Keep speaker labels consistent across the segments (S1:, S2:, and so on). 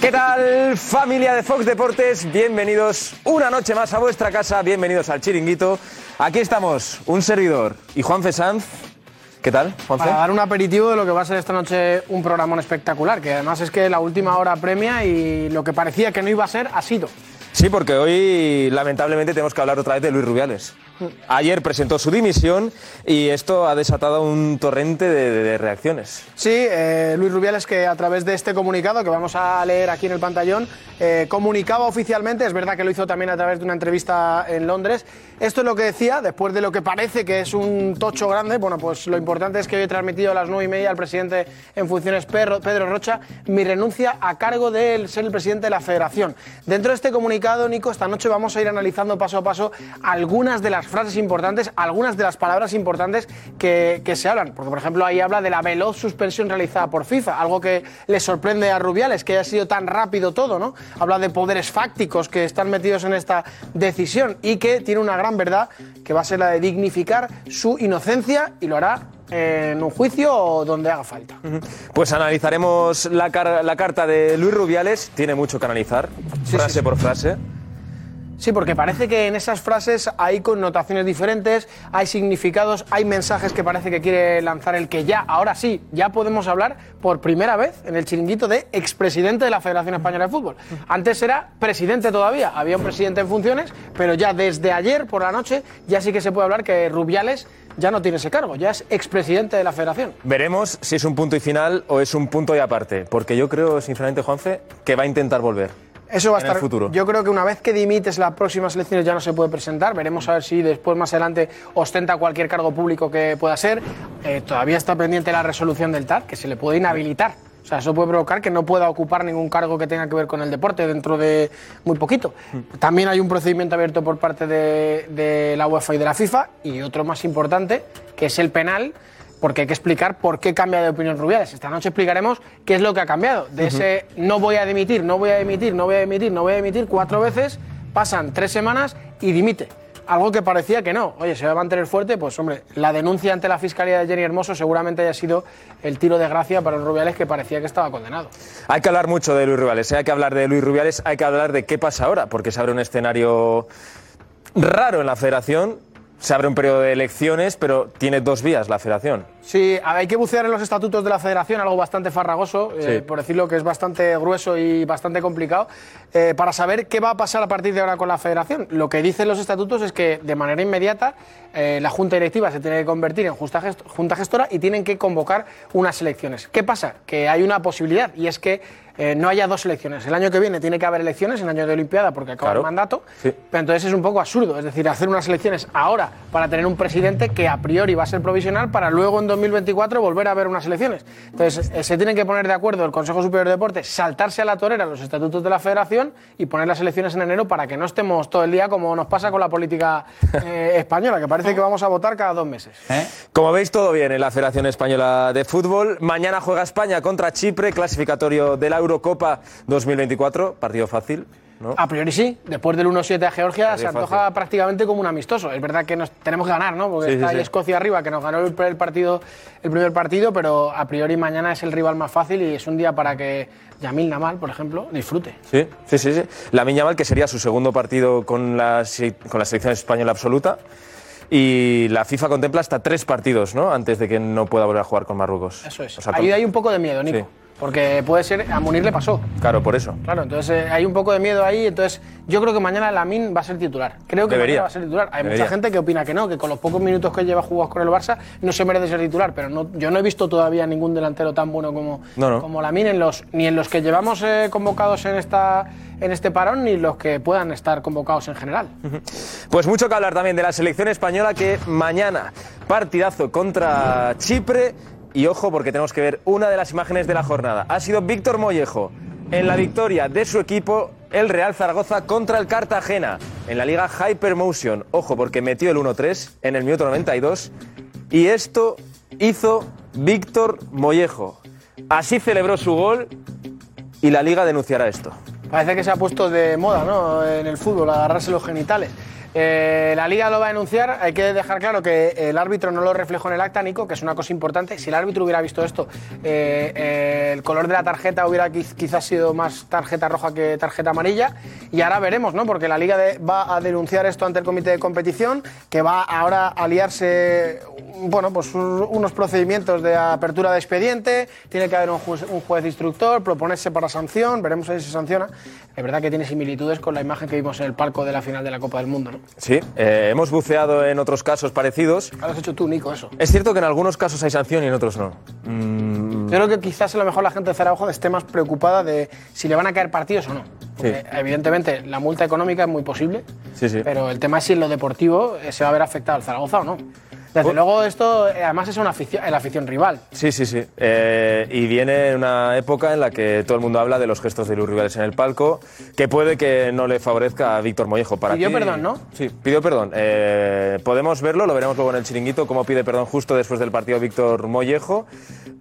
S1: ¿Qué tal familia de Fox Deportes? Bienvenidos una noche más a vuestra casa, bienvenidos al chiringuito. Aquí estamos, un servidor y Juanfe Sanz. ¿Qué tal, Juanfe?
S2: Para dar un aperitivo de lo que va a ser esta noche un programón espectacular, que además es que la última hora premia y lo que parecía que no iba a ser ha sido.
S1: Sí, porque hoy lamentablemente tenemos que hablar otra vez de Luis Rubiales. Ayer presentó su dimisión y esto ha desatado un torrente de, de- de reacciones.
S2: Sí, eh, Luis Rubiales que a través de este comunicado que vamos a leer aquí en el pantallón, eh, comunicaba oficialmente, es verdad que lo hizo también a través de una entrevista en Londres, esto es lo que decía, después de lo que parece que es un tocho grande, bueno, pues lo importante es que hoy he transmitido a las nueve y media al presidente en funciones Pedro, Pedro Rocha mi renuncia a cargo de ser el presidente de la federación. Dentro de este comunicado, Nico, esta noche vamos a ir analizando paso a paso algunas de las frases importantes, algunas de las palabras importantes que, que se hablan. Porque, por ejemplo, ahí habla de la veloz suspensión realizada por FIFA, algo que le sorprende a Rubiales, que haya sido tan rápido todo, ¿no? Habla de poderes fácticos que están metidos en esta decisión y que tiene una gran verdad, que va a ser la de dignificar su inocencia y lo hará en un juicio o donde haga falta.
S1: Pues analizaremos la, car- la carta de Luis Rubiales, tiene mucho que analizar, frase por frase.
S2: Sí, porque parece que en esas frases hay connotaciones diferentes, hay significados, hay mensajes que parece que quiere lanzar el que ya, ahora sí, ya podemos hablar por primera vez en el chiringuito de expresidente de la Federación Española de Fútbol. Antes era presidente todavía, había un presidente en funciones, pero ya desde ayer por la noche ya sí que se puede hablar que Rubiales ya no tiene ese cargo, ya es expresidente de la Federación.
S1: Veremos si es un punto y final o es un punto y aparte, porque yo creo, sinceramente, Juanfe, que va a intentar volver.
S2: Eso va a
S1: en
S2: estar.
S1: el futuro.
S2: Yo creo que una vez que dimites las próximas elecciones ya no se puede presentar. Veremos a ver si después, más adelante, ostenta cualquier cargo público que pueda ser. Eh, todavía está pendiente la resolución del TAT, que se le puede inhabilitar. O sea, eso puede provocar que no pueda ocupar ningún cargo que tenga que ver con el deporte dentro de muy poquito. También hay un procedimiento abierto por parte de, de la UEFA y de la FIFA y otro más importante, que es el penal, porque hay que explicar por qué cambia de opinión Rubiales. Esta noche explicaremos qué es lo que ha cambiado. De ese no voy a dimitir, no voy a dimitir, no voy a dimitir, no voy a dimitir, cuatro veces, pasan tres semanas y dimite. Algo que parecía que no. Oye, se va a mantener fuerte, pues hombre, la denuncia ante la Fiscalía de Jenny Hermoso seguramente haya sido el tiro de gracia para los Rubiales que parecía que estaba condenado.
S1: Hay que hablar mucho de Luis Rubiales, ¿eh? hay que hablar de Luis Rubiales, hay que hablar de qué pasa ahora, porque se abre un escenario raro en la federación, se abre un periodo de elecciones, pero tiene dos vías la federación.
S2: Sí, hay que bucear en los estatutos de la federación, algo bastante farragoso, eh, por decirlo que es bastante grueso y bastante complicado, eh, para saber qué va a pasar a partir de ahora con la federación. Lo que dicen los estatutos es que de manera inmediata eh, la junta directiva se tiene que convertir en justa gest- junta gestora y tienen que convocar unas elecciones. ¿Qué pasa? Que hay una posibilidad y es que eh, no haya dos elecciones. El año que viene tiene que haber elecciones, en año de Olimpiada, porque acaba
S1: Claro.
S2: el mandato,
S1: Sí.
S2: pero entonces es un poco absurdo, es decir, hacer unas elecciones ahora para tener un presidente que a priori va a ser provisional para luego en 2024 volver a haber unas elecciones. Entonces eh, se tienen que poner de acuerdo el Consejo Superior de Deportes, saltarse a la torera los estatutos de la Federación y poner las elecciones en enero para que no estemos todo el día como nos pasa con la política eh, española, que parece que vamos a votar cada dos meses.
S1: Como veis, todo bien en la Federación Española de Fútbol. Mañana juega España contra Chipre, clasificatorio de la Eurocopa 2024. Partido fácil, ¿no?
S2: A priori sí, después del 1-7 a Georgia se antoja prácticamente como un amistoso. Es verdad que nos tenemos que ganar, ¿no? Porque
S1: Sí,
S2: está
S1: sí,
S2: ahí
S1: sí.
S2: Escocia arriba, que nos ganó el primer, partido, el primer partido, pero a priori mañana es el rival más fácil y es un día para que Yamil Namal, por ejemplo, disfrute.
S1: Sí, sí, sí. sí. La Mal, que sería su segundo partido con la, con la selección española absoluta. Y la FIFA contempla hasta tres partidos, ¿no? Antes de que no pueda volver a jugar con Marruecos.
S2: Eso es.
S1: O sea,
S2: Ahí hay un poco de miedo, Nico. Porque puede ser, a Munir le pasó.
S1: Claro, por eso.
S2: Claro, entonces eh, hay un poco de miedo ahí. Entonces, yo creo que mañana Lamin va a ser titular. Creo que
S1: Debería.
S2: mañana va a ser titular. Hay
S1: Debería.
S2: mucha gente que opina que no, que con los pocos minutos que lleva jugados con el Barça no se merece ser titular. Pero no, yo no he visto todavía ningún delantero tan bueno como,
S1: No, no.
S2: como Lamin, en los, ni en los que llevamos eh, convocados en, esta, en este parón, ni los que puedan estar convocados en general.
S1: Pues mucho que hablar también de la selección española que mañana partidazo contra Chipre y ojo porque tenemos que ver una de las imágenes de la jornada. Ha sido Víctor Mollejo en la victoria de su equipo, el Real Zaragoza, contra el Cartagena, en la Liga Hypermotion. Ojo, porque metió el 1-3 en el minuto 92. Y esto hizo Víctor Mollejo. Así celebró su gol y la Liga denunciará esto.
S2: Parece que se ha puesto de moda ¿no? en el fútbol, agarrarse los genitales. Eh, la liga lo va a denunciar. Hay que dejar claro que el árbitro no lo reflejó en el acta, Nico, que es una cosa importante. Si el árbitro hubiera visto esto, eh, eh, el color de la tarjeta hubiera quizás sido más tarjeta roja que tarjeta amarilla. Y ahora veremos, ¿no? Porque la liga va a denunciar esto ante el comité de competición, que va ahora a liarse, bueno, pues unos procedimientos de apertura de expediente. Tiene que haber un juez, instructor, proponerse para sanción. Veremos si se sanciona. Es verdad que tiene similitudes con la imagen que vimos en el palco de la final de la Copa del Mundo, ¿no?
S1: Sí, eh, hemos buceado en otros casos parecidos.
S2: Lo has hecho tú, Nico, eso.
S1: Es cierto que en algunos casos hay sanción y en otros no.
S2: Mm. Yo creo que quizás a lo mejor la gente de Zaragoza esté más preocupada de si le van a caer partidos o no. Porque evidentemente la multa económica es muy posible,
S1: sí, sí.
S2: pero el tema es si en lo deportivo eh, se va a ver afectado al Zaragoza o no. Desde luego esto eh, además es una afición, la afición rival.
S1: Sí, sí, sí. Eh, y viene en una época en la que todo el mundo habla de los gestos de los rivales en el palco, que puede que no le favorezca a Víctor Mollejo. Para
S2: pidió perdón, ¿no?
S1: Sí, pidió perdón. Eh, podemos verlo, lo veremos luego en el chiringuito, cómo pide perdón justo después del partido Víctor Mollejo.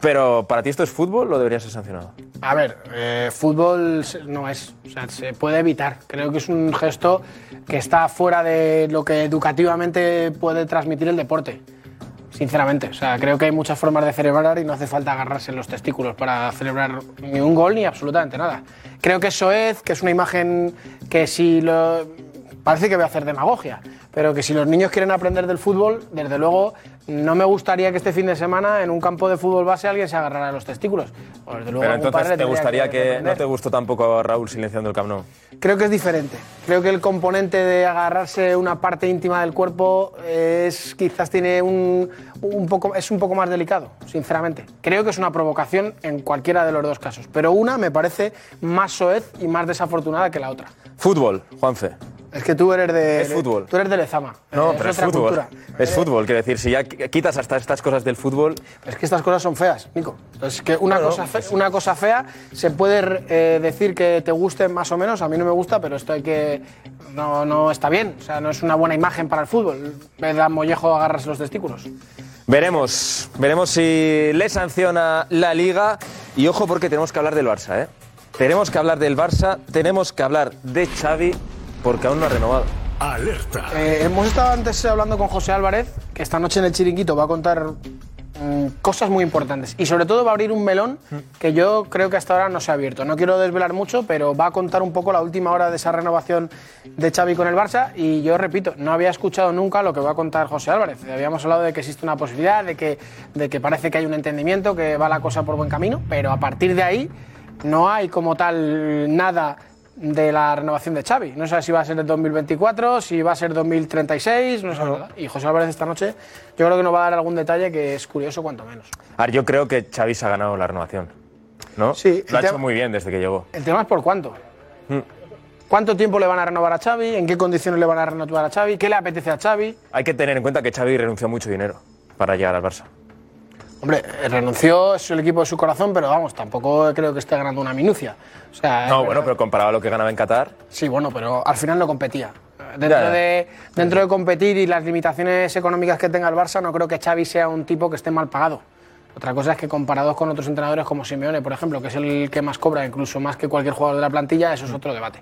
S1: Pero para ti esto es fútbol o debería ser sancionado?
S2: A ver, fútbol no es, o sea, se puede evitar. Creo que es un gesto que está fuera de lo que educativamente puede transmitir el deporte sinceramente. O sea, creo que hay muchas formas de celebrar y no hace falta agarrarse en los testículos para celebrar ni un gol ni absolutamente nada. Creo que eso es, que es una imagen que si lo... Parece que voy a hacer demagogia, pero que si los niños quieren aprender del fútbol, desde luego no me gustaría que este fin de semana en un campo de fútbol base alguien se agarrara a los testículos.
S1: Pero entonces te gustaría que, no te gustó tampoco Raúl silenciando el Camp Nou.
S2: Creo que es diferente. Creo que el componente de agarrarse una parte íntima del cuerpo es quizás tiene un, un poco es un poco más delicado, sinceramente. Creo que es una provocación en cualquiera de los dos casos, pero una me parece más soez y más desafortunada que la otra.
S1: Fútbol, Juanfe.
S2: Es que tú eres de.
S1: Es fútbol.
S2: Tú eres de Lezama.
S1: No, pero es fútbol. Es fútbol, quiero decir, si ya quitas hasta estas cosas del fútbol.
S2: Es que estas cosas son feas, Nico. Es que una, cosa, una cosa fea se puede eh, decir que te guste más o menos. A mí no me gusta, pero esto hay que. No, no está bien. O sea, no es una buena imagen para el fútbol. Ver a Mollejo agarrarse los testículos.
S1: Veremos, veremos si le sanciona la liga. Y ojo, porque tenemos que hablar del Barça, ¿eh? Tenemos que hablar del Barça, tenemos que hablar de Xavi porque aún no ha renovado.
S2: Alerta. Eh, hemos estado antes hablando con José Álvarez, que esta noche en el Chiringuito va a contar mm, cosas muy importantes. Y sobre todo va a abrir un melón que yo creo que hasta ahora no se ha abierto. No quiero desvelar mucho, pero va a contar un poco la última hora de esa renovación de Xavi con el Barça. Y yo repito, no había escuchado nunca lo que va a contar José Álvarez. Habíamos hablado de que existe una posibilidad, de que, de que parece que hay un entendimiento, que va la cosa por buen camino, pero a partir de ahí no hay como tal nada de la renovación de Xavi. No sé si va a ser el 2024, si va a ser 2036, no sé. Y José Álvarez esta noche yo creo que nos va a dar algún detalle que es curioso cuanto menos.
S1: A ver, yo creo que Xavi se ha ganado la renovación. ¿No?
S2: Sí.
S1: Lo ha hecho muy bien desde que llegó.
S2: El tema es por cuánto. Hmm. ¿Cuánto tiempo le van a renovar a Xavi? ¿En qué condiciones le van a renovar a Xavi? ¿Qué le apetece a Xavi?
S1: Hay que tener en cuenta que Xavi renunció mucho dinero para llegar al Barça.
S2: Hombre, renunció, es el equipo de su corazón, pero vamos, tampoco creo que esté ganando una minucia. O sea,
S1: no, bueno, pero comparado a lo que ganaba en Qatar.
S2: Sí, bueno, pero al final no competía. Dentro, de, dentro de competir y las limitaciones económicas que tenga el Barça, no creo que Xavi sea un tipo que esté mal pagado. Otra cosa es que comparados con otros entrenadores como Simeone, por ejemplo, que es el que más cobra, incluso más que cualquier jugador de la plantilla, eso es otro debate.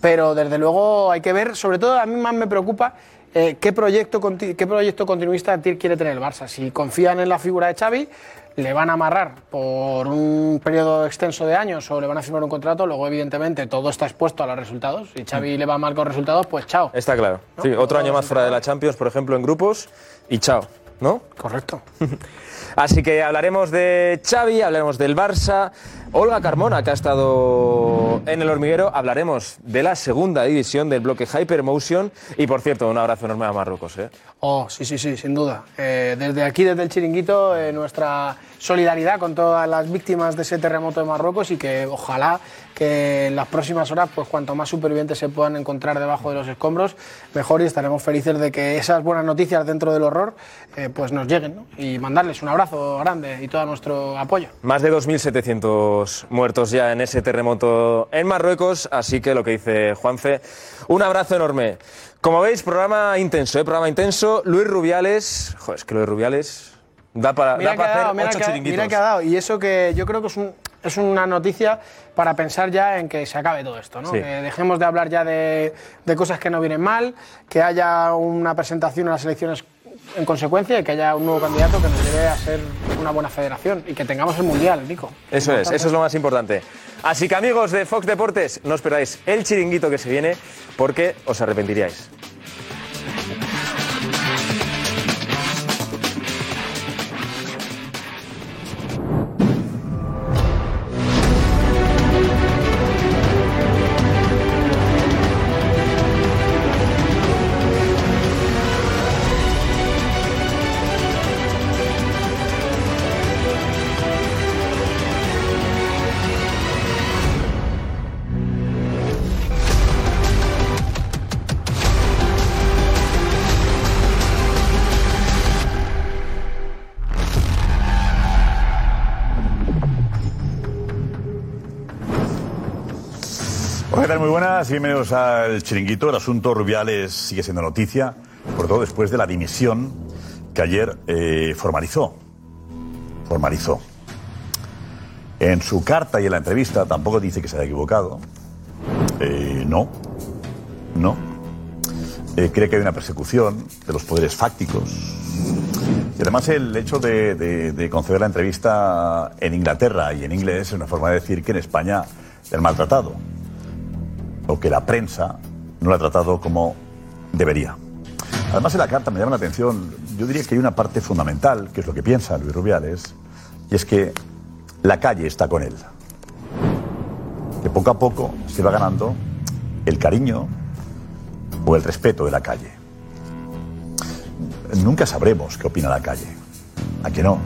S2: Pero desde luego hay que ver, sobre todo a mí más me preocupa eh, ¿qué, proyecto, ¿qué proyecto continuista quiere tener el Barça? Si confían en la figura de Xavi, le van a amarrar por un periodo extenso de años o le van a firmar un contrato, luego evidentemente todo está expuesto a los resultados. Si Xavi le va mal con resultados, pues chao.
S1: Está claro. Sí, otro año más fuera de la Champions, por ejemplo, en grupos y chao, ¿no?
S2: Correcto.
S1: Así que hablaremos de Xavi, hablaremos del Barça. Olga Carmona, que ha estado en el hormiguero, hablaremos de la segunda división del bloque Hypermotion. Y por cierto, un abrazo enorme a Marruecos. ¿eh?
S2: Oh, sí, sí, sí, sin duda. Eh, desde aquí, desde el Chiringuito, eh, nuestra solidaridad con todas las víctimas de ese terremoto de Marruecos y que ojalá que en las próximas horas, pues cuanto más supervivientes se puedan encontrar debajo de los escombros, mejor y estaremos felices de que esas buenas noticias dentro del horror
S3: eh, pues nos lleguen y mandarles un abrazo grande y todo nuestro apoyo.
S1: Más de 2.700 muertos ya en ese terremoto en Marruecos, así que lo que dice Juanfe, un abrazo enorme. Como veis, programa intenso, ¿eh? programa intenso. Luis Rubiales, joder, es que Luis Rubiales da para,
S3: Mira
S1: da para
S3: dado,
S1: hacer
S3: mira
S1: ocho
S3: que ha-
S1: chiringuitos.
S3: mira que ha dado. Y eso que yo creo que es, un- es una noticia para pensar ya en que se acabe todo esto, ¿no?
S1: Sí.
S3: Que dejemos de hablar ya de, de cosas que no vienen mal, que haya una presentación a las elecciones en consecuencia y que haya un nuevo candidato que nos lleve a ser una buena federación y que tengamos el Mundial, Nico.
S1: Eso es, eso es lo más importante. Así que amigos de Fox Deportes, no os perdáis el chiringuito que se viene porque os arrepentiríais.
S4: Buenas, bienvenidos al Chiringuito. El asunto Rubiales sigue siendo noticia, sobre todo después de la dimisión que ayer eh, formalizó. Formalizó. En su carta y en la entrevista tampoco dice que se haya equivocado. Eh, no, no. Eh, cree que hay una persecución de los poderes fácticos. Y además el hecho de, de- de conceder la entrevista en Inglaterra y en inglés es una forma de decir que en España han maltratado o que la prensa no la ha tratado como debería. Además, en la carta me llama la atención, yo diría que hay una parte fundamental, que es lo que piensa Luis Rubiales, y es que la calle está con él. Que poco a poco se va ganando el cariño o el respeto de la calle. Nunca sabremos qué opina la calle. ¿A que no?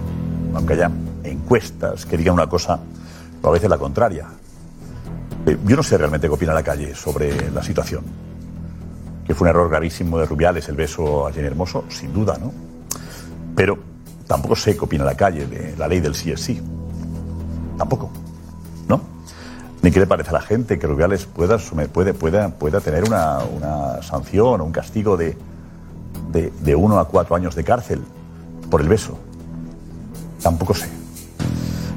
S4: Aunque haya encuestas que digan una cosa o a veces la contraria. Eh, Yo no sé realmente qué opina la calle sobre la situación. Que fue un error gravísimo de Rubiales el beso a Jenny Hermoso, sin duda, ¿no? Pero tampoco sé qué opina la calle de la ley del sí es sí. Tampoco, ¿no? Ni qué le parece a la gente que Rubiales pueda, puede, pueda, pueda tener una, una sanción o un castigo de, de, de uno a cuatro años de cárcel por el beso. Tampoco sé.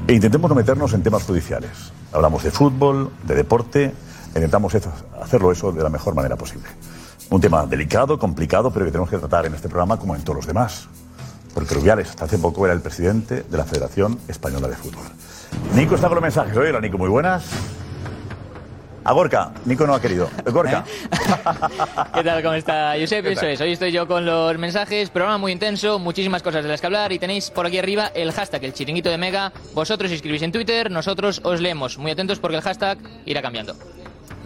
S4: E intentemos no meternos en temas judiciales. Hablamos de fútbol, de deporte, intentamos hacerlo eso de la mejor manera posible. Un tema delicado, complicado, pero que tenemos que tratar en este programa como en todos los demás. Porque Rubiales hasta hace poco era el presidente de la Federación Española de Fútbol. Nico está con los mensajes. Hola Nico, muy buenas. A Gorka, Nico no ha querido. Gorka.
S5: ¿Qué tal? ¿Cómo está Josep?
S4: ¿Qué
S5: Eso es, hoy estoy yo con los mensajes, programa muy intenso, muchísimas cosas de las que hablar y tenéis por aquí arriba el hashtag, el chiringuito de Mega. Vosotros escribís en Twitter, nosotros os leemos. Muy atentos porque el hashtag irá cambiando.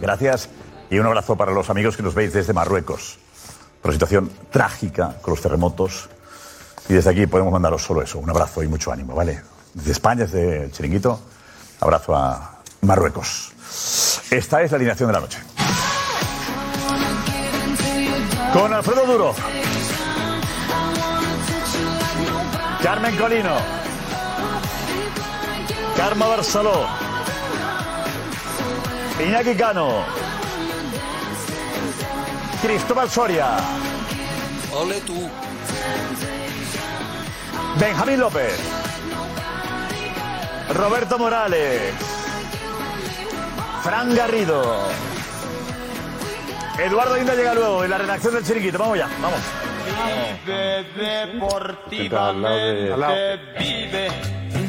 S4: Gracias y un abrazo para los amigos que nos veis desde Marruecos. Por situación trágica con los terremotos. Y desde aquí podemos mandaros solo eso, un abrazo y mucho ánimo, ¿vale? Desde España, desde el Chiringuito, abrazo a Marruecos. Esta es la alineación de la noche. Con Alfredo Duro. Carmen Colino. Karma Barceló. Iñaki Cano. Cristóbal Soria.
S6: Ole tú.
S4: Benjamín López. Roberto Morales. Fran Garrido. Eduardo Inda llega luego en la redacción del Chiringuito. Vamos ya, vamos.
S7: deportivamente
S4: Al lado.
S7: vive,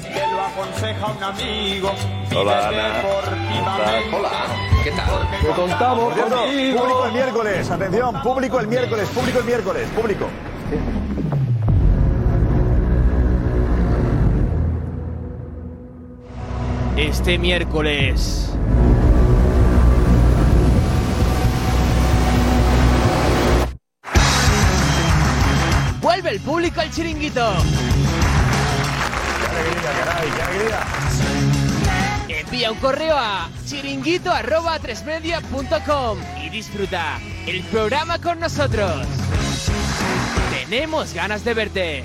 S7: te lo aconseja un amigo. Vive
S4: Hola, Ana.
S7: deportivamente.
S6: Hola, ¿qué tal?
S7: Te contamos
S4: Por cierto, público el miércoles. Atención, público el miércoles, público el miércoles, público.
S8: Este miércoles. El público al chiringuito. Envía un correo a chiringuito@tresmedia.com y disfruta el programa con nosotros. Tenemos ganas de verte.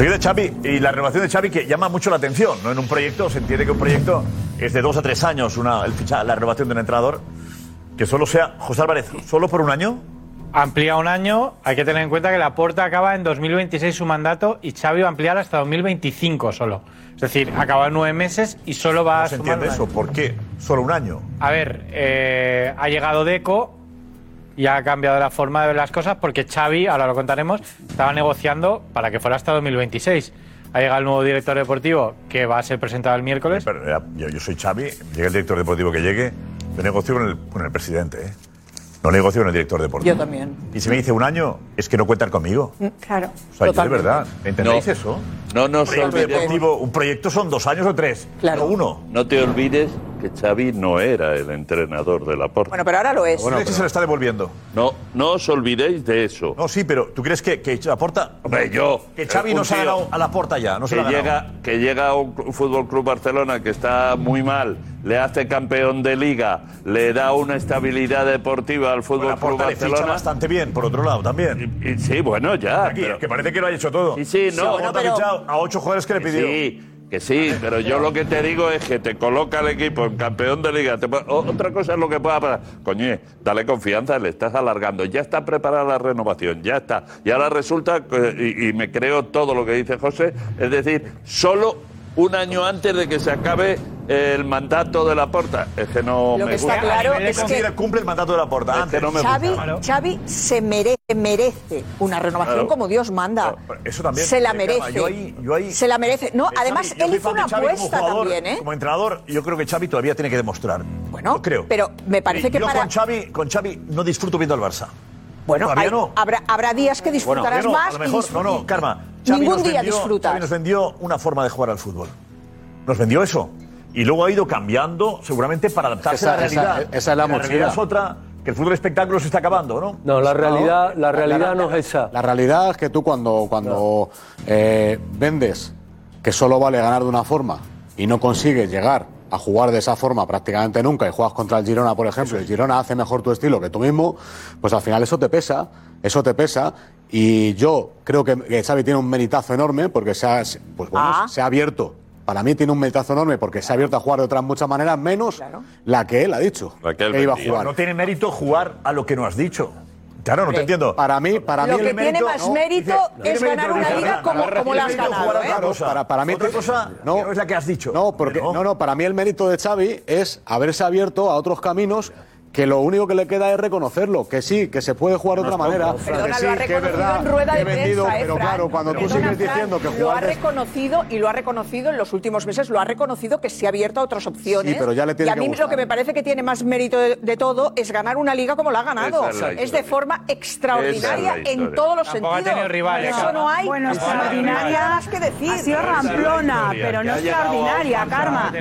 S4: Enseguida Xavi y la renovación de Xavi que llama mucho la atención, ¿no? En un proyecto se entiende que un proyecto es de dos a tres años una, el ficha- la renovación de un entrenador que solo sea José Álvarez, solo por un año.
S9: Amplía un año, hay que tener en cuenta que la puerta acaba en 2026 su mandato y Xavi va a ampliar hasta 2025 solo. Es decir, acaba en nueve meses y solo va
S4: ¿No
S9: a
S4: se entiende eso? ¿Por qué? Solo un año.
S9: A ver, eh, ha llegado Deco y ha cambiado la forma de ver las cosas porque Xavi, ahora lo contaremos, estaba negociando para que fuera hasta 2026. Ha llegado el nuevo director deportivo que va a ser presentado el miércoles.
S4: Pero, eh, yo, yo soy Xavi, llegue el director deportivo que llegue, yo negocio con el, con el presidente, ¿eh? No negocio con el director deportivo.
S10: Yo también.
S4: Y si me dice un año, es que no cuentan conmigo.
S10: Mm, Claro.
S4: O sea, yo de verdad, ¿entendéis
S11: No.
S4: eso?
S11: No nos
S4: un proyecto
S11: olvidemos.
S4: deportivo, un proyecto son dos años o tres,
S10: Claro.
S4: no uno.
S11: No te olvides que Xavi no era el entrenador de la Porta.
S10: Bueno, pero ahora lo es.
S4: ¿Crees que se lo está devolviendo?
S11: No, no os olvidéis de eso.
S4: No, sí, pero ¿tú crees que, que Laporta...
S11: Hombre, yo.
S4: Que Xavi
S11: un
S4: no se ha
S11: tío
S4: ganado a la porta ya, no se
S11: que
S4: lo ha ganado.
S11: llega, que llega a un cl- Fútbol Club Barcelona que está muy mal, le hace campeón de liga, le da una estabilidad deportiva al Fútbol Club
S4: porta le ficha
S11: Barcelona.
S4: bastante bien, por otro lado, también.
S11: Y- sí, bueno, ya.
S4: Aquí,
S11: pero-
S4: que parece que lo ha hecho todo.
S11: Sí, sí, no.
S4: A ocho jugadores que le pidió.
S11: Sí, que sí, pero yo lo que te digo es que te coloca el equipo en campeón de liga. Te puede- o- otra cosa es lo que pueda pasar. Coño, dale confianza, le estás alargando. Ya está preparada la renovación, ya está. Y ahora resulta, que- y, y me creo todo lo que dice José, es decir, solo un año antes de que se acabe el mandato de la porta. Es que no
S10: Lo
S11: me
S10: que está claro es que-
S4: cumple el mandato de la porta.
S11: Es
S4: antes.
S11: que no me
S10: Xavi,
S11: gusta.
S10: Xavi se merece, merece una renovación
S11: Claro.
S10: como Dios manda.
S4: Eso también.
S10: Se la
S4: Eh,
S10: merece.
S4: Carla, Yo ahí, yo ahí-
S10: Se la merece. No,
S4: Eh,
S10: además,
S4: Xavi, yo
S10: él
S4: soy
S10: hizo
S4: fan de
S10: una
S4: Xavi como
S10: apuesta
S4: jugador,
S10: también, ¿eh?
S4: Como entrenador, yo creo que Xavi todavía tiene que demostrar.
S10: Bueno,
S4: Yo creo.
S10: pero me parece
S4: Eh,
S10: que
S4: yo
S10: para-
S4: con Xavi, con Xavi no disfruto viendo al Barça.
S10: Bueno,
S4: Todavía
S10: hay-
S4: no.
S10: habrá, habrá días que disfrutarás
S4: Bueno,
S10: más
S4: a lo
S10: y
S4: mejor, no, no, Karma. Xavi
S10: Ningún
S4: nos
S10: día
S4: vendió-
S10: disfrutas.
S4: Xavi nos vendió una forma de jugar al fútbol. Nos vendió eso. Y luego ha ido cambiando, seguramente para adaptarse
S12: Esa-
S4: a la realidad.
S12: esa- esa es la mochila.
S4: realidad es otra, que el fútbol espectáculo se está acabando, ¿no?
S12: No, la realidad, la realidad no es esa. La realidad es que tú cuando, cuando eh, vendes que solo vale ganar de una forma y no consigues llegar a jugar de esa forma prácticamente nunca y juegas contra el Girona, por ejemplo, y el Girona hace mejor tu estilo que tú mismo, pues al final eso te pesa, eso te pesa. Y yo creo que, que Xavi tiene un meritazo enorme porque se ha, pues bueno,
S10: Ah.
S12: se ha abierto. Para mí tiene un meritazo enorme porque se ha abierto a jugar de otras muchas maneras, menos la que él ha dicho
S11: La que él
S12: iba a jugar.
S4: No tiene mérito jugar a lo que no has dicho. Claro, no te entiendo.
S12: Para mí, para
S10: Lo
S12: mí
S10: que
S12: el
S10: tiene
S12: mérito-
S10: más
S12: no,
S10: mérito
S12: dice-
S10: es ganar una liga como, como la has ganado, ¿eh?
S4: otra cosa.
S12: Para, para mí,
S4: Otra cosa
S12: no,
S4: que no es la que has dicho.
S12: No, porque, no, no, para mí el mérito de Xavi es haberse abierto a otros caminos que lo único que le queda es reconocerlo, que sí, que se puede jugar de otra manera,
S10: Perdona,
S12: que sí,
S10: lo ha
S12: que es
S10: reconocido
S12: verdad,
S10: en rueda
S12: que he vendido,
S10: prensa, ¿eh,
S12: pero
S10: Fran?
S12: claro, cuando tú sigues
S10: Fran,
S12: diciendo que
S10: Lo ha
S12: jugar
S10: reconocido y lo ha reconocido en los últimos meses, lo ha reconocido que se ha abierto a otras opciones.
S12: Sí, pero ya le tiene
S10: y a mí lo que me parece que tiene más mérito de, de todo es ganar una liga como la ha ganado.
S11: Es la
S10: Es de forma extraordinaria en todos los
S9: Tampoco
S10: sentidos.
S9: rivales,
S10: Eso no hay
S13: Bueno,
S10: nada
S13: extraordinaria
S10: más que decir.
S13: ha sido ramplona, pero no extraordinaria, Karma.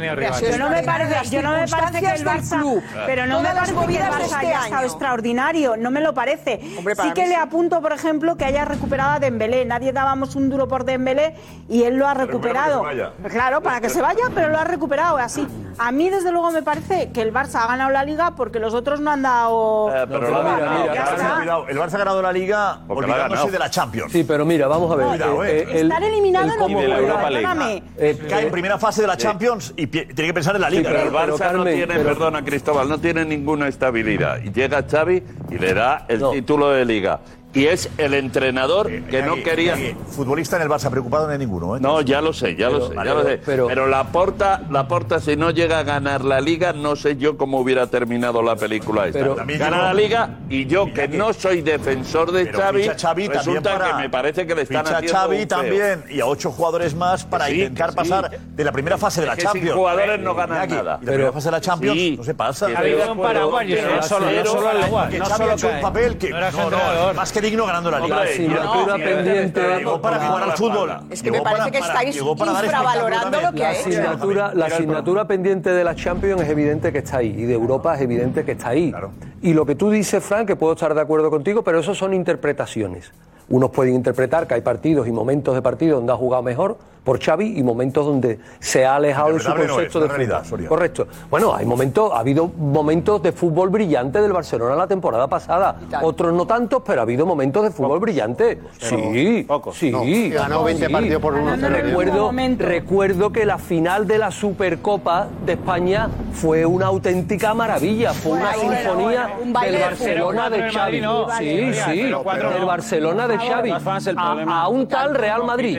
S13: Yo no me parece, yo no me parece que el Barça,
S10: club.
S13: pero no me
S10: Todas
S13: que el Barça
S10: este
S13: haya estado
S10: año.
S13: extraordinario, no me lo parece.
S10: Hombre,
S13: sí que le apunto, por ejemplo, que haya recuperado a Dembélé. Nadie dábamos un duro por Dembélé y él lo ha recuperado.
S4: para que se vaya.
S13: Claro, para que se vaya, pero lo ha recuperado así. A mí desde luego me parece que el Barça ha ganado la liga porque los otros no han dado
S11: Eh, pero
S12: No,
S11: la
S12: mira, mira,
S13: Ya
S4: Ahora,
S13: está.
S4: cuidado, el Barça ha ganado la Liga
S11: Porque
S4: olvidándose de la Champions.
S12: Sí, pero mira, vamos a ver.
S4: Cuidado, eh.
S12: el-
S13: Estar eliminado
S12: el
S13: no
S12: cómo
S11: Y de la
S12: juega.
S11: Europa League.
S12: Eh,
S4: Cae en
S12: eh,
S4: primera fase de la Champions y tiene que pensar en la Liga.
S11: Pero el
S12: pero,
S11: Barça no tiene,
S12: pero-
S11: perdona Cristóbal, no tiene ninguna estabilidad. Y llega Xavi y le da el
S12: No.
S11: título de liga. Y es el entrenador que no
S4: Iñaki,
S11: quería.
S4: Futbolista en el Barça preocupado no hay ninguno, ¿eh?
S11: No, ya lo sé, ya lo
S4: Pero-
S11: sé,
S4: vale,
S11: ya lo sé.
S4: pero-
S11: Pero, la porta, la porta, si no llega a ganar la liga, no sé yo cómo hubiera terminado la película esta.
S4: Pero- También
S11: Gana la liga y yo, que no soy defensor de Xavi,
S4: Xavi
S11: resulta
S4: para-
S11: que me parece que le están
S4: ficha
S11: haciendo
S4: Xavi
S11: un feo.
S4: también y a ocho jugadores más para
S11: Que sí,
S4: intentar
S11: que sí.
S4: pasar de la primera fase de la
S11: Es que sin
S4: Champions.
S11: jugadores no ganan
S4: Iñaki,
S11: nada.
S4: Y la primera fase de la Champions
S11: Sí.
S4: no se pasa.
S11: Que Ha habido un paraguas, y
S4: Pero
S11: no solo- no solo el agua,
S4: que
S11: no
S4: Xavi
S11: solo
S4: ha hecho un
S11: cae.
S4: papel que
S11: No era
S4: no, no,
S11: entrenador.
S4: más que digno ganando la liga.
S11: Asignatura
S4: no,
S14: pendiente-
S4: llegó para jugar al fútbol.
S10: Es que me parece que estáis infravalorando lo que ha hecho.
S14: la asignatura pendiente de la Champions es evidente que está ahí y de Europa es evidente que está ahí. Y lo que tú dices, Frank, que puedo estar de acuerdo contigo, pero eso son interpretaciones. Unos pueden interpretar que hay partidos y momentos de partido donde ha jugado mejor por Xavi y momentos donde se ha alejado de su
S4: no
S14: concepto
S4: es,
S14: de
S4: realidad,
S14: fútbol.
S4: Soria.
S14: Correcto. Bueno, hay momentos, ha habido momentos de fútbol brillante del Barcelona la temporada pasada. Otros no tantos, pero ha habido momentos de fútbol brillante. Sí, sí.
S12: No, ganó 20
S14: sí.
S12: partidos por 1-0.
S14: Recuerdo, recuerdo que la final de la Supercopa de España fue una auténtica maravilla, fue una
S10: Bueno,
S14: sinfonía
S10: bueno, un baile
S14: del
S10: de
S14: Barcelona de Xavi. Sí, sí, del. Barcelona de Xavi. A, un tal Real Madrid,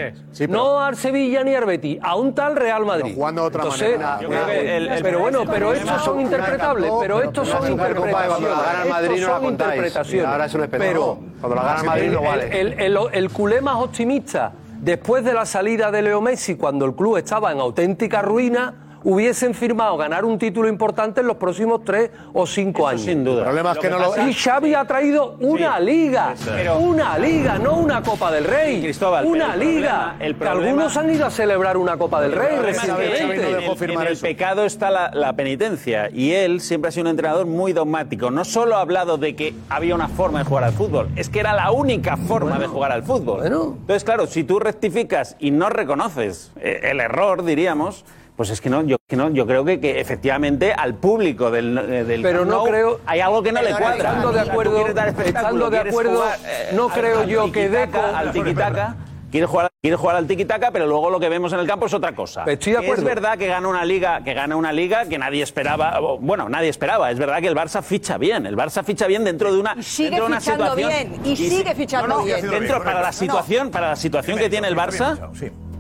S14: no al Sevilla ni al Betis, a un tal Real Madrid.
S12: jugando de otra
S14: Entonces,
S12: manera.
S14: eh,
S12: el- el-
S14: pero bueno, pero estos son interpretables, pero estos son interpretaciones.
S12: Madrid no la contáis. ahora es un espejo.
S14: Pero
S12: Cuando la gana el Madrid no vale.
S14: el- el, el culé más optimista, después de la salida de Leo Messi, cuando el club estaba en auténtica ruina, hubiesen firmado ganar un título importante en los próximos tres o cinco años.
S12: sin duda. El problema es que no lo-
S14: Y Xavi ha traído una liga,
S12: Pero-
S14: una liga, no una Copa del Rey.
S15: Cristóbal,
S14: una
S15: el
S14: liga.
S15: problema- el
S14: que
S15: problema-
S14: algunos han ido a celebrar una Copa del Rey recientemente.
S15: en el- en el pecado está la, la penitencia y él siempre ha sido un entrenador muy dogmático. No solo ha hablado de que había una forma de jugar al fútbol, es que era la única forma de jugar al fútbol. Entonces, claro, si tú rectificas y no reconoces eh, el error, diríamos, pues es que no, yo, que no, yo creo que, que efectivamente al público del, eh, del
S14: Pero no creo-
S15: hay algo que no le cuadra.
S14: estando de acuerdo- estando de acuerdo,
S15: jugar, eh,
S14: no
S15: al-
S14: creo
S15: al
S14: yo que Deco-
S15: al tiquitaca quiere jugar quiere jugar al tiquitaca pero luego lo que vemos en el campo es otra cosa
S14: Estoy de acuerdo.
S15: es verdad que gana una liga que gana una liga que nadie esperaba o, bueno nadie esperaba es verdad que el Barça ficha bien el Barça ficha bien dentro de una
S10: Y sigue
S15: dentro de una
S10: fichando
S15: situación
S10: bien, y sigue fichando
S15: No, no,
S10: bien.
S15: dentro para la situación para la situación que tiene el Barça.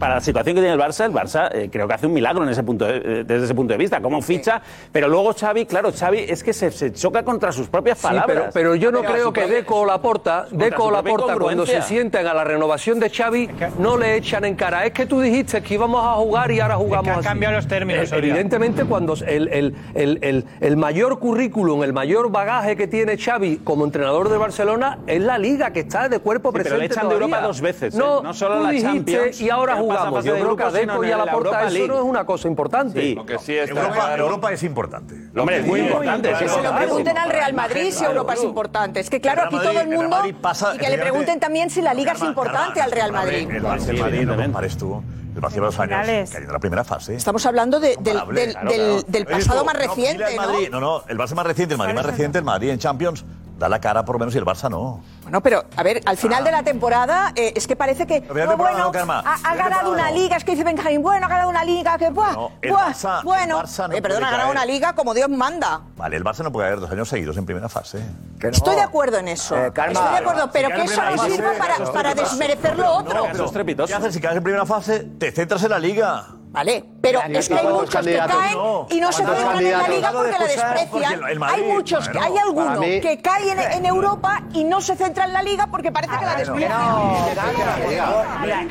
S15: Para la situación que tiene el Barça, el Barça eh, creo que hace un milagro en ese punto de- eh, desde ese punto de vista, cómo ficha, pero luego Xavi, claro, Xavi es que se, se choca contra sus propias
S14: Sí,
S15: palabras.
S14: pero, pero yo no creo que Deco o Laporta, Deco o Laporta cuando se sienten a la renovación de Xavi no le echan en cara. Es que tú dijiste que íbamos a jugar y ahora jugamos
S9: han
S14: así.
S9: cambiado los términos,
S14: Eh. Evidentemente cuando el, el- el- el- el mayor currículum, el mayor bagaje que tiene Xavi como entrenador de Barcelona es la liga que está de cuerpo
S15: Sí, pero
S14: presente
S15: le echan de. Europa dos veces, ¿eh?
S14: No,
S15: No solo
S14: tú
S15: la
S14: dijiste
S15: Champions,
S14: y ahora
S15: que no pasa
S14: jugamos. Yo
S15: de
S14: creo que a Deco y a
S15: la Europa
S14: eso
S15: League.
S14: no es una cosa importante.
S15: Sí.
S11: Que sí está
S4: Europa,
S11: claro-
S4: Europa es importante.
S15: Hombre, es muy importante.
S10: Que se lo pregunten al Real Madrid si Europa es importante. Es que claro, aquí todo el
S4: Madrid-
S10: mundo.
S4: Madrid pasa-
S10: Y que le pregunten también si la Liga es importante al Real Madrid.
S4: El Barça, no compares tú. El Barça lleva dos años cayendo en la primera fase.
S10: Estamos hablando de- del, del-
S4: Claro, claro.
S10: del
S4: Oye,
S10: pasado
S4: tú,
S10: más
S4: no,
S10: reciente,
S4: el
S10: ¿no?
S4: Madrid, no, no, el Barça más reciente, el Madrid más reciente, el Madrid en Champions da la cara por lo menos y el Barça no.
S10: Bueno, pero a ver, al final de la temporada eh, es que parece que no,
S4: temporada
S10: bueno,
S4: no,
S10: ha, ha ganado una
S4: no.
S10: liga, es que dice Benjamín, bueno, ha ganado una liga, que buah,
S4: No, el
S10: buah,
S4: Barça- el
S10: bueno,
S4: Barça no
S10: Oye, perdona, ha ganado una liga como Dios manda.
S4: Vale, el Barça no puede haber dos años seguidos en primera fase.
S10: Estoy de acuerdo en eso.
S4: Eh, Karma,
S10: Estoy de acuerdo,
S4: si
S10: pero que eso no sirva para, para desmerecer lo otro.
S4: No, ¿Qué haces si caes en primera fase? Te centras en la liga.
S10: Vale, pero es que hay
S4: ¿Cuántos
S10: muchos que caen
S4: No.
S10: y no se
S4: ¿Cuántos
S10: centran en la liga porque la desprecian.
S4: Madrid,
S10: Hay muchos, hay alguno
S4: mí-
S10: que cae en, en Europa y no se centra en la liga porque parece que la desprecian.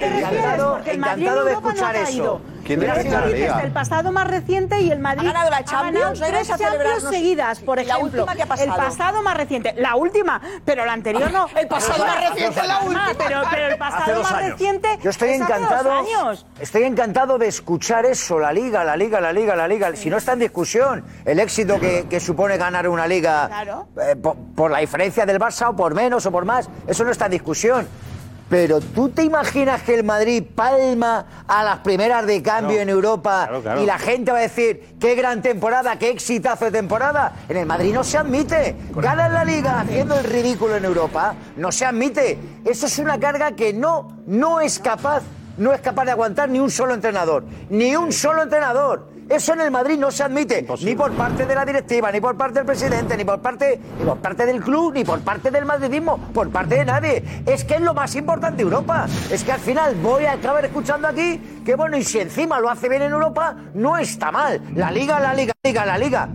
S13: Encantado,
S10: Porque el
S13: encantado de
S10: no
S13: escuchar eso.
S12: ¿Quién
S13: pasado más reciente y el Madrid
S10: Ha ganado la
S13: ha
S10: Champions,
S13: ganado
S10: ¿no?
S13: tres Champions seguidas, por
S10: La
S13: ejemplo.
S10: última que ha
S13: El
S10: pasado.
S13: más reciente, la última, pero la anterior no.
S10: El pasado más reciente, la última.
S13: Pero, pero el pasado más
S12: años.
S13: reciente.
S16: Yo estoy
S13: es hace dos
S16: encantado.
S13: años.
S16: Estoy encantado de escuchar eso, la liga, la liga, la liga, la liga. Si no está en discusión el éxito que, que supone ganar una liga
S13: Claro.
S16: eh, por, por la diferencia del Barça o por menos o por más, eso no está en discusión. Pero tú te imaginas que el Madrid palma a las primeras de cambio
S15: Claro.
S16: en Europa
S15: Claro, claro.
S16: y la gente va a decir qué gran temporada, qué exitazo de temporada. En el Madrid no se admite. Ganan la liga haciendo el ridículo en Europa. No se admite. Eso es una carga que no, no es capaz, no es capaz de aguantar ni un solo entrenador. Ni un solo entrenador. Eso en el Madrid no se admite, ni por parte de la directiva, ni por parte del presidente, ni por parte, ni por parte del club, ni por parte del madridismo, por parte de nadie. Es que es lo más importante de Europa. Es que al final voy a acabar escuchando aquí que bueno, y si encima lo hace bien en Europa, no está mal. La liga, la liga, la liga, la liga.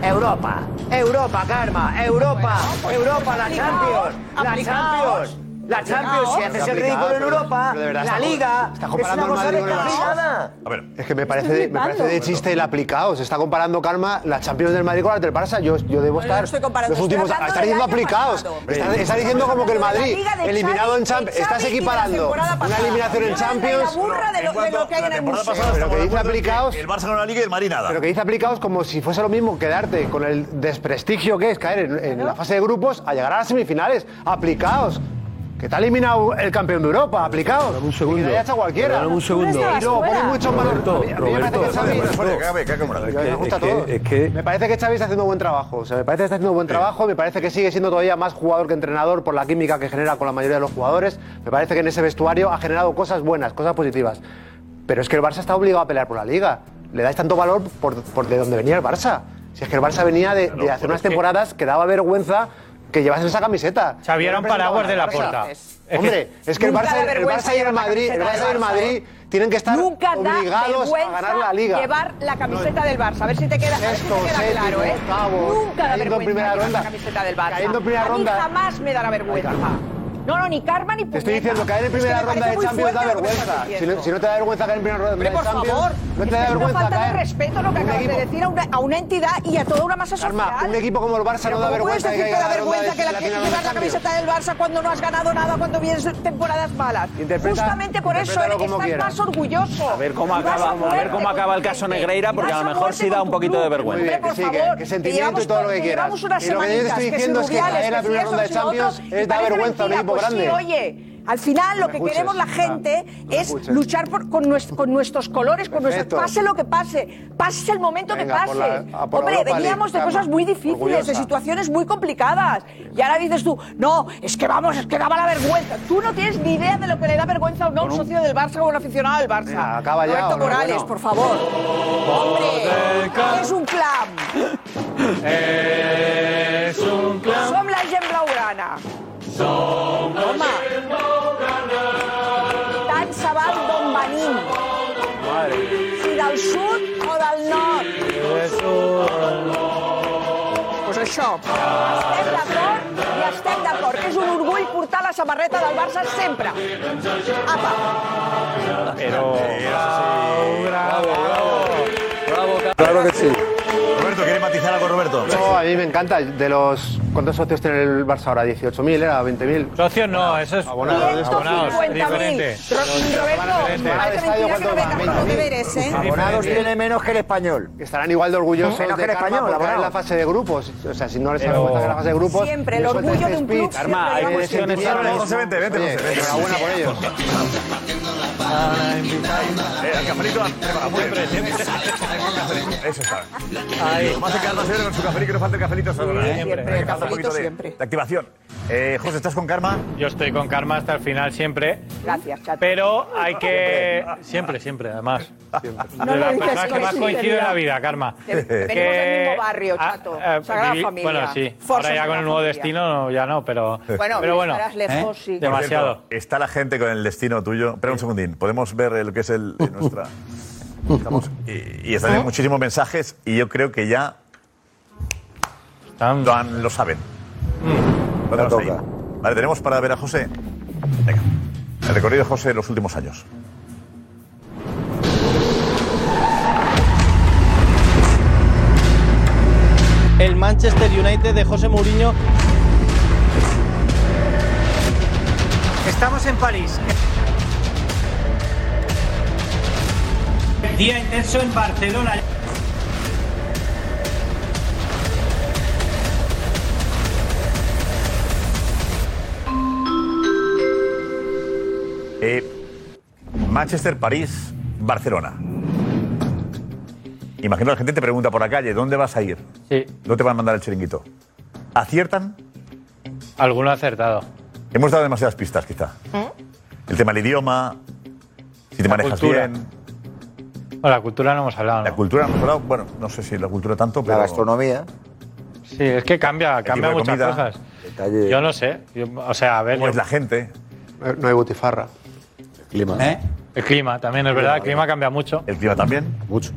S16: Europa, Europa, Karma, Europa, Europa, la Champions, la Champions. La Champions, si haces el ridículo en Europa,
S17: de
S16: la Liga,
S17: está
S16: es
S17: comparando
S16: una
S17: el
S16: cosa
S17: Madrid con el Barça.
S16: descafeinada.
S4: A ver,
S17: Es que me parece,
S16: Estoy
S17: me parece de chiste el aplicado. Se está comparando, Calma, la Champions del Madrid con la del Barça. Yo, yo debo estar
S10: estoy comparando,
S17: los últimos...
S10: hablando
S17: Está
S10: del
S17: diciendo aplicados. Está, está diciendo como que el Madrid,
S10: de de
S17: eliminado en Champions...
S10: de
S17: Estás
S10: de
S17: equiparando una eliminación en
S10: de
S17: Champions...
S10: burra de lo- de que hay en el museo.
S17: Pero que dice aplicados...
S4: El Barça con la Liga y el Madrid nada.
S17: Pero que dice aplicados como si fuese lo mismo quedarte con el desprestigio que es caer en, en la fase de grupos a llegar a las semifinales. Aplicados. Que te ha eliminado el campeón de Europa, aplicados. Un segundo. Haya hecho cualquiera.
S14: Perdóname un segundo.
S17: Y luego ponen mucho en valor.
S14: Es que-
S17: Me parece que Xavi está haciendo buen trabajo. O sea, me parece que está haciendo buen trabajo. Me parece que sigue siendo todavía más jugador que entrenador por la química que genera con la mayoría de los jugadores. Me parece que en ese vestuario ha generado cosas buenas, cosas positivas. Pero es que el Barça está obligado a pelear por la Liga. Le dais tanto valor por, por de dónde venía el Barça. Si es que el Barça venía de, de hacer unas temporadas que daba vergüenza que llevasen esa camiseta.
S9: Xavi era un paraguas de la puerta.
S17: Hombre, es que el Barça,
S10: da
S17: el
S10: vergüenza
S17: Barça y el Madrid, el Barça y el Madrid tienen que estar
S10: Nunca
S17: obligados
S10: vergüenza
S17: a ganar la Liga.
S10: llevar la camiseta del Barça. A ver si te queda, ver si te
S17: Sexto,
S10: queda
S17: séptimo,
S10: claro, ¿eh?
S17: octavo,
S10: Nunca da
S17: cayendo en
S10: vergüenza
S17: primera ronda.
S10: la camiseta del Barça.
S17: Cayendo en primera
S10: a mí
S17: ronda.
S10: jamás me dará vergüenza. No, no, ni karma ni
S17: Te estoy
S10: puñeta.
S17: diciendo, caer en
S10: Es que
S17: primera
S10: me
S17: ronda de Champions da vergüenza. Si no, si no te da vergüenza caer en primera ronda
S10: Hombre,
S17: de
S10: por
S17: Champions,
S10: favor,
S17: no te da
S10: es una
S17: vergüenza
S10: falta de respeto lo que acabas de decir a una, a una entidad y a toda una masa social.
S17: Karma, un equipo como el Barça
S10: Pero
S17: no da
S10: ¿cómo puedes
S17: vergüenza que
S10: decir que da vergüenza que la que la camiseta del Barça cuando no has ganado nada, cuando vienes temporadas malas?
S17: Interpreta-
S10: Justamente por eso eres-
S17: como
S10: estás
S17: quieras.
S10: más orgulloso.
S15: A ver cómo acaba, a ver cómo acaba el caso. Negreira, porque a lo mejor sí da un poquito de vergüenza.
S17: Muy bien,
S10: Hombre,
S17: que sí,
S10: por favor,
S17: que sentimiento y todo lo que quieras. Y lo que yo te estoy diciendo es que caer en la primera ronda de Champions es
S10: parece
S17: vergüenza a un equipo grande.
S10: Sí, oye, al final lo
S17: me
S10: que
S17: escuches.
S10: queremos la gente es luchar por- con, nues- con nuestros colores, con nuestros, pase lo que pase, pase el momento
S17: Venga,
S10: que pase.
S17: la-
S10: Hombre,
S17: Europa
S10: veníamos de cosas muy difíciles, de
S17: orgullosa.
S10: situaciones muy complicadas. Y ahora dices tú, no, es que vamos, es que daba la vergüenza. Tú no tienes ni idea de lo que le da vergüenza a un no socio del Barça o a un aficionado del Barça.
S17: Venga, acaba ya,
S10: Roberto
S17: ¿o no?
S10: Morales,
S17: Bueno.
S10: por favor. Hombre, es un clam.
S9: Es un clan.
S10: Som la gent blaugrana. Home, tant se val d'on venim. Si del sud o del nord. Pues això. Estem d'acord i estem d'acord que és un orgull portar la samarreta del Barça sempre. Apa.
S9: Pero.
S14: Claro que sí.
S4: Roberto, ¿quieres matizar algo, Roberto?
S17: No, a mí me encanta. De los ¿Cuántos socios tiene el Barça ahora? ¿18.000? ¿Era 20.000?
S9: Socios no, eso es
S17: Abonados.
S9: abonados,
S10: 150.000.
S9: diferente.
S10: Ro- Roberto, parece mentira que no vengas con los deberes, ¿eh?
S16: Abonados tiene menos que el español.
S17: Que estarán igual de orgullosos
S16: Menos
S17: de
S16: que el español,
S17: por caer en la fase de grupos. O sea, si no les
S9: Pero-
S17: hace en la fase de grupos...
S10: Siempre, el orgullo de un club siempre
S15: Karma, hay cuestiones.
S4: José, vente, vente, José,
S17: enhorabuena por ellos.
S4: Al cafelito, prepara, muy bien. Eso está. Lo más encantado siempre con su cafelito, que no falta el cafelito solo. ¿eh?
S10: Siempre,
S4: un
S10: cafelito
S4: poquito de,
S10: siempre.
S4: de activación. Eh, José, ¿estás con Karma?
S9: Yo estoy con Karma hasta el final siempre.
S10: Gracias, chato.
S9: Pero hay que. Siempre, siempre, además.
S10: No
S9: de las personas que más coincido en la vida, Karma.
S10: Que venimos del mismo barrio, chato. Sagrada Familia.
S9: Bueno, sí.
S10: Forza
S9: Ahora ya con el nuevo
S10: Familia.
S9: destino no, ya no, pero.
S10: Bueno,
S9: pero bueno.
S10: estarás lejos, sí.
S4: Por
S9: Demasiado.
S4: cierto, está la gente con el destino tuyo. Espera un segundín. Podemos ver lo que es el, eh, nuestra. Estamos, y, y están
S10: ¿Eh?
S4: muchísimos mensajes y yo creo que ya lo, han- lo saben.
S10: Mm.
S4: Lo tenemos ahí. Vale, tenemos para ver a José. Venga. El recorrido de José en los últimos años.
S18: El Manchester United de José Mourinho.
S19: Estamos en París. Día intenso en Barcelona.
S4: Eh, Manchester, París, Barcelona. Imagino que la gente te pregunta por la calle, ¿dónde vas a ir?
S9: Sí.
S4: ¿Dónde te van a mandar el chiringuito? ¿Aciertan?
S9: Alguno ha acertado.
S4: Hemos dado demasiadas pistas, quizá. El tema del idioma, si te
S9: La
S4: manejas
S9: cultura.
S4: bien.
S9: Bueno, la cultura no hemos hablado.
S4: La cultura hemos hablado, bueno, no sé si la cultura tanto, pero.
S16: La gastronomía.
S9: Sí, es que cambia, cambia muchas
S4: comida.
S9: cosas. Yo no sé. yo- o sea, a ver.
S4: ¿Cómo
S9: yo-
S4: es la gente?
S17: No hay butifarra.
S12: Clima.
S9: El clima también, es verdad. El clima cambia mucho.
S4: ¿El clima también?
S12: Mucho.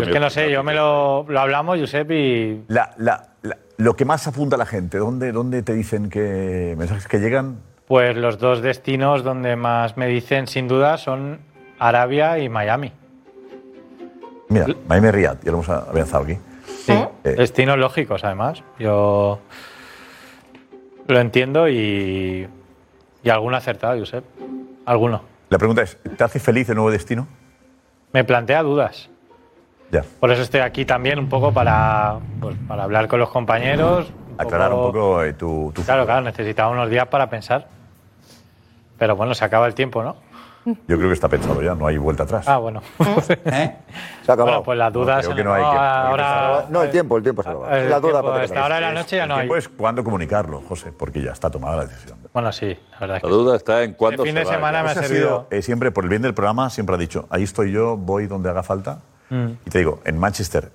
S9: es que no sé, yo me lo, lo hablamos, Josep, y.
S4: La, la- la- lo que más apunta a la gente, ¿dónde, ¿dónde te dicen que mensajes que llegan?
S9: Pues los dos destinos donde más me dicen, sin duda, son Arabia y Miami.
S4: Mira, Miami Riyadh, ya lo hemos avanzado aquí.
S9: Sí, destinos lógicos, además. Yo lo entiendo y, y alguno acertado, Josep. Alguno.
S4: La pregunta es, ¿te hace feliz el nuevo destino?
S9: Me plantea dudas.
S4: Ya.
S9: Por eso estoy aquí también un poco para, pues, para hablar con los compañeros.
S4: Aclarar un poco eh, tu, tu-
S9: Claro, claro, necesitaba unos días para pensar. Pero bueno, se acaba el tiempo, ¿no?
S4: Yo creo que está pensado ya, no hay vuelta atrás.
S9: Ah, bueno.
S16: Se ha acabado.
S9: Bueno, pues las dudas.
S4: creo
S9: se
S4: que no hay que- que
S9: ahora.
S16: No, el tiempo, el tiempo se acaba.
S9: El
S16: La duda
S9: tiempo,
S16: para
S9: hasta ahora de la noche ya no hay.
S4: tiempo es cuándo comunicarlo, José, porque ya está tomada la decisión.
S9: Bueno, sí, la verdad es
S11: La
S9: que.
S11: duda está en cuándo
S9: El fin
S11: se
S9: de
S11: va.
S9: semana me ha servido.
S4: sido, eh, siempre, por el bien del programa, siempre ha dicho, ahí estoy yo, voy donde haga falta.
S9: Mm.
S4: Y te digo, en Manchester,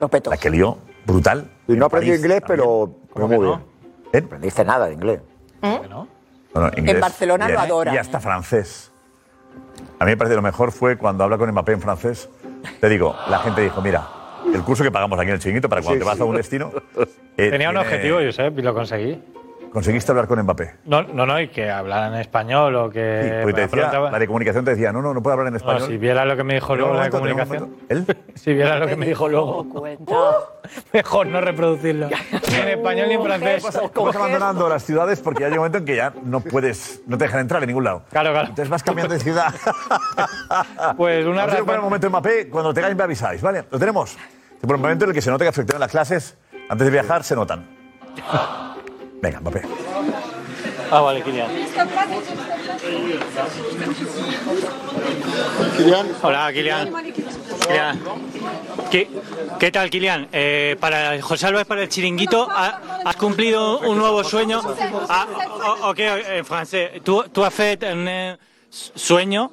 S10: Lo peto.
S4: la que lió, brutal.
S16: Y no aprendí
S4: París
S16: inglés, pero, pero muy
S9: que
S16: bien.
S4: ¿Eh?
S16: No aprendiste nada de inglés.
S4: Bueno, inglés.
S10: Barcelona
S4: y,
S10: lo adoran,
S4: Y hasta
S10: ¿eh?
S4: francés. A mí me parece lo mejor fue cuando habla con Mbappé en francés. Te digo, la gente dijo, mira, el curso que pagamos aquí en el chiringuito para cuando
S16: Sí,
S4: te vas
S16: sí.
S4: a un destino. eh,
S9: Tenía un
S4: tiene-
S9: objetivo, Josep, y lo conseguí.
S4: Conseguiste hablar con Mbappé.
S9: No, no, no, y que hablaran en español o que.
S4: Sí, porque te decía,
S9: preguntaba-
S4: la de comunicación te decía, no, no, no puedo hablar en
S9: No,
S4: español.
S9: si viera lo que me dijo luego la de
S4: momento,
S9: comunicación.
S4: momento. ¿Él?
S9: Si viera lo que me dijo luego. Mejor no reproducirlo. Ni en español ni en francés.
S4: Vas abandonando las ciudades porque ya llega un momento en que ya no puedes, no te dejan entrar en ningún lado.
S9: Claro, claro.
S4: Entonces vas cambiando de ciudad.
S9: Pues una razón.
S4: un momento en Mbappé, cuando tengáis me avisáis, ¿vale? ¿Lo tenemos? Por un momento en el que se nota que efectivamente las clases, antes de viajar, se notan. Venga, Mbappé.
S18: Ah, vale, Kilian.
S20: Hola, Kilian. Kilian. ¿Qué, qué tal, Kilian? Eh, para José Álvarez, para el chiringuito, ha- has cumplido un nuevo sueño. Ah, o- ok, en francés. Tú, tú has fait un eh, sueño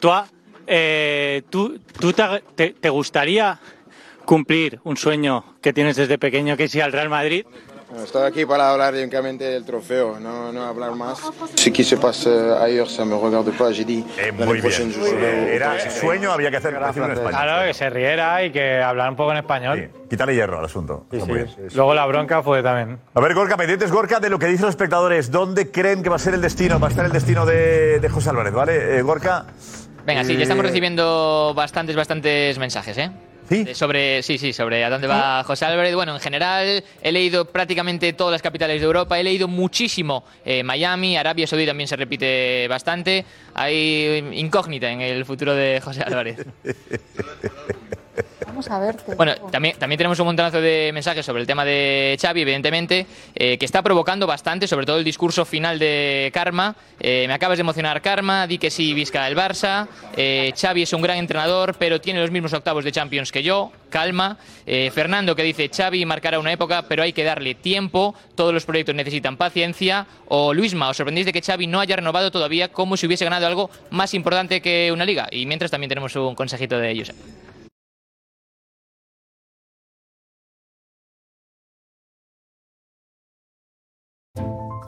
S20: toi. Eh, ¿Tú, tú te, te- te gustaría cumplir un sueño que tienes desde pequeño, que es ir al Real Madrid?
S21: Bueno, Estoy aquí para hablar únicamente del trofeo, no, no hablar más. Ce qui se passe ailleurs, ça me regarde pas. J'ai dit
S4: muy
S21: prochaine je
S4: bien. Eh, Era sueño, había que hacer decirlo en español.
S9: Claro, que se riera y que hablara un poco en español.
S4: Quítale hierro al asunto. Muy bien.
S9: Luego la bronca fue también.
S4: A ver, Gorka, pendientes, Gorka, de lo que dicen los espectadores. ¿Dónde creen que va a ser el destino? Va a estar el destino de, de José Álvarez, ¿vale? Eh, Gorka.
S5: Venga, sí, ya estamos
S4: eh,
S5: recibiendo bastantes, bastantes mensajes, ¿eh?
S4: ¿Sí?
S5: Sobre, sí, sí, sobre a dónde va José Álvarez. Bueno, en general he leído prácticamente todas las capitales de Europa, he leído muchísimo eh, Miami, Arabia Saudí también se repite bastante. Hay incógnita en el futuro de José Álvarez.
S19: Vamos a verte.
S5: Bueno, también, también tenemos un montonazo de mensajes sobre el tema de Xavi, evidentemente, eh, que está provocando bastante, sobre todo el discurso final de Karma. Eh, me acabas de emocionar, Karma, di que sí, Vizca el Barça. Eh, Xavi es un gran entrenador, pero tiene los mismos octavos de Champions que yo. Calma. Eh, Fernando, que dice, Xavi marcará una época, pero hay que darle tiempo. Todos los proyectos necesitan paciencia. O Luisma, os sorprendéis de que Xavi no haya renovado todavía como si hubiese ganado algo más importante que una liga. Y mientras también tenemos un consejito de ellos.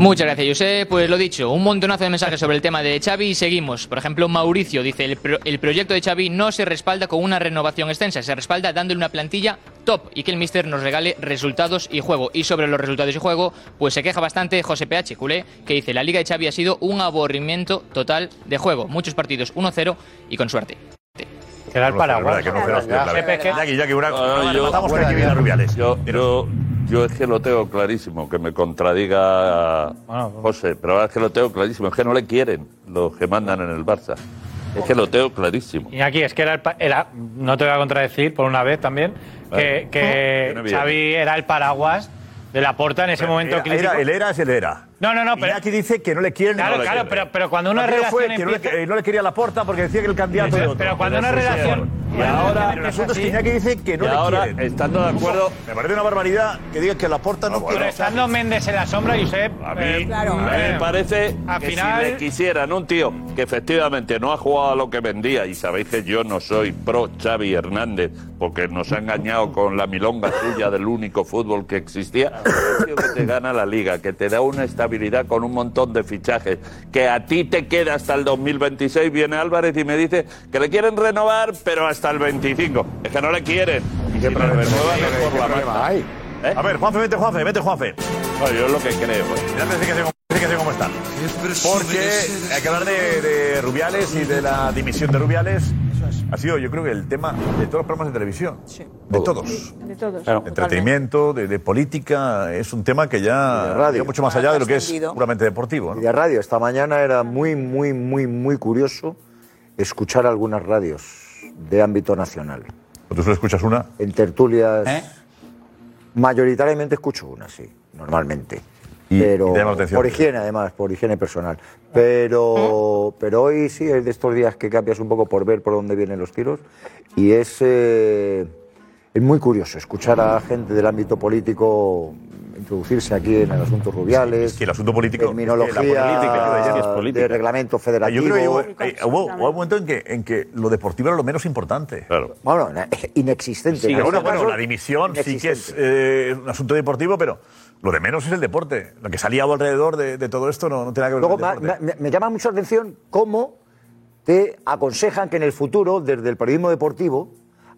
S5: Muchas gracias, José. Pues lo dicho, un montonazo de mensajes sobre el tema de Xavi y seguimos. Por ejemplo, Mauricio dice, el, pro- el proyecto de Xavi no se respalda con una renovación extensa, se respalda dándole una plantilla top y que el míster nos regale resultados y juego. Y sobre los resultados y juego, pues se queja bastante José PH, culé, que dice, la liga de Xavi ha sido un aborrimiento total de juego. Muchos partidos 1-0 y con suerte.
S9: Era el
S4: No,
S9: Paraguay.
S4: verdad que no fue la hostia,
S9: Ya.
S4: claro.
S9: Pepe, que-
S4: Jackie, Jackie, una,
S11: Ah,
S4: una-
S11: yo- es que lo tengo clarísimo, que me contradiga José, pero es que lo tengo clarísimo, es que no le quieren los que mandan en el Barça. Es que lo tengo clarísimo.
S9: Y aquí es que era, el pa- era- no te voy a contradecir por una vez también, que, que. Xavi era el paraguas de la porta en ese momento
S4: Era-
S9: crítico.
S4: era- el era es el era.
S9: No, no, no, pero
S4: aquí dice que no le quieren.
S9: Claro,
S4: no le
S9: claro,
S4: quieren.
S9: pero, pero cuando una
S4: Aquello fue
S9: relación
S4: que no le-
S9: empieza-
S4: eh, no le quería la porta porque decía que el candidato
S9: Pero-
S4: era otro.
S9: pero cuando una relación-
S4: Y ahora el asunto es que Iñaki dice que no
S11: Y
S4: le
S11: ahora,
S4: quieren.
S11: estando de acuerdo-
S4: Me parece una barbaridad que diga que la porta no,
S9: Pero
S4: quiere.
S9: estando Méndez en la sombra, Josep.
S11: A mí,
S9: eh,
S11: a mí me parece
S9: al
S11: que
S9: final-
S11: si le quisieran un tío que efectivamente no ha jugado a lo que vendía, y sabéis que yo no soy pro Xavi Hernández, porque nos ha engañado con la milonga suya del único fútbol que existía, un tío que te gana la liga, que te da una estabilidad con un montón de fichajes, que a ti te queda hasta el 2026, viene Álvarez y me dice que le quieren renovar, pero hasta el 25. Es que no le quieren. Y si le renuevan es por la manta. ¿Eh?
S4: A ver, Juanfe, vete, Juanfe, vete, Juanfe.
S11: No, yo es lo que creo.
S4: Ya te sé que sé cómo, sé que sé cómo están. Porque hay que hablar de, de Rubiales y de la dimisión de Rubiales. Ha sido, yo creo que el tema de todos los programas de televisión. De todos.
S13: De todos.
S4: De entretenimiento, de, de política, es un tema que ya
S22: radio.
S4: mucho más allá de lo que es puramente deportivo. ¿no?
S22: Y de radio, esta mañana era muy, muy, muy, muy curioso escuchar algunas radios de ámbito nacional.
S4: ¿Tú solo escuchas una?
S22: En tertulias. Mayoritariamente escucho una, sí, normalmente. Pero
S4: y la atención.
S22: por higiene, además, por higiene personal. Pero, pero hoy sí es de estos días que cambias un poco por ver por dónde vienen los tiros. Y es, eh, es muy curioso escuchar a gente del ámbito político introducirse aquí en el asunto Rubiales.
S4: que el asunto político.
S22: Terminología
S4: es que la política,
S22: de
S4: es política.
S22: reglamento federativo.
S4: Yo creo que hubo, eh, hubo- hubo un momento en que, en que lo deportivo era lo menos importante. Claro.
S22: Bueno, inexistente.
S4: Sí,
S22: En
S4: bueno, bueno, la dimisión sí que es eh, un asunto deportivo, pero lo de menos es el deporte. Lo que salía alrededor de, de todo esto no, no tiene nada que ver
S22: Luego
S4: con el
S22: me,
S4: deporte.
S22: me- me llama mucho la atención cómo te aconsejan que en el futuro, desde el periodismo deportivo,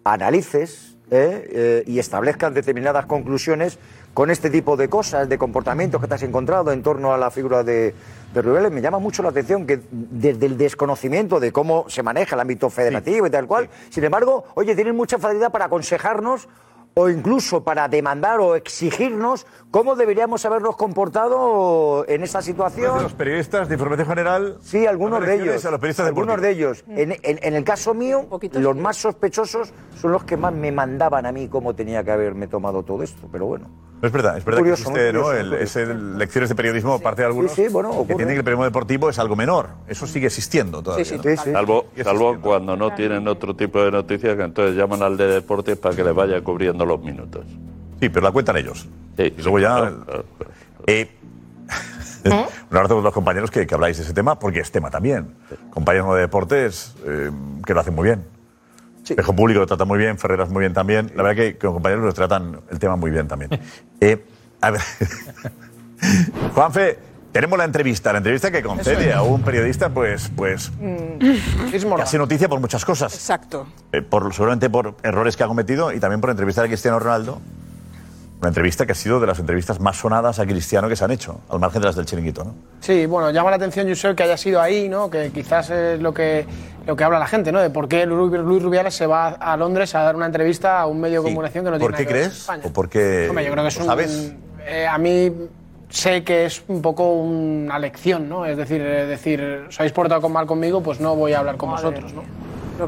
S22: analices eh, eh, y establezcas determinadas conclusiones con este tipo de cosas, de comportamientos que te has encontrado en torno a la figura de, de. Me llama mucho la atención que desde el desconocimiento de cómo se maneja el ámbito federativo y tal cual, sin embargo, oye, tienen mucha facilidad para aconsejarnos o incluso para demandar o exigirnos cómo deberíamos habernos comportado en esta situación.
S4: Los periodistas de información general.
S22: Sí, algunos de ellos.
S4: a los periodistas
S22: algunos de ellos. En, en- en el caso mío, los más sospechosos son los que más me mandaban a mí cómo tenía que haberme tomado todo esto. Pero bueno.
S4: Es verdad, es verdad
S22: Curioso,
S4: que existe ¿no? El- ese lecciones de periodismo, parte de algunos,
S22: sí, bueno,
S4: que tienen que el periodismo deportivo es algo menor. Eso sigue existiendo todavía. ¿no?
S11: Salvo, salvo cuando no tienen otro tipo de noticias, que entonces llaman al de deportes para que les vaya cubriendo los minutos.
S4: Sí, pero la cuentan ellos.
S11: Sí,
S4: Y luego ya. Eh, un abrazo a los compañeros que, que habláis de ese tema, porque es tema también. Compañeros de deportes eh, que lo hacen muy bien. Espejo Público lo trata muy bien, Ferreras muy bien también. La verdad que, que los compañeros nos tratan el tema muy bien también. Eh, a ver. Juanfe, tenemos la entrevista, la entrevista que concede a un periodista, pues, pues que hace noticia por muchas cosas.
S10: Exacto.
S4: Eh, por, seguramente por errores que ha cometido y también por entrevistar a Cristiano Ronaldo. Una entrevista que ha sido de las entrevistas más sonadas a Cristiano que se han hecho, al margen de las del chiringuito, ¿no?
S2: Sí, bueno, llama la atención, Josep, que haya sido ahí, ¿no? Que quizás es lo que, lo que habla la gente, ¿no? De por qué Luis Rubiales se va a Londres a dar una entrevista a un medio de comunicación que no
S4: ¿Por
S2: tiene
S4: qué
S2: nada que ver
S4: crees?
S2: España.
S4: ¿O por qué
S2: Hombre, yo creo que es un.
S4: sabes?
S2: eh, a mí sé que es un poco una lección, ¿no? Es decir, eh, decir, os habéis portado con mal conmigo, pues no voy a hablar con vosotros, ¿no?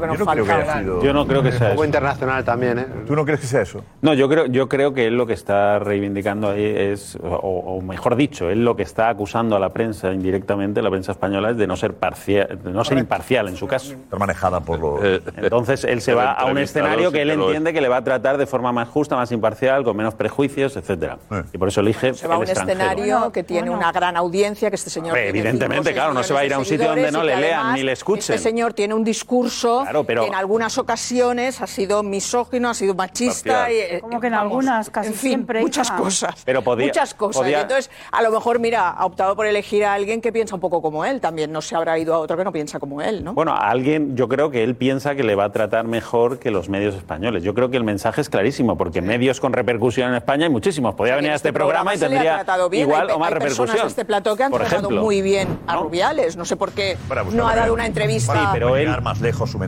S10: Creo que
S2: nos
S4: Yo no creo que sido-
S15: Yo no creo que sea
S17: Un poco
S15: eso.
S17: internacional también, ¿eh?
S4: ¿Tú no crees que sea eso?
S15: No, yo creo, yo creo que él lo que está reivindicando ahí es, o, o mejor dicho, él lo que está acusando a la prensa indirectamente, la prensa española, es de no ser parcial, de no ser imparcial en su caso.
S4: Está manejada por los.
S15: Entonces él se va a un escenario que él entiende que le va a tratar de forma más justa, más imparcial, con menos prejuicios, etcétera. Y por eso elige
S10: Se va a un
S15: extranjero.
S10: escenario que tiene una gran audiencia, que este señor.
S15: Hombre, evidentemente,
S10: cinco
S15: claro, no se va a ir a un sitio donde no le lean ni le escuchen.
S10: Este señor tiene un discurso
S15: Claro, pero-
S10: que en algunas ocasiones ha sido misógino, ha sido machista. Y,
S13: Como que en
S10: vamos,
S13: algunas, casi
S10: en fin,
S13: siempre,
S10: Muchas
S13: hija.
S10: cosas.
S15: Pero podía-
S10: muchas cosas.
S15: podía-
S10: Y entonces, a lo mejor, mira, ha optado por elegir a alguien que piensa un poco como él. También no se habrá ido a otro que no piensa como él, ¿no?
S15: Bueno, a alguien, yo creo que él piensa que le va a tratar mejor que los medios españoles. Yo creo que el mensaje es clarísimo, porque medios con repercusión en España hay muchísimos. Podría venir a este programa y
S10: se le ha
S15: tendría
S10: tratado bien.
S15: igual
S10: hay,
S15: o más
S10: hay personas
S15: repercusión.
S10: de este plató que han
S15: por
S10: tratado
S15: ejemplo.
S10: muy bien a Rubiales. No sé por qué no ha dado una entrevista.
S4: Sí, pero él. más lejos su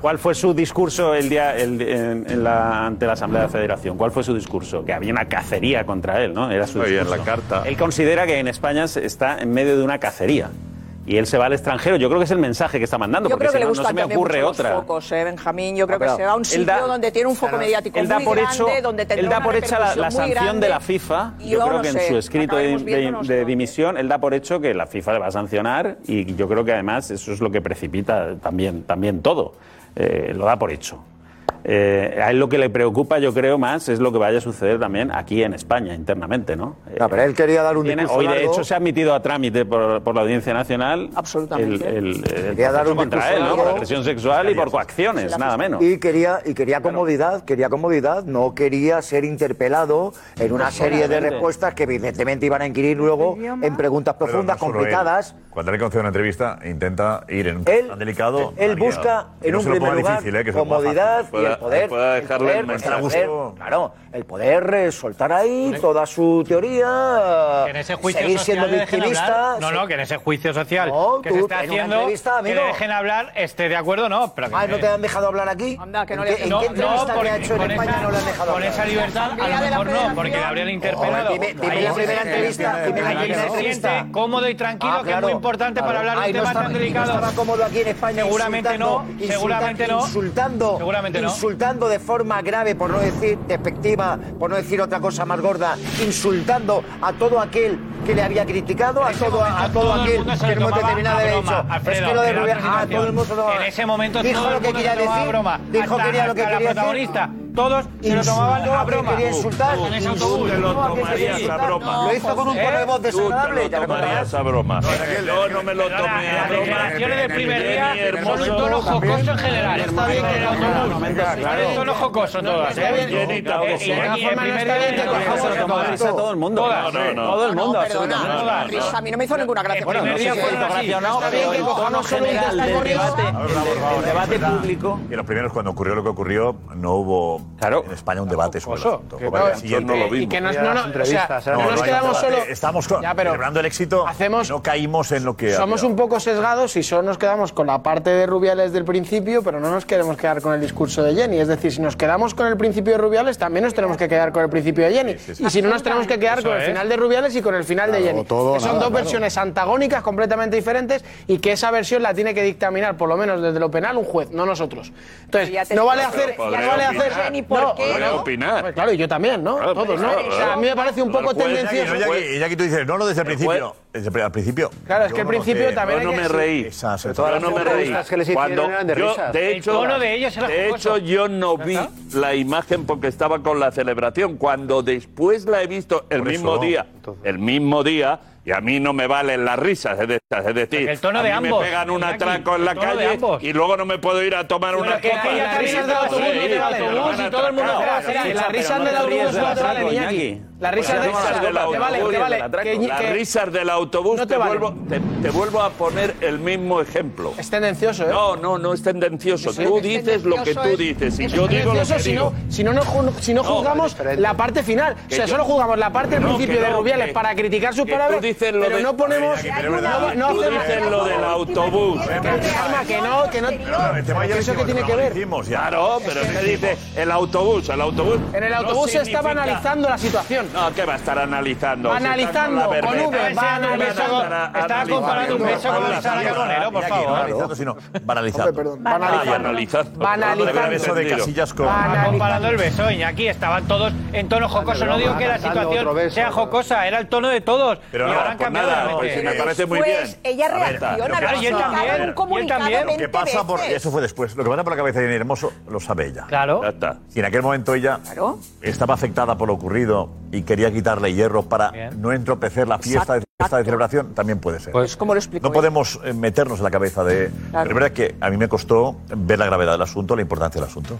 S15: ¿Cuál fue su discurso el día ante la Asamblea de la Federación? ¿Cuál fue su discurso? Que había una cacería contra él, ¿no? Era su discurso.
S11: La carta.
S15: Él considera que en España está en medio de una cacería y él se va al extranjero. Yo creo que es el mensaje que está mandando,
S10: yo
S15: porque
S10: creo que si
S15: no, no se me ocurre otra.
S10: Focos, ¿eh, Benjamín. Yo ah, creo que se va a un sitio donde tiene un foco mediático
S15: él da
S10: muy
S15: por
S10: grande, hecho,
S15: donde da por la, la sanción de la FIFA. Yo, creo que en su escrito de, de, dimisión, él da por hecho que la FIFA le va a sancionar y yo creo que además eso es lo que precipita también, también todo. Eh, lo da por hecho. Eh, a él lo que le preocupa, yo creo, más es lo que vaya a suceder también aquí en España, internamente, ¿no?
S22: Eh, no, pero él quería dar un
S15: Tiene- Hoy, de hecho, se ha admitido a trámite por, por la Audiencia Nacional
S10: Absolutamente.
S22: Quería dar un
S15: contra él, ¿no? Por agresión sexual y por coacciones, nada menos.
S22: Y quería, y quería comodidad, quería comodidad, no quería ser interpelado en una pues serie de respuestas que evidentemente iban a inquirir luego en preguntas profundas, complicadas,
S4: cuando le concede una entrevista, intenta ir en un
S22: él,
S4: tan delicado.
S22: Él busca, en un primer lugar,
S4: difícil, eh,
S22: comodidad y el poder.
S11: Pueda dejarle el poder,
S22: el poder claro, el poder eh, soltar ahí toda su teoría,
S9: en ese juicio
S22: seguir siendo victimista.
S9: No, no, que en ese juicio social
S22: no,
S9: que
S22: tú,
S9: se está haciendo, que le dejen hablar, esté de acuerdo no. Pero
S22: ah, ¿no te han dejado hablar aquí?
S10: Anda, que no le
S22: ¿En,
S10: no,
S22: qué entrevista que ha hecho en España no le han dejado hablar?
S9: Con esa libertad, a lo mejor no, porque le habrían interpelado.
S22: Dime la primera entrevista. Dime la primera entrevista.
S9: cómodo y tranquilo
S22: ah,
S9: que importante
S22: claro.
S9: para hablar de un tema tan delicado.
S22: No cómodo aquí en España.
S9: Seguramente no. Seguramente no.
S22: Insultando.
S9: Seguramente no.
S22: Insultando de forma grave, por no decir despectiva, por no decir otra cosa más gorda. Insultando a todo aquel que le había criticado, a
S9: este
S22: todo, a todo,
S9: todo
S22: aquel que
S9: no
S22: determinado
S9: de
S22: hecho.
S9: Alfredo,
S22: es que lo de
S9: Rubén,
S22: a todo el mundo.
S9: En ese momento
S22: dijo
S9: todo
S22: lo que quería decir. Dijo que quería lo que quería decir
S9: todos se lo tomaban a broma.
S22: Quería insultar.
S9: Tú,
S22: tú,
S9: autobús.
S22: te
S11: lo tomarías a broma.
S22: Lo hizo con un tono de voz desagradable.
S11: Tú te lo tomarías a broma. Yo no me lo tomé a broma.
S9: Las declaraciones del primer día son un tono jocoso en general.
S22: Está bien que
S9: el autobús. Un tono jocoso todas. ¿eh? Y el primer día
S22: se
S15: todo el mundo. Todo el mundo, absolutamente.
S10: A mí no me hizo ninguna gracia.
S9: Bueno,
S10: no sé si
S9: gracia
S15: o no, pero el tono general del debate público...
S4: Y los primeros, cuando ocurrió lo que ocurrió, no hubo Claro. En España un debate sobre el asunto.
S2: No, y lo vimos. Y que nos,
S4: no, nos
S2: quedamos solo...
S4: Eh, estamos con, celebrando el éxito,
S2: hacemos,
S4: no caímos en lo que...
S2: Somos un poco sesgados y solo nos quedamos con la parte de Rubiales del principio, pero no nos queremos quedar con el discurso de Jenny. Es decir, si nos quedamos con el principio de Rubiales, también nos tenemos que quedar con el principio de Jenny. Y si no, nos tenemos que quedar con el final de Rubiales y con el final de Jenny. Que son dos versiones antagónicas, completamente diferentes, y que esa versión la tiene que dictaminar, por lo menos desde lo penal, un juez, no nosotros. Entonces. No vale hacer
S10: ni por
S2: no,
S10: qué.
S2: ¿no?
S11: opinar.
S2: Claro, y yo también, ¿no?
S11: Claro,
S2: Todos, ¿no?
S11: Claro,
S2: a mí me parece un poco tendencioso.
S4: Y ya que tú dices, no, no, desde el principio. Desde al principio.
S2: Claro, es que al principio también.
S11: Yo no me reí. Yo no me reí. Cuando
S17: de
S11: hecho,
S9: de
S11: hecho, yo no vi la imagen porque estaba con la celebración. Cuando después la he visto el mismo día, el mismo día y a mí no me valen las risas es de es decir,
S9: el tono
S11: a mí
S9: ambos,
S11: me pegan un atraco en la calle y luego no me puedo ir a tomar una
S9: que.
S2: Las risas del autobús,
S9: y todo el mundo.
S2: Las risas del autobús no te valen, Iñaki.
S15: Pues
S2: Las risas
S11: del autobús. Las risas del autobús. te, vuelvo, te, vuelvo a poner el mismo ejemplo.
S2: Es tendencioso, ¿eh?
S11: No, no, no es tendencioso.
S2: Es
S11: tú dices lo que tú dices. y yo digo lo que
S2: si
S11: digo.
S2: No, si no, no, si no juzgamos la parte final. O sea, solo jugamos la parte del principio de Rubiales
S11: que,
S2: para criticar sus palabras.
S11: Tú
S2: no ponemos. No
S11: dices lo del autobús.
S2: Que no, que no. Eso
S4: que
S2: tiene que ver.
S11: Claro, pero ¿qué dice? El autobús, el autobús.
S2: En el autobús se
S11: está
S2: banalizando la situación.
S11: No, ¿qué va a estar analizando?
S2: Analizando,
S11: si con
S2: V, va
S9: a un Estaba comparando un beso con Sara Coronero, por favor.
S4: Analizando, sino banalizando.
S2: Banalizando. Banalizando.
S4: de casillas con...
S9: Comparando el beso, y aquí estaban todos en tono jocoso. No digo que la situación sea jocosa, era el tono de todos.
S4: Pero no,
S9: han
S11: pues
S9: cambiado
S11: me parece muy
S10: pues
S11: bien.
S10: Ella reacciona.
S9: Y él también. también.
S10: Lo
S4: que pasa. Eso fue después. Lo que pasa por la cabeza de Hermoso lo sabe ella.
S9: Claro.
S4: Y en aquel momento ella estaba afectada por lo ocurrido quería quitarle hierro para no entropecer la fiesta de, fiesta celebración, también puede ser.
S9: Pues,
S10: ¿cómo lo explico?
S4: No podemos eh, meternos en la cabeza de... La verdad es que a mí me costó ver la gravedad del asunto, la importancia del asunto.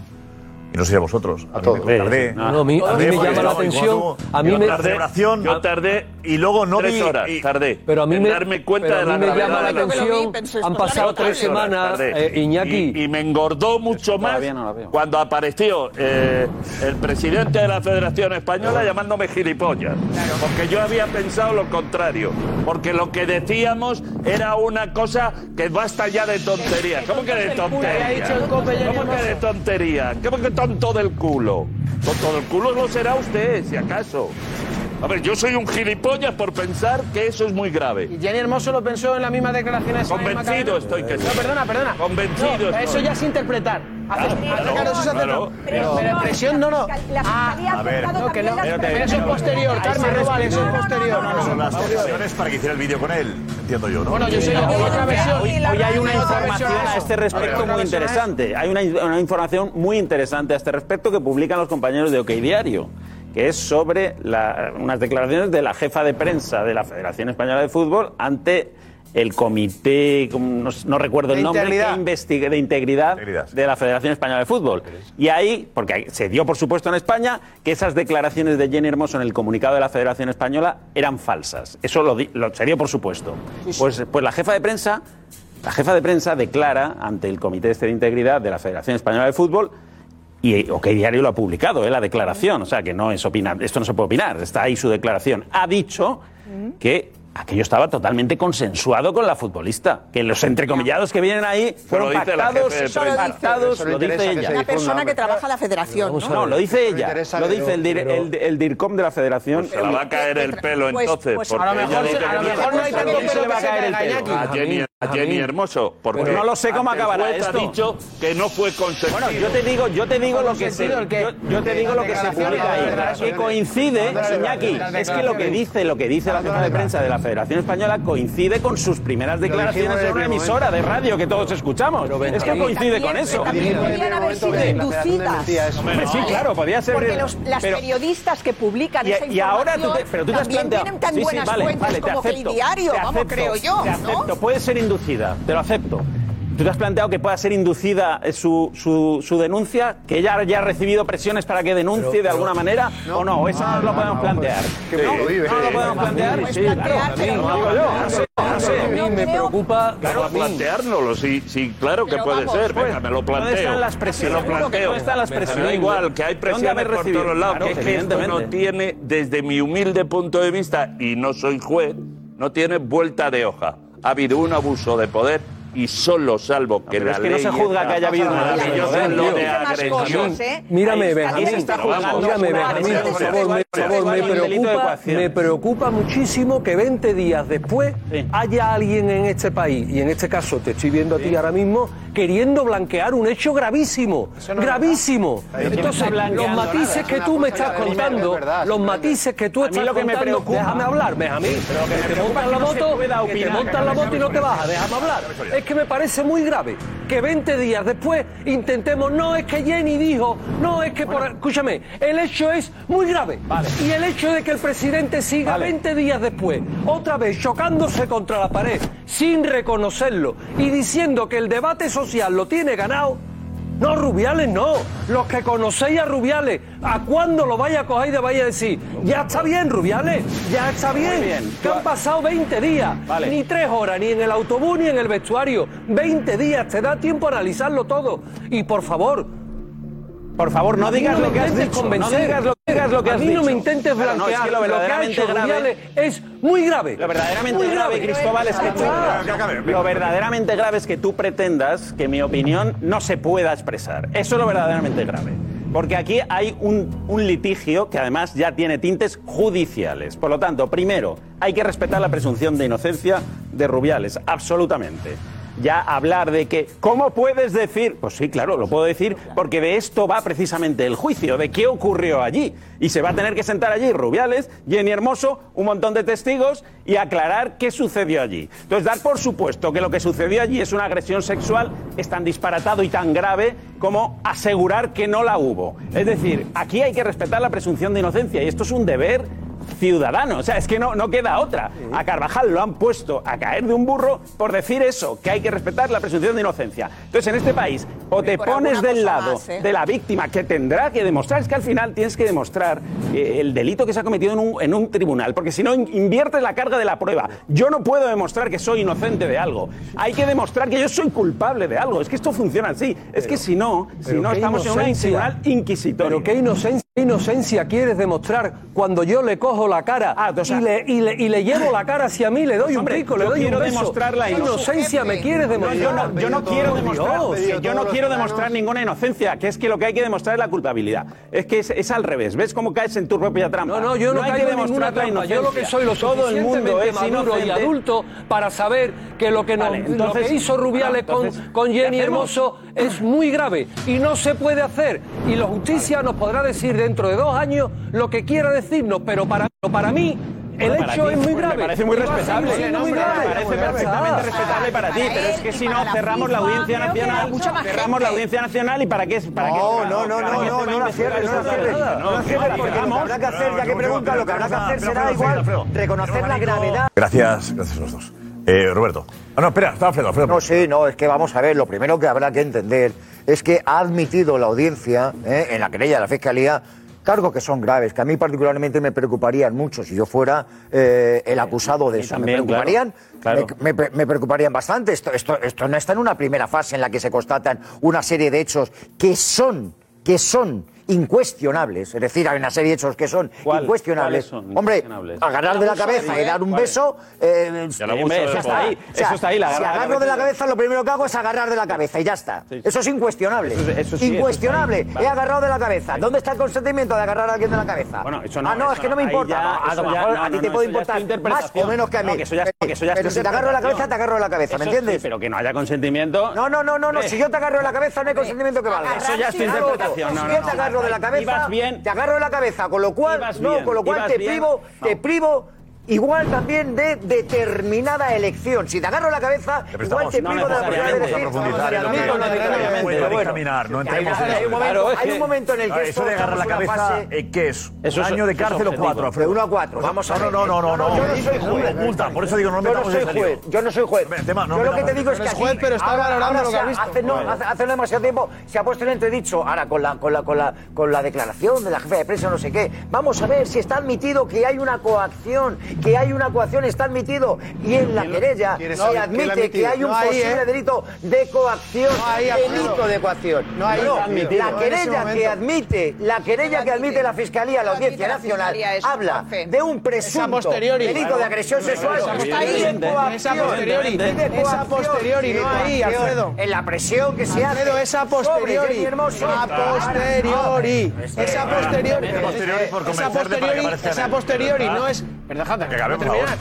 S4: Y no sé a vosotros. A,
S14: todos.
S4: Me tardé.
S14: No, no, a mí- a mí me llama la
S4: no,
S14: atención, a mí
S4: yo
S14: me-
S4: tardé
S11: Yo tardé
S4: y luego no
S11: tres
S4: vi-
S11: horas,
S4: y-
S11: tardé.
S14: Pero a mí me,
S11: darme cuenta
S14: pero
S11: de
S14: a
S11: la
S14: mí me
S11: gravedad
S14: llama la
S11: de
S14: atención. Han pasado tres semanas, eh, Iñaki.
S11: Y, y me engordó mucho más cuando apareció eh, el presidente de la Federación Española llamándome gilipollas. Porque yo había pensado lo contrario. Porque lo que decíamos era una cosa que basta ya de tonterías. ¿Cómo que de tonterías? ¿Cómo que de tonterías? ¿Cómo que tonto del culo? Tonto del culo lo será usted, si acaso. A ver, yo soy un gilipollas por pensar que eso es muy grave.
S2: Y Jenny Hermoso lo pensó en la misma declaración misma
S11: Convencido estoy que sí.
S2: No, perdona, perdona.
S11: Convencido
S2: No,
S11: estoy.
S2: Eso ya es interpretar. Haces-
S11: claro,
S2: claro, eso
S11: claro.
S2: Pero, pero presión no, no.
S10: La
S2: Ah,
S10: Fiscalía ha
S2: a ver. No, que no.
S10: las
S2: Pero eso es posterior, Carmen, no vale, eso es posterior.
S4: Son las oraciones para que hiciera el vídeo con él, entiendo yo, ¿no?
S2: Bueno, yo soy otra versión.
S15: Hoy, hoy hay una información a este
S2: A ver,
S15: respecto muy interesante. Hay una, una información muy interesante a este respecto que publican los compañeros de OK Diario, que es sobre la- unas declaraciones de la jefa de prensa de la Federación Española de Fútbol ante el comité, no, no recuerdo
S17: De
S15: el nombre,
S17: integridad.
S15: que investigue de integridad, de la Federación Española de Fútbol. Y ahí, porque se dio por supuesto en España, que esas declaraciones de Jenny Hermoso en el comunicado de la Federación Española eran falsas. Eso lo, di- lo- se dio por supuesto. Pues, pues la jefa de prensa, la jefa de prensa declara ante el comité este de integridad de la Federación Española de Fútbol y OK Diario lo ha publicado, ¿eh? la declaración, o sea que no es opinar, esto no se puede opinar, está ahí su declaración. Ha dicho que aquello estaba totalmente consensuado con la futbolista, que los entrecomillados que vienen ahí fueron
S11: Eso lo dice la
S15: pactados, pactados, lo dice
S17: que
S15: ella.
S10: Una persona que trabaja la federación, ¿no?
S15: No, lo dice ella, lo
S17: que-
S15: dice el, dir- el, el DIRCOM de la Federación.
S11: Se la va a caer el pelo
S10: Pues-
S11: entonces.
S10: pues
S2: a lo mejor
S11: dice
S2: se- a
S11: que
S2: lo
S11: no
S2: mejor no hay
S11: se
S2: tanto
S11: le
S2: pelo
S11: va a
S2: que
S11: caer el pelo. A Jenny, a Jenny Hermoso. Porque
S15: Pues no lo sé cómo acabará esto.
S11: ha dicho que no fue consentido.
S15: Bueno, yo te digo, yo te digo lo que se, yo te digo lo que se publica ahí, que coincide, Iñaki, es que lo que dice, lo que dice la jefa de prensa de la Federación Española coincide con sus primeras declaraciones en una emisora de radio que todos escuchamos. Es que coincide con eso. Sí, claro, podía ser.
S10: Porque los, las
S15: pero-
S10: periodistas que publican
S15: y,
S10: esa
S15: y ahora tú
S10: información
S15: te, pero tú te has
S10: también
S15: planteado.
S10: tienen tan
S15: Sí, sí,
S10: buenas
S15: vale,
S10: fuentes
S15: vale, te
S10: como que el diario, vamos,
S15: acepto,
S10: creo yo,
S15: Te
S10: ¿no?
S15: acepto, puede ser inducida, te lo acepto. ¿Tú te has planteado que pueda ser inducida eh, su, su, su denuncia? ¿Que ella ya ha recibido presiones para que denuncie de alguna manera? ¿O no? Eso no lo podemos plantear.
S17: Que
S15: ¿No?
S17: lo.
S15: ¿No lo podemos plantear?
S10: Puedes
S15: Sí, claro.
S10: plantear, no-
S15: no sé, no.
S14: A mí me preocupa.
S11: Claro, planteárnoslo, sí, sí, claro que puede
S10: vamos,
S11: ser.
S15: pues,
S11: Venga, me lo
S15: ¿dónde
S11: planteo.
S15: están las
S11: Me
S15: presiones?
S11: lo
S15: Seguro que
S11: planteo.
S15: no están las
S11: Me da
S15: presiones.
S11: igual, que hay
S15: ¿Dónde
S11: presiones por todos lados.
S15: Claro,
S11: que es que esto no tiene, desde mi humilde punto de vista, y no soy juez, no tiene vuelta de hoja. Ha habido un abuso de poder y solo salvo que
S15: Pero
S11: la
S15: es que no
S11: ley
S15: se juzga que haya habido un abuso de
S11: maravillosa
S15: poder,
S11: en lo
S15: tío.
S11: de
S10: Más
S11: agresión.
S10: ¿eh?
S14: Mírame, Benjamín, Mírame,
S11: una
S14: Benjamín, por favor, me, por favor, preocupa,
S15: coacción.
S14: me preocupa muchísimo que 20 días después haya alguien en este país, y en este caso te estoy viendo a ti ahora mismo, queriendo blanquear un hecho gravísimo, gravísimo. Entonces, los matices que tú
S17: una
S14: me estás contando, los matices que tú estás contando, déjame hablar, Benjamín, que te montas la
S15: no
S14: moto, que te montas la moto y no te bajas, déjame hablar. Es que me parece muy grave que 20 días después intentemos, no es que Jenny dijo, no es que por... Escúchame, el hecho es muy grave. Y el hecho de que el presidente siga 20 días después, otra vez chocándose contra la pared, sin reconocerlo y diciendo que el debate social lo tiene ganado, no, Rubiales no. Los que conocéis a Rubiales, ¿a cuándo lo vaya a coger y le vaya a decir? Ya está bien, Rubiales, ya está bien.
S15: bien.
S14: Que han pasado 20 días,
S15: Vale.
S14: ni tres horas, ni en el autobús ni en el vestuario. 20 días, te da tiempo a analizarlo todo. Y por favor,
S15: Por favor, no digas lo que has dicho.
S14: convencer.
S15: No digas lo, digas lo que
S14: a
S15: has
S14: mí
S15: dicho.
S14: no me intentes
S15: Claro, no, es
S14: blanquear.
S15: que lo
S14: lo que ha
S15: verdaderamente
S14: hecho
S15: grave.
S14: Es muy grave.
S15: Lo verdaderamente grave,
S14: grave.
S15: Cristóbal, es que tú, lo verdaderamente grave es que tú pretendas que mi opinión no se pueda expresar. Eso es lo verdaderamente grave. Porque aquí hay un, un litigio que además ya tiene tintes judiciales. Por lo tanto, primero, hay que respetar la presunción de inocencia de Rubiales, absolutamente. Ya hablar de que, ¿cómo puedes decir? Pues sí, claro, lo puedo decir, porque de esto va precisamente el juicio, de qué ocurrió allí. Y se va a tener que sentar allí Rubiales, Jenny Hermoso, un montón de testigos y aclarar qué sucedió allí. Entonces, dar por supuesto que lo que sucedió allí es una agresión sexual es tan disparatado y tan grave como asegurar que no la hubo. Es decir, aquí hay que respetar la presunción de inocencia y esto es un deber ciudadano. O sea, es que no, no queda otra. A Carvajal lo han puesto a caer de un burro por decir eso, que hay que respetar la presunción de inocencia. Entonces, en este país, o te pones del lado
S10: más, ¿eh?
S15: de la víctima, que tendrá que demostrar, es que al final tienes que demostrar eh, el delito que se ha cometido en un, en un tribunal, porque si no, in- inviertes la carga de la prueba. Yo no puedo demostrar que soy inocente de algo. Hay que demostrar que yo soy culpable de algo. Es que esto funciona así. es que si no, si no estamos en un
S14: inocencia.
S15: tribunal inquisitorio.
S14: Pero qué inocencia, qué inocencia quieres demostrar cuando yo le cojo la cara
S15: o sea-
S14: y, le, y, le, y le llevo la cara hacia mí, le doy
S15: Pues,
S14: un
S15: hombre,
S14: pico, le
S15: yo
S14: doy un
S15: quiero
S14: beso.
S15: demostrar la
S14: ¿Qué inocencia me quieres
S15: No,
S14: demostrar?
S15: yo no, yo no quiero demostrar,
S14: Dios.
S15: yo no quiero demostrar ninguna inocencia, que es que lo que hay que demostrar es la culpabilidad. Es que es, es al revés. ¿Ves cómo caes en tu propia trampa?
S14: No, no, yo no,
S15: hay
S14: caigo
S15: que demostrar la
S14: trampa. Yo lo que soy lo
S15: Todo el mundo es
S14: maduro y adulto para saber que lo que, nos-
S15: Vale,
S14: lo
S15: entonces-
S14: que hizo Rubiales
S15: Bueno, entonces,
S14: con, con
S15: ¿qué
S14: Jenny? Hermoso es muy grave y no se puede hacer. Y la justicia nos podrá decir dentro de dos años lo que quiera decirnos, pero para, para mí el
S15: Bueno, para
S14: hecho
S15: ti,
S14: es muy
S15: pues,
S14: grave.
S15: Me parece muy respetable.
S14: muy
S15: Me
S14: grave.
S15: parece perfectamente respetable para ti, pero es que si no cerramos la audiencia nacional, cerramos la audiencia nacional y para qué es para
S22: No,
S15: qué
S22: no, no,
S15: para
S22: no, no, no la cierres, no la cierres. No la cierres porque lo que habrá que hacer, ya que pregunta, lo que habrá que hacer será igual reconocer la gravedad.
S4: Gracias, gracias a los dos. Eh, Roberto. Ah, no, espera, estaba Alfredo, Alfredo.
S22: No, sí, no, es que vamos a ver, lo primero que habrá que entender es que ha admitido la audiencia eh, en la querella de la Fiscalía cargos que son graves, que a mí particularmente me preocuparían mucho si yo fuera eh, el acusado de eso.
S15: también,
S22: me preocuparían,
S15: claro,
S22: Me, me- me preocuparían bastante. Esto, esto, esto no está en una primera fase en la que se constatan una serie de hechos que son, que son incuestionables, es decir, hay una serie de hechos que son
S15: ¿Cuál-
S22: incuestionables.
S15: cuáles son
S22: Hombre,
S15: incuestionables?
S22: agarrar de la cabeza y dar un beso, eh,
S15: El abuso de
S22: ya
S15: poder.
S22: está.
S15: Ahí,
S22: O sea,
S15: eso está ahí, la
S22: si
S15: agarra de la
S22: agarro de la
S15: cabeza.
S22: lo primero que hago es agarrar de la cabeza y ya está. Eso es incuestionable.
S15: Eso- eso sí, eso
S22: incuestionable. He agarrado de la cabeza. ¿Dónde está el consentimiento de agarrar a alguien de la cabeza?
S15: Bueno, eso no,
S22: ah, no,
S15: eso
S22: es que no me importa.
S15: ya-
S22: a lo
S15: ya-
S22: mejor
S15: no,
S22: a ti
S15: no,
S22: te
S15: no,
S22: puede importar más o menos que a mí.
S15: No, que eso ya, que eso ya es
S22: Pero si te agarro de la cabeza, te agarro de la cabeza, ¿me entiendes?
S15: pero que no haya consentimiento.
S22: No, no, no, no, no.
S15: Hombre.
S22: Si yo te agarro de la cabeza, no hay consentimiento que valga.
S15: Eso ya es tu interpretación. No, no,
S22: agarro de la cabeza,
S15: Ibas bien.
S22: te agarro de la cabeza, con lo cual, no,
S15: bien,
S22: con lo cual te
S15: bien.
S22: privo, te privo igual también de determinada elección. Si te agarro la cabeza, igual te
S15: no
S22: privo de la posibilidad de decir.
S4: Vamos a profundizar en lo que
S22: No, no, no, no, no,
S4: puede
S22: bueno.
S4: dictaminar, no entremos en
S22: Hay
S4: eso.
S22: un momento- hay un momento en el que esto
S4: Eso de agarrar la
S22: en
S4: cabeza,
S22: fase-
S4: eh, ¿qué es?
S15: Eso
S4: ¿Un
S15: es-
S4: año de cárcel o cuatro,
S22: De
S4: Alfredo?
S22: uno a cuatro, vamos a
S4: No,
S22: ver.
S4: no, no, no, no.
S22: Yo no soy juez.
S4: Multa, por eso digo, no
S22: Yo no
S4: metamos
S22: soy
S4: en
S22: juez, yo no soy juez.
S4: No
S22: yo lo que te
S4: en
S22: digo es que aquí,
S2: juez, pero está valorando lo que
S22: se
S2: ha visto.
S22: Hace, no, no demasiado tiempo se ha puesto el entredicho, ahora con la, con, la, con, la, con la declaración de la jefa de prensa, no sé qué. Vamos a ver si está admitido que hay una coacción, que hay una coacción, está admitido. Y en la querella se
S2: ha
S22: admite que hay un
S2: No
S22: posible
S2: ¿eh?
S22: delito de coacción.
S2: No ahí,
S22: delito de coacción.
S2: No está admitido,
S22: la querella que admite, la querella que admite la Fiscalía, la Audiencia Nacional, habla de un presunto delito de agresión sexual
S2: Esa
S22: y
S2: posteriori.
S22: de coacción.
S2: Esa posteriori. No ahí. Alfredo.
S22: En la presión que se hace.
S2: Alfredo, esa posteriori. A posteriori. Esa posteriori.
S4: Esa posteriori
S2: no es.
S4: Que a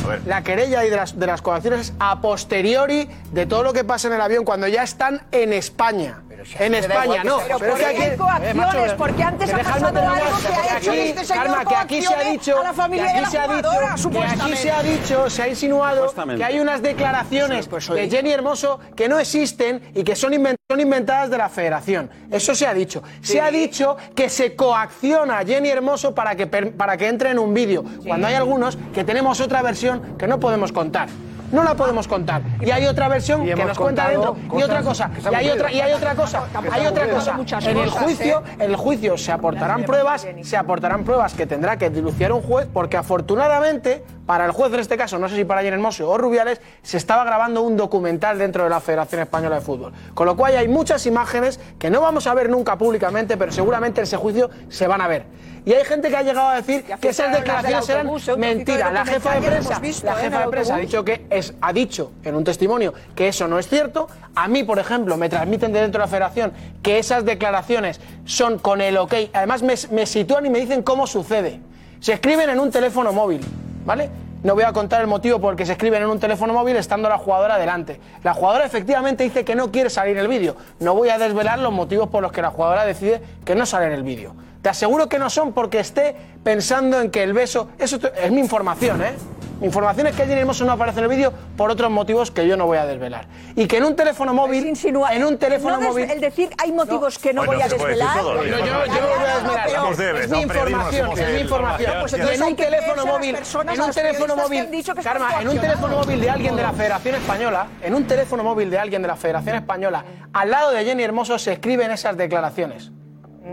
S4: ver.
S2: La querella y de las, de las coacciones es a posteriori de todo lo que pasa en el avión cuando ya están en España. En España, no.
S10: Pero ¿por qué hay coacciones? Porque antes ha pasado algo que ha hecho este señor
S2: Karma, que aquí se ha dicho,
S10: a la familia
S2: que aquí se ha dicho, que aquí se ha dicho, se ha insinuado que hay unas declaraciones
S10: pues
S2: de. Jenny Hermoso que no existen y que son, inven- son inventadas de la Federación. Eso se ha dicho. Se ha dicho que se coacciona a Jenny Hermoso para que, para que entre en un vídeo, cuando hay algunos que tenemos otra versión que no podemos contar. No la podemos contar. Y hay otra versión Y que nos cuenta dentro. Y otra cosa. Y hay otra, y hay otra cosa. Hay otra cosa. En el juicio,
S10: ¿eh?
S2: en el juicio se aportarán pruebas, se aportarán pruebas que tendrá que dilucidar un juez, porque afortunadamente, para el juez en este caso, no sé si para Ayer Hermoso o Rubiales, se estaba grabando un documental dentro de la Federación Española de Fútbol. Con lo cual hay muchas imágenes que no vamos a ver nunca públicamente, pero seguramente en ese juicio se van a ver. Y hay gente que ha llegado a decir que esas declaraciones eran mentiras. La jefa de prensa,
S10: visto,
S2: la
S10: ¿eh?
S2: jefa de prensa ha dicho que es, ha dicho en un testimonio que eso no es cierto. A mí, por ejemplo, me transmiten de dentro de la federación que esas declaraciones son con el ok. Además, me, me sitúan y me dicen cómo sucede. Se escriben en un teléfono móvil, ¿vale? No voy a contar el motivo por el que se escriben en un teléfono móvil estando la jugadora delante. La jugadora efectivamente dice que no quiere salir en el vídeo. No voy a desvelar los motivos por los que la jugadora decide que no sale en el vídeo. Te aseguro que no son porque esté pensando en que el beso. Eso es mi información, ¿eh? Mi información es que Jenny Hermoso no aparece en el vídeo por otros motivos que yo no voy a desvelar. Y que en un teléfono móvil. En un teléfono
S10: No
S2: móvil.
S10: el decir hay motivos que no voy a desvelar.
S2: todo, ¿eh? No, yo- yo no voy a desvelar. Es mi información, es mi información.
S10: Pues
S2: en un teléfono móvil, en un teléfono móvil, Karma, en un teléfono móvil de alguien de la Federación Española, en un teléfono móvil de alguien de la Federación Española, al lado de Jenny Hermoso se escriben esas declaraciones.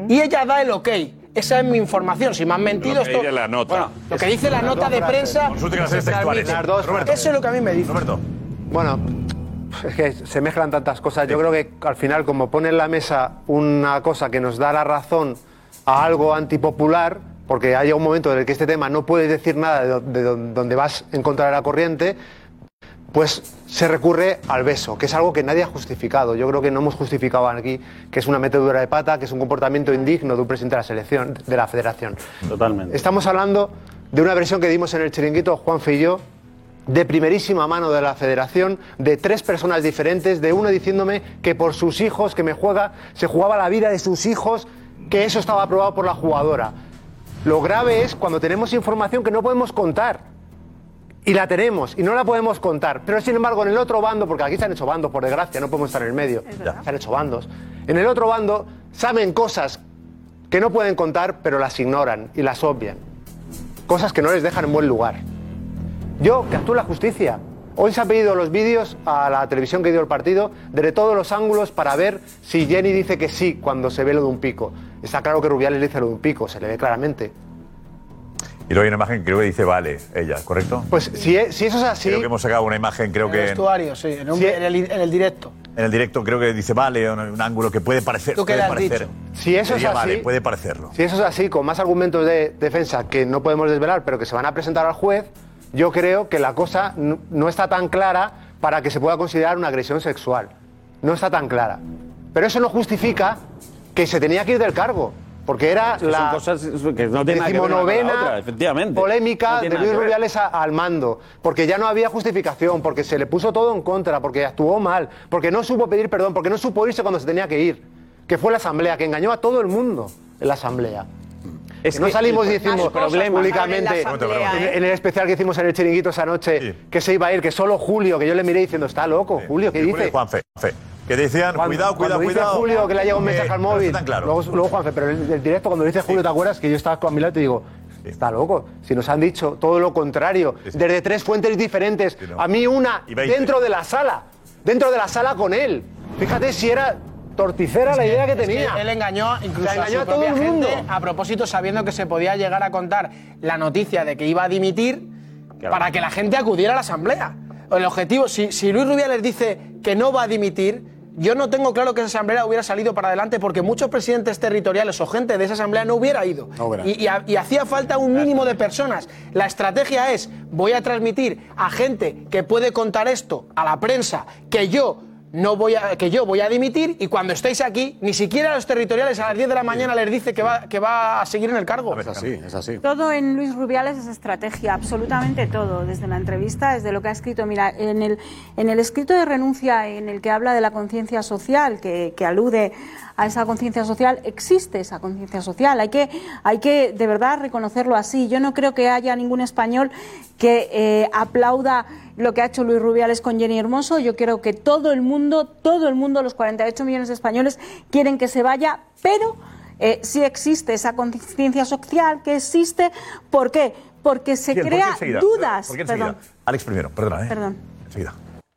S2: Y ella da el ok. Esa es mi información. Si me han mentido,
S11: Lo que
S2: esto.
S11: dice la nota.
S2: Bueno, lo que dice la nota de
S17: frases.
S2: prensa. Se
S17: textuales. frases.
S2: Eso es lo que a mí me dice.
S17: Bueno, es que se mezclan tantas cosas. Yo creo que al final, como pone en la mesa una cosa que nos da la razón a algo antipopular, porque haya un momento en el que este tema no puedes decir nada de, do- de do- donde vas en contra de la corriente, pues se recurre al beso, que es algo que nadie ha justificado. Yo creo que no hemos justificado aquí que es una metedura de pata, que es un comportamiento indigno de un presidente de la selección, de la federación.
S12: Totalmente.
S17: Estamos hablando de una versión que dimos en el chiringuito, Juanfe y yo, de primerísima mano de la federación, de tres personas diferentes, de uno diciéndome que por sus hijos, que me juega, se jugaba la vida de sus hijos, que eso estaba aprobado por la jugadora. Lo grave es cuando tenemos información que no podemos contar. Y la tenemos, y no la podemos contar. Pero sin embargo, en el otro bando, porque aquí se han hecho bandos, por desgracia, no podemos estar en el medio. Se han hecho bandos. En el otro bando saben cosas que no pueden contar, pero las ignoran y las obvian. Cosas que no les dejan en buen lugar. Yo, que actúe la justicia. Hoy se han pedido los vídeos a la televisión que dio el partido desde todos los ángulos para ver si Jenny dice que sí cuando se ve lo de un pico. Está claro que Rubiales le dice lo de un pico, se le ve claramente.
S4: Y luego hay una imagen que creo que dice vale, ella, ¿correcto?
S17: Pues si, e- si eso es así,
S4: Creo que hemos sacado una imagen, creo
S2: En
S4: que en,
S2: vestuario, sí, en, un- en el, en el directo.
S4: en el directo creo que dice vale, un, un ángulo que puede parecer.
S17: ¿Tú qué
S4: puede
S17: le has
S4: parecer.
S17: dicho? Si eso es
S4: Sería
S17: así-
S4: Vale, puede parecerlo.
S17: Si eso es así, con más argumentos de defensa que no podemos desvelar, pero que se van a presentar al juez, yo creo que la cosa no, no está tan clara para que se pueda considerar una agresión sexual. No está tan clara. Pero eso no justifica que se tenía que ir del cargo, porque era
S15: Es que son
S17: la
S15: cosas que no
S17: decimonovena
S15: otra, efectivamente.
S17: polémica
S15: No
S17: de Luis. Rubiales a- al mando, porque ya no había justificación, porque se le puso todo en contra, porque actuó mal, porque no supo pedir perdón, porque no supo irse cuando se tenía que ir, que fue la asamblea, que engañó a todo el mundo en la asamblea.
S15: Es
S17: que no salimos
S15: el problema-
S17: públicamente
S15: En
S17: en,
S15: ¿eh?
S17: en el especial que hicimos en el chiringuito esa noche que se iba a ir, que solo Julio, que yo le miré diciendo, está loco, Julio, ¿qué
S4: Julio y
S17: dice?
S4: Juanfe, Juanfe, que decían,
S17: Cuando-
S4: cuidado, cuidado,
S17: cuando dice
S4: cuidado.
S17: Julio que le ha llegado un mensaje al móvil.
S4: tan claro.
S17: Luego, luego, Juanfe, pero el, el directo cuando dice Julio, ¿te acuerdas que yo estaba con mi lado y te digo, está loco? Si nos han dicho todo lo contrario, desde tres fuentes diferentes, a mí una dentro de la sala, dentro de la sala con él. Fíjate si era torticera la idea que
S2: Es que
S17: tenía.
S2: él engañó incluso
S17: engañó
S2: a,
S17: a
S2: su
S17: todo
S2: propia
S17: el mundo.
S2: gente a propósito sabiendo que se podía llegar a contar la noticia de que iba a dimitir para que la gente acudiera a la asamblea. El objetivo, si, si Luis Rubiales dice que no va a dimitir, yo no tengo claro que esa asamblea hubiera salido para adelante porque muchos presidentes territoriales o gente de esa asamblea no hubiera ido.
S12: No hubiera.
S2: Y, y hacía falta un mínimo de personas. La estrategia es, voy a transmitir a gente que puede contar esto a la prensa, que yo no voy a, que yo voy a dimitir y cuando estéis aquí, ni siquiera los territoriales a las 10 de la mañana les dice que va, que va a seguir en el cargo.
S12: Es así, es así.
S13: Todo en Luis Rubiales es estrategia, absolutamente todo, desde la entrevista, desde lo que ha escrito. Mira, en el, en el escrito de renuncia en el que habla de la conciencia social, que, que alude a esa conciencia social, existe esa conciencia social. Hay que, hay que de verdad reconocerlo así. Yo no creo que haya ningún español que eh, aplauda lo que ha hecho Luis Rubiales con Jenny Hermoso. Yo creo que todo el mundo, todo el mundo, los 48 millones de españoles, quieren que se vaya, pero eh, sí existe esa conciencia social que existe. ¿Por qué? Porque se
S4: ¿por qué
S13: crea
S4: enseguida?
S13: dudas.
S4: ¿Por qué enseguida?
S13: Perdón,
S4: Alex primero, perdona, ¿eh?
S13: perdón.
S4: Enseguida.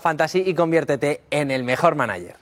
S23: Fantasy y conviértete en el mejor manager.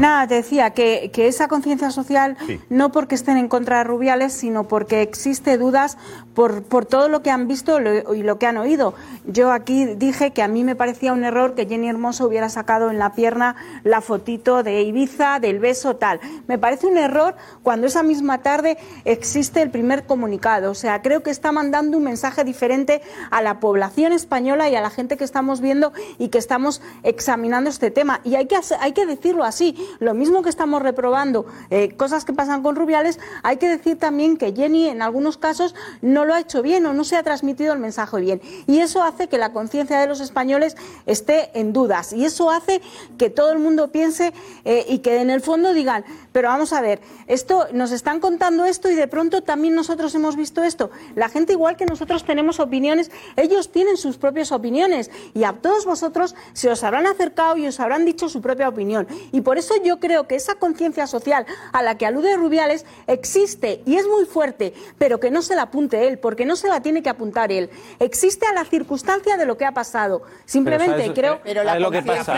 S13: Nada, te decía que, que esa conciencia social, no porque estén en contra de Rubiales, sino porque existe dudas por, por todo lo que han visto lo- y lo que han oído. Yo aquí dije que a mí me parecía un error que Jenny Hermoso hubiera sacado en la pierna la fotito de Ibiza, del beso, tal. Me parece un error cuando esa misma tarde existe el primer comunicado. O sea, creo que está mandando un mensaje diferente a la población española y a la gente que estamos viendo y que estamos examinando este tema. Y hay que, hay que decirlo así. Lo mismo que estamos reprobando eh, cosas que pasan con Rubiales, hay que decir también que Jenny en algunos casos no lo ha hecho bien o no se ha transmitido el mensaje bien. Y eso hace que la conciencia de los españoles esté en dudas. Y eso hace que todo el mundo piense eh, y que en el fondo digan, pero vamos a ver, esto nos están contando esto y de pronto también nosotros hemos visto esto. La gente igual que nosotros tenemos opiniones, ellos tienen sus propias opiniones y a todos vosotros se os habrán acercado y os habrán dicho su propia opinión. Por eso yo creo que esa conciencia social a la que alude Rubiales existe y es muy fuerte, pero que no se la apunte él, porque no se la tiene que apuntar él. Existe a la circunstancia de lo que ha pasado. Simplemente
S15: ¿sabes-
S13: creo
S15: pero la ¿sabes lo que pasa?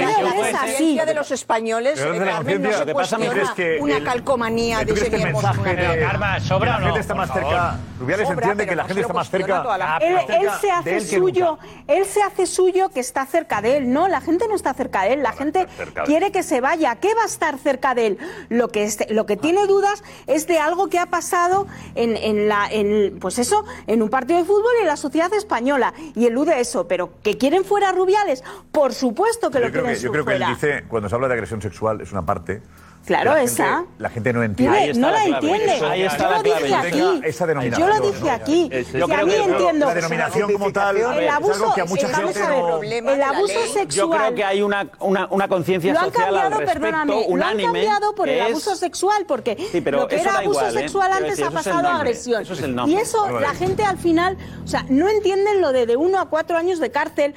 S10: Así. de los españoles,
S15: Pero de la
S10: Carmen, no
S15: conciencia,
S10: se cuestiona
S15: Miguel, es que
S10: una
S15: el-
S10: calcomanía
S15: ¿Tú
S10: de Jenny
S15: mensaje de-
S9: Karma, ¿sobra
S15: la gente está más cerca? Rubiales
S10: Sobra,
S15: entiende que la gente
S10: se
S15: está más cerca.
S10: la
S13: Él, se hace
S15: él
S13: suyo, él se hace suyo que está cerca de él. No, la gente no está cerca de él. La gente quiere que se vaya. ¿Qué va a estar cerca de él? Lo que, este- lo que tiene dudas es de algo que ha pasado en, en la, en, pues eso, en un partido de fútbol y en la sociedad española. Y elude eso. Pero que quieren fuera Rubiales, por supuesto que lo
S4: Yo creo
S13: quieren
S4: que, yo creo que él dice, cuando se habla de agresión sexual, es una parte.
S13: Claro,
S4: la
S13: esa.
S4: Gente, la gente no entiende.
S13: Tiene- Ahí está no la entiende.
S4: Eso,
S13: Ahí está Yo la lo clave. dije aquí.
S4: Tenga Esa denominación.
S13: Yo lo dije aquí. Si a mí entiendo-
S4: La denominación como tal
S13: El
S4: es
S13: abuso,
S4: algo que a mucha
S13: el- vamos
S4: gente
S13: a ver,
S4: no...
S13: el abuso sexual.
S15: Yo creo que hay una, una, una conciencia
S13: Lo han
S15: social
S13: cambiado,
S15: al respecto
S13: perdóname, lo han cambiado por el
S15: es-
S13: abuso sexual, porque
S15: Sí, pero
S13: lo que era abuso
S15: igual, ¿eh?
S13: sexual antes
S15: decir,
S13: ha pasado a agresión.
S15: eso es el nombre.
S13: Y eso la gente al final, o sea, no entienden lo de de uno a cuatro años de cárcel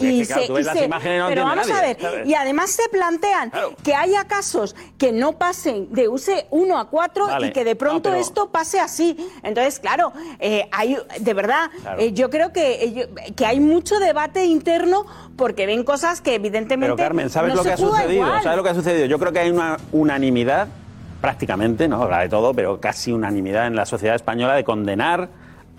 S13: y, se, pero vamos a ver, y además se plantean que haya casos que no pasen de use uno a cuatro
S15: Vale.
S13: y que de pronto
S15: No, pero-
S13: esto pase así. Entonces, claro, eh, hay, de verdad,
S15: Claro.
S13: eh, yo creo que, eh, que hay mucho debate interno porque ven cosas que evidentemente
S15: Pero Carmen, ¿sabes
S13: no
S15: lo que ha sucedido?
S13: igual.
S15: ¿Sabes lo que ha sucedido? Yo creo que hay una unanimidad, prácticamente, no habrá de todo, pero casi unanimidad en la sociedad española de condenar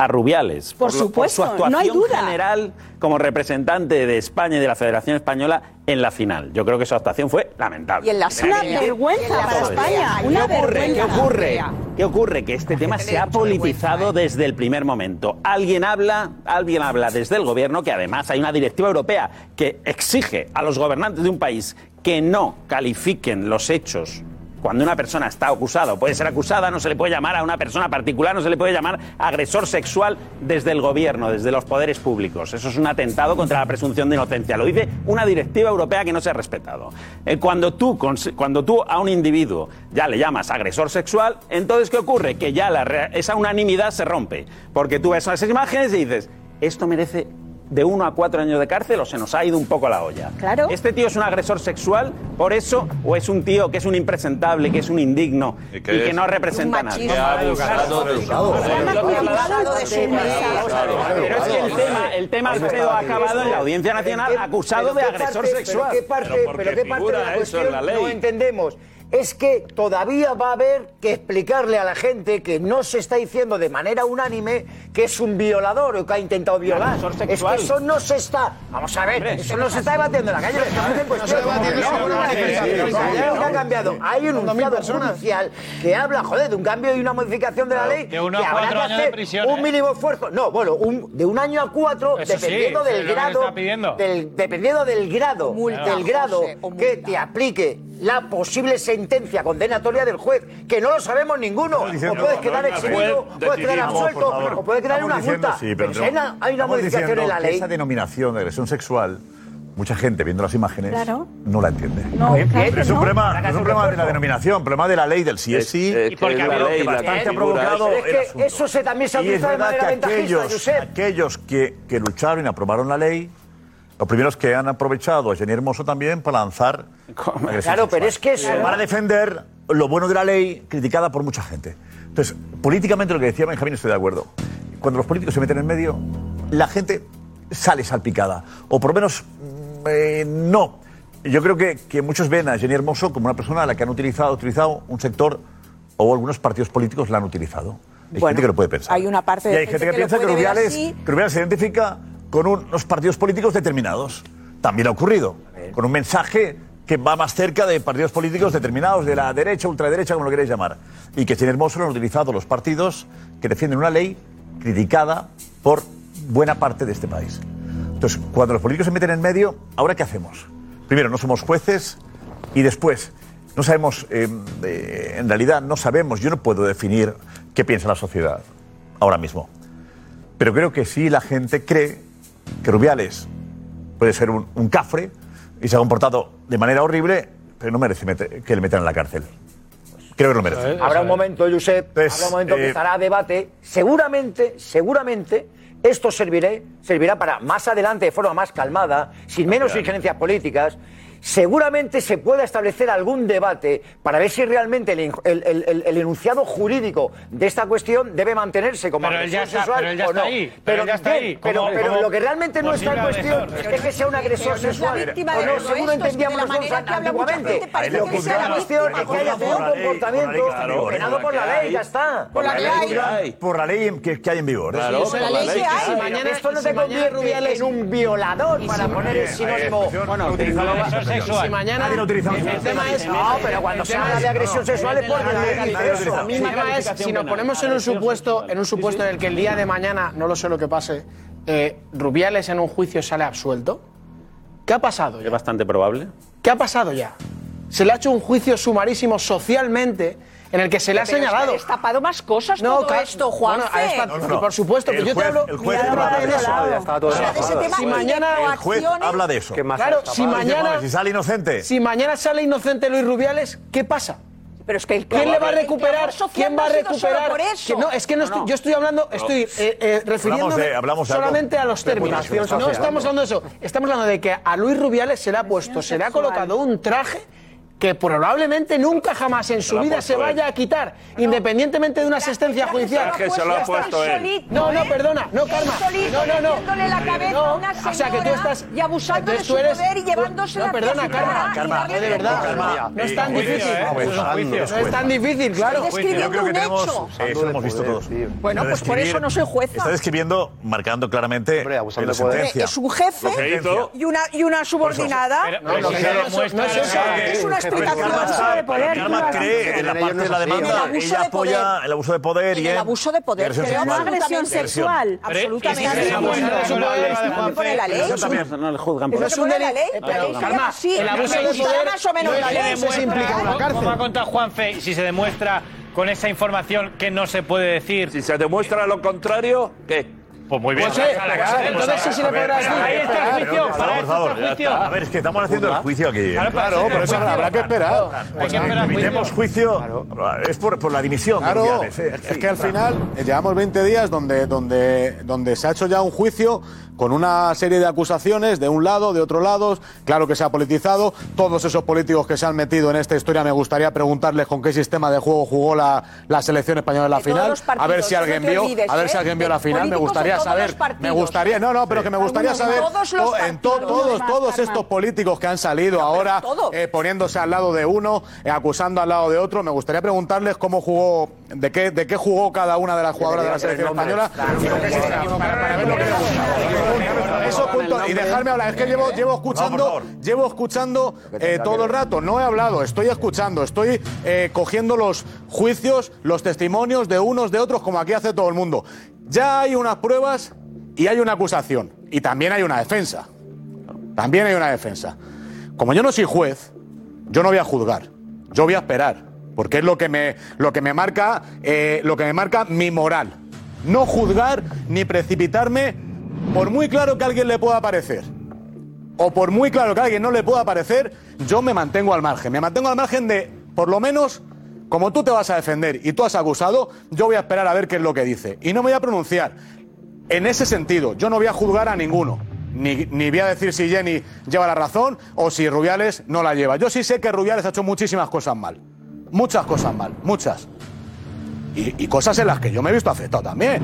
S15: a Rubiales
S13: Por
S15: lo- su
S13: supuesto,
S15: actuación
S13: no hay duda.
S15: general como representante de España y de la Federación Española en la final. Yo creo que su actuación fue lamentable.
S10: Y en la
S15: tenía
S10: Una vergüenza para. España,
S15: ¿Qué ocurre? ¿Qué ocurre? ¿Qué ocurre? Que este tema se ha politizado desde el primer momento. Alguien habla, alguien habla desde el gobierno, que además hay una directiva europea que exige a los gobernantes de un país que no califiquen los hechos cuando una persona está acusada o puede ser acusada, no se le puede llamar a una persona particular, no se le puede llamar agresor sexual desde el gobierno, desde los poderes públicos. Eso es un atentado contra la presunción de inocencia. Lo dice una directiva europea que no se ha respetado. Eh, Cuando tú, cuando tú a un individuo ya le llamas agresor sexual, entonces ¿qué ocurre? Que ya esa unanimidad se rompe. Porque tú ves esas imágenes y dices, esto merece de uno a cuatro años de cárcel o se nos ha ido un poco la olla.
S13: Claro.
S15: ¿Este tío es un agresor sexual por eso o es un tío que es un impresentable, que es un indigno y,
S11: que
S15: no representa
S11: de su
S15: Pero es que el tema, el tema Alfredo, ha acabado en la Audiencia Nacional acusado de
S22: ¿Pero qué
S15: agresor sexual.
S22: Pero qué parte, de
S15: figura
S22: la
S15: eso
S22: cuestión
S15: en la ley.
S22: no entendemos. Es que todavía va a haber que explicarle a la gente que no se está diciendo de manera unánime que es un violador o que ha intentado violar. Es que eso no se está. Vamos a ver,
S15: Hombre,
S22: eso no se está debatiendo en la calle. No, ha cambiado. Hay un enunciado judicial que habla, joder, de un cambio y una modificación de la ley.
S9: De uno
S22: que
S9: a
S22: habrá
S9: cuatro
S22: que
S9: años de
S22: hacer
S9: prisión,
S22: Un mínimo esfuerzo. No, bueno, un- de un año a cuatro, dependiendo del grado. del- dependiendo del grado, del grado que te aplique la posible sentencia condenatoria del juez, que no lo sabemos ninguno. O puedes quedar
S11: juez
S22: puedes quedar absuelto, o puede quedar en una multa.
S4: sí,
S22: pero
S4: pero
S22: si hay una, modificación en la ley.
S4: Esa denominación de agresión sexual mucha gente viendo las imágenes
S13: Claro.
S4: no la entiende.
S13: No, claro
S4: es un
S13: no.
S4: problema, es un problema de la denominación, problema de la ley del sí es sí.
S11: Es-
S4: y porque
S11: la ley, la
S4: bastante ha provocado
S11: es-
S22: Es
S4: el
S22: que eso se, también se ha utilizado de manera
S4: que
S22: ventajista,
S4: aquellos,
S22: Josep.
S4: aquellos que, que lucharon y aprobaron la ley, los primeros que han aprovechado a Jenny Hermoso también para lanzar.
S22: Claro, pero es que eso-
S4: Para defender lo bueno de la ley, criticada por mucha gente. Entonces, políticamente lo que decía Benjamín, estoy de acuerdo. Cuando los políticos se meten en medio, la gente sale salpicada. O por lo menos, mm, eh, no. Yo creo que, que muchos ven a Jenny Hermoso como una persona a la que han utilizado, utilizado un sector o algunos partidos políticos la han utilizado. Hay
S10: Bueno,
S4: gente que lo puede pensar.
S10: hay una parte
S4: y
S10: de
S4: hay
S10: gente
S4: gente que,
S10: que lo
S4: piensa que Rubiales, que Rubiales se identifica con unos partidos políticos determinados. También ha ocurrido. Con un mensaje que va más cerca de partidos políticos determinados, de la derecha, ultraderecha, como lo queréis llamar. Y que Jenny Hermoso lo han utilizado los partidos que defienden una ley criticada por buena parte de este país. Entonces, cuando los políticos se meten en medio, ¿ahora qué hacemos? Primero, no somos jueces y después, no sabemos, eh, eh, en realidad no sabemos, yo no puedo definir qué piensa la sociedad ahora mismo. Pero creo que sí la gente cree que Rubiales puede ser un, un cafre y se ha comportado de manera horrible, pero no merece que le metan en la cárcel. Creo que lo merece.
S22: Habrá un momento, Josep,
S4: Pues,
S22: habrá un momento que
S4: eh,
S22: estará a debate. Seguramente, seguramente, esto serviré, servirá para más adelante, de forma más calmada, sin menos injerencias políticas. Seguramente se pueda establecer algún debate para ver si realmente el, el- el- el- el enunciado jurídico de esta cuestión debe mantenerse como
S9: Pero
S22: agresión
S9: está-
S22: sexual
S9: pero ya
S22: o
S9: está
S22: no.
S9: ahí, pero él ya está
S22: bien,
S9: ahí,
S22: pero- pero lo que realmente no está en cuestión
S9: agresor.
S22: es que sea un agresor
S10: Pero
S22: sexual.
S10: víctima
S22: o no,
S10: que de
S22: entendíamos
S10: la
S22: nosotros antiguamente. Lo
S10: que la
S22: la cuestión es que haya un comportamiento penado por la ley, ya está.
S4: Por la ley, por la ley que, hay en vigor.
S22: Claro, por la ley que hay. Esto no te convierte en un violador para poner el sinónimo.
S2: Bueno,
S22: utiliza la
S2: agresión sexual. Si mañana-
S22: Nadie lo utiliza.
S2: el tema es-
S22: No, pero cuando se habla de agresión sexual es porque nadie dice eso.
S2: A mí el tema es, si nos ponemos en un supuesto, en un supuesto en el que el día de mañana, no lo sé lo que pase, eh, Rubiales en un juicio sale absuelto, ¿qué ha pasado ya?
S15: Es bastante probable.
S2: ¿Qué ha pasado ya? Se le ha hecho un juicio sumarísimo socialmente en el que se le ha
S10: Pero es que
S2: señalado.
S10: ha destapado más cosas todo
S2: ca-
S10: esto,
S2: bueno, destap-
S10: No,
S2: y
S10: no.
S2: por supuesto, que
S4: El
S2: yo te hablo.
S4: el juez
S2: Mira,
S4: habla de eso. todo
S2: O sea, de ese tema si mañana,
S4: El juez habla de eso. ¿Qué más ha
S2: Claro, si mañana,
S4: Si sale inocente.
S2: si mañana sale inocente Luis Rubiales, ¿qué pasa?
S10: Pero es que el
S2: ¿Quién le va a recuperar? ¿Quién
S10: no
S2: va a recuperar?
S10: por eso.
S2: Que no, es que no, estoy, yo estoy hablando, estoy eh, eh, refiriéndome
S4: de-
S2: solamente a los términos. No estamos hablando de eso. Estamos hablando de que a Luis Rubiales se le ha puesto, se le ha colocado un traje que probablemente nunca jamás en su vida se vaya a quitar, independientemente de una asistencia judicial.
S11: Que se lo ha puesto él.
S2: No, no, perdona, no, Karma. No, no, no.
S10: la cabeza
S2: No,
S10: a una
S2: O sea, que tú
S10: señora
S2: estás.
S10: y abusando de su poder y llevándosela
S2: No, perdona, Karma. Karma, de verdad. No es tan
S4: Eh,
S2: difícil.
S4: ¿eh?
S2: No es tan difícil, claro.
S10: Estoy describiendo
S4: Yo creo que
S10: un
S4: tenemos.
S10: hecho.
S4: Eso lo hemos visto todos.
S10: Bueno, pues por eso no soy jueza.
S4: Está describiendo, marcando claramente la sentencia.
S10: Es un jefe y una, y una subordinada.
S2: No, Es
S10: una explicación
S4: Karma
S10: abuso
S4: está-
S10: de poder.
S4: Karma cree en la parte de la
S10: el
S4: demanda.
S10: abuso
S4: Ella
S10: de
S4: apoya
S10: poder.
S4: el abuso de poder y
S10: el abuso de poder, pero no
S4: sexual.
S10: agresión
S13: sexual.
S10: Absolutamente.
S9: Pero-
S10: Eso
S9: el
S10: pone la ley.
S4: Eso también.
S15: No le juzgan por
S10: Eso
S2: es
S10: que
S2: un
S10: pone la
S2: delito.
S10: ley.
S2: Karma, el abuso de poder
S10: más o menos
S2: no
S10: la ley.
S2: demuestra- implica una cárcel.
S9: ¿Cómo va a contar Juanfe si se demuestra con esa información que no se puede decir?
S11: Si se demuestra lo contrario, ¿qué?
S9: Pues muy bien.
S2: Pues, eh, entonces sí se le
S9: A ver,
S2: podrá decir.
S9: Ahí está el juicio.
S4: Por
S9: Para
S4: favor,
S9: eso
S4: por
S9: está el juicio.
S4: A ver, es que estamos haciendo el juicio aquí.
S9: Claro, para
S12: Claro,
S9: eso
S12: habrá que esperar.
S9: Hay que esperar juicio.
S4: Tenemos juicio. Es por, por la dimisión.
S12: Claro,
S4: eh.
S12: es que al final eh, llevamos 20 días donde, donde, donde se ha hecho ya un juicio con una serie de acusaciones de un lado, de otro lado, claro que se ha politizado, todos esos políticos que se han metido en esta historia me gustaría preguntarles con qué sistema de juego jugó la, la selección española en la
S10: De
S12: final, a ver si alguien vio,
S10: olvides,
S12: a ver
S10: ¿eh?
S12: si alguien vio la final, me gustaría saber, me gustaría, no, no, pero que me gustaría saber
S10: todos los
S12: en to- todos, estos políticos que han salido ahora eh, poniéndose al lado de uno, eh, acusando al lado de otro. Me gustaría preguntarles cómo jugó, de qué, de qué jugó cada una de las jugadoras de la selección española. Para, ver lo que gusta. Eso punto. Y dejarme hablar. Es que llevo, llevo escuchando, llevo escuchando eh, todo el rato. No he hablado, estoy escuchando, estoy eh, cogiendo los juicios, los testimonios de unos de otros, como aquí hace todo el mundo. Ya hay unas pruebas y hay una acusación. Y también hay una defensa. También hay una defensa. Como yo no soy juez, yo no voy a juzgar. Yo voy a esperar. Porque es lo que me, lo que me marca, eh, lo que me marca mi moral. No juzgar ni precipitarme, por muy claro que a alguien le pueda parecer. o por muy claro que a alguien no le pueda parecer, yo me mantengo al margen. Me mantengo al margen de, por lo menos, como tú te vas a defender y tú has acusado, yo voy a esperar a ver qué es lo que dice. Y no me voy a pronunciar. En ese sentido, yo no voy a juzgar a ninguno. Ni, ni voy a decir si Jenny lleva la razón o si Rubiales no la lleva. Yo sí sé que Rubiales ha hecho muchísimas cosas mal. Muchas cosas mal, muchas. Y, cosas en las que yo me he visto afectado también.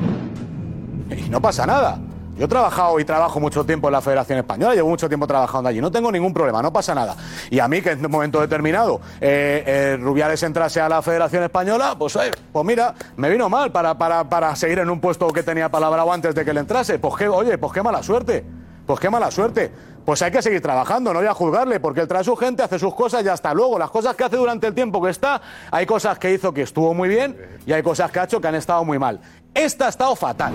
S12: Y no pasa nada. Yo he trabajado y trabajo mucho tiempo en la Federación Española, llevo mucho tiempo trabajando allí, no tengo ningún problema, no pasa nada. Y a mí, que en un momento determinado eh, eh, Rubiales entrase a la Federación Española, pues, eh, pues mira, me vino mal para seguir en un puesto que tenía palabrado antes de que le entrase. Pues qué, oye, pues qué mala suerte, pues qué mala suerte. Pues hay que seguir trabajando, no voy a juzgarle, porque él trae su gente, hace sus cosas y hasta luego. Las cosas que hace durante el tiempo que está, hay cosas que hizo que estuvo muy bien y hay cosas que ha hecho que han estado muy mal. Esta ha estado fatal.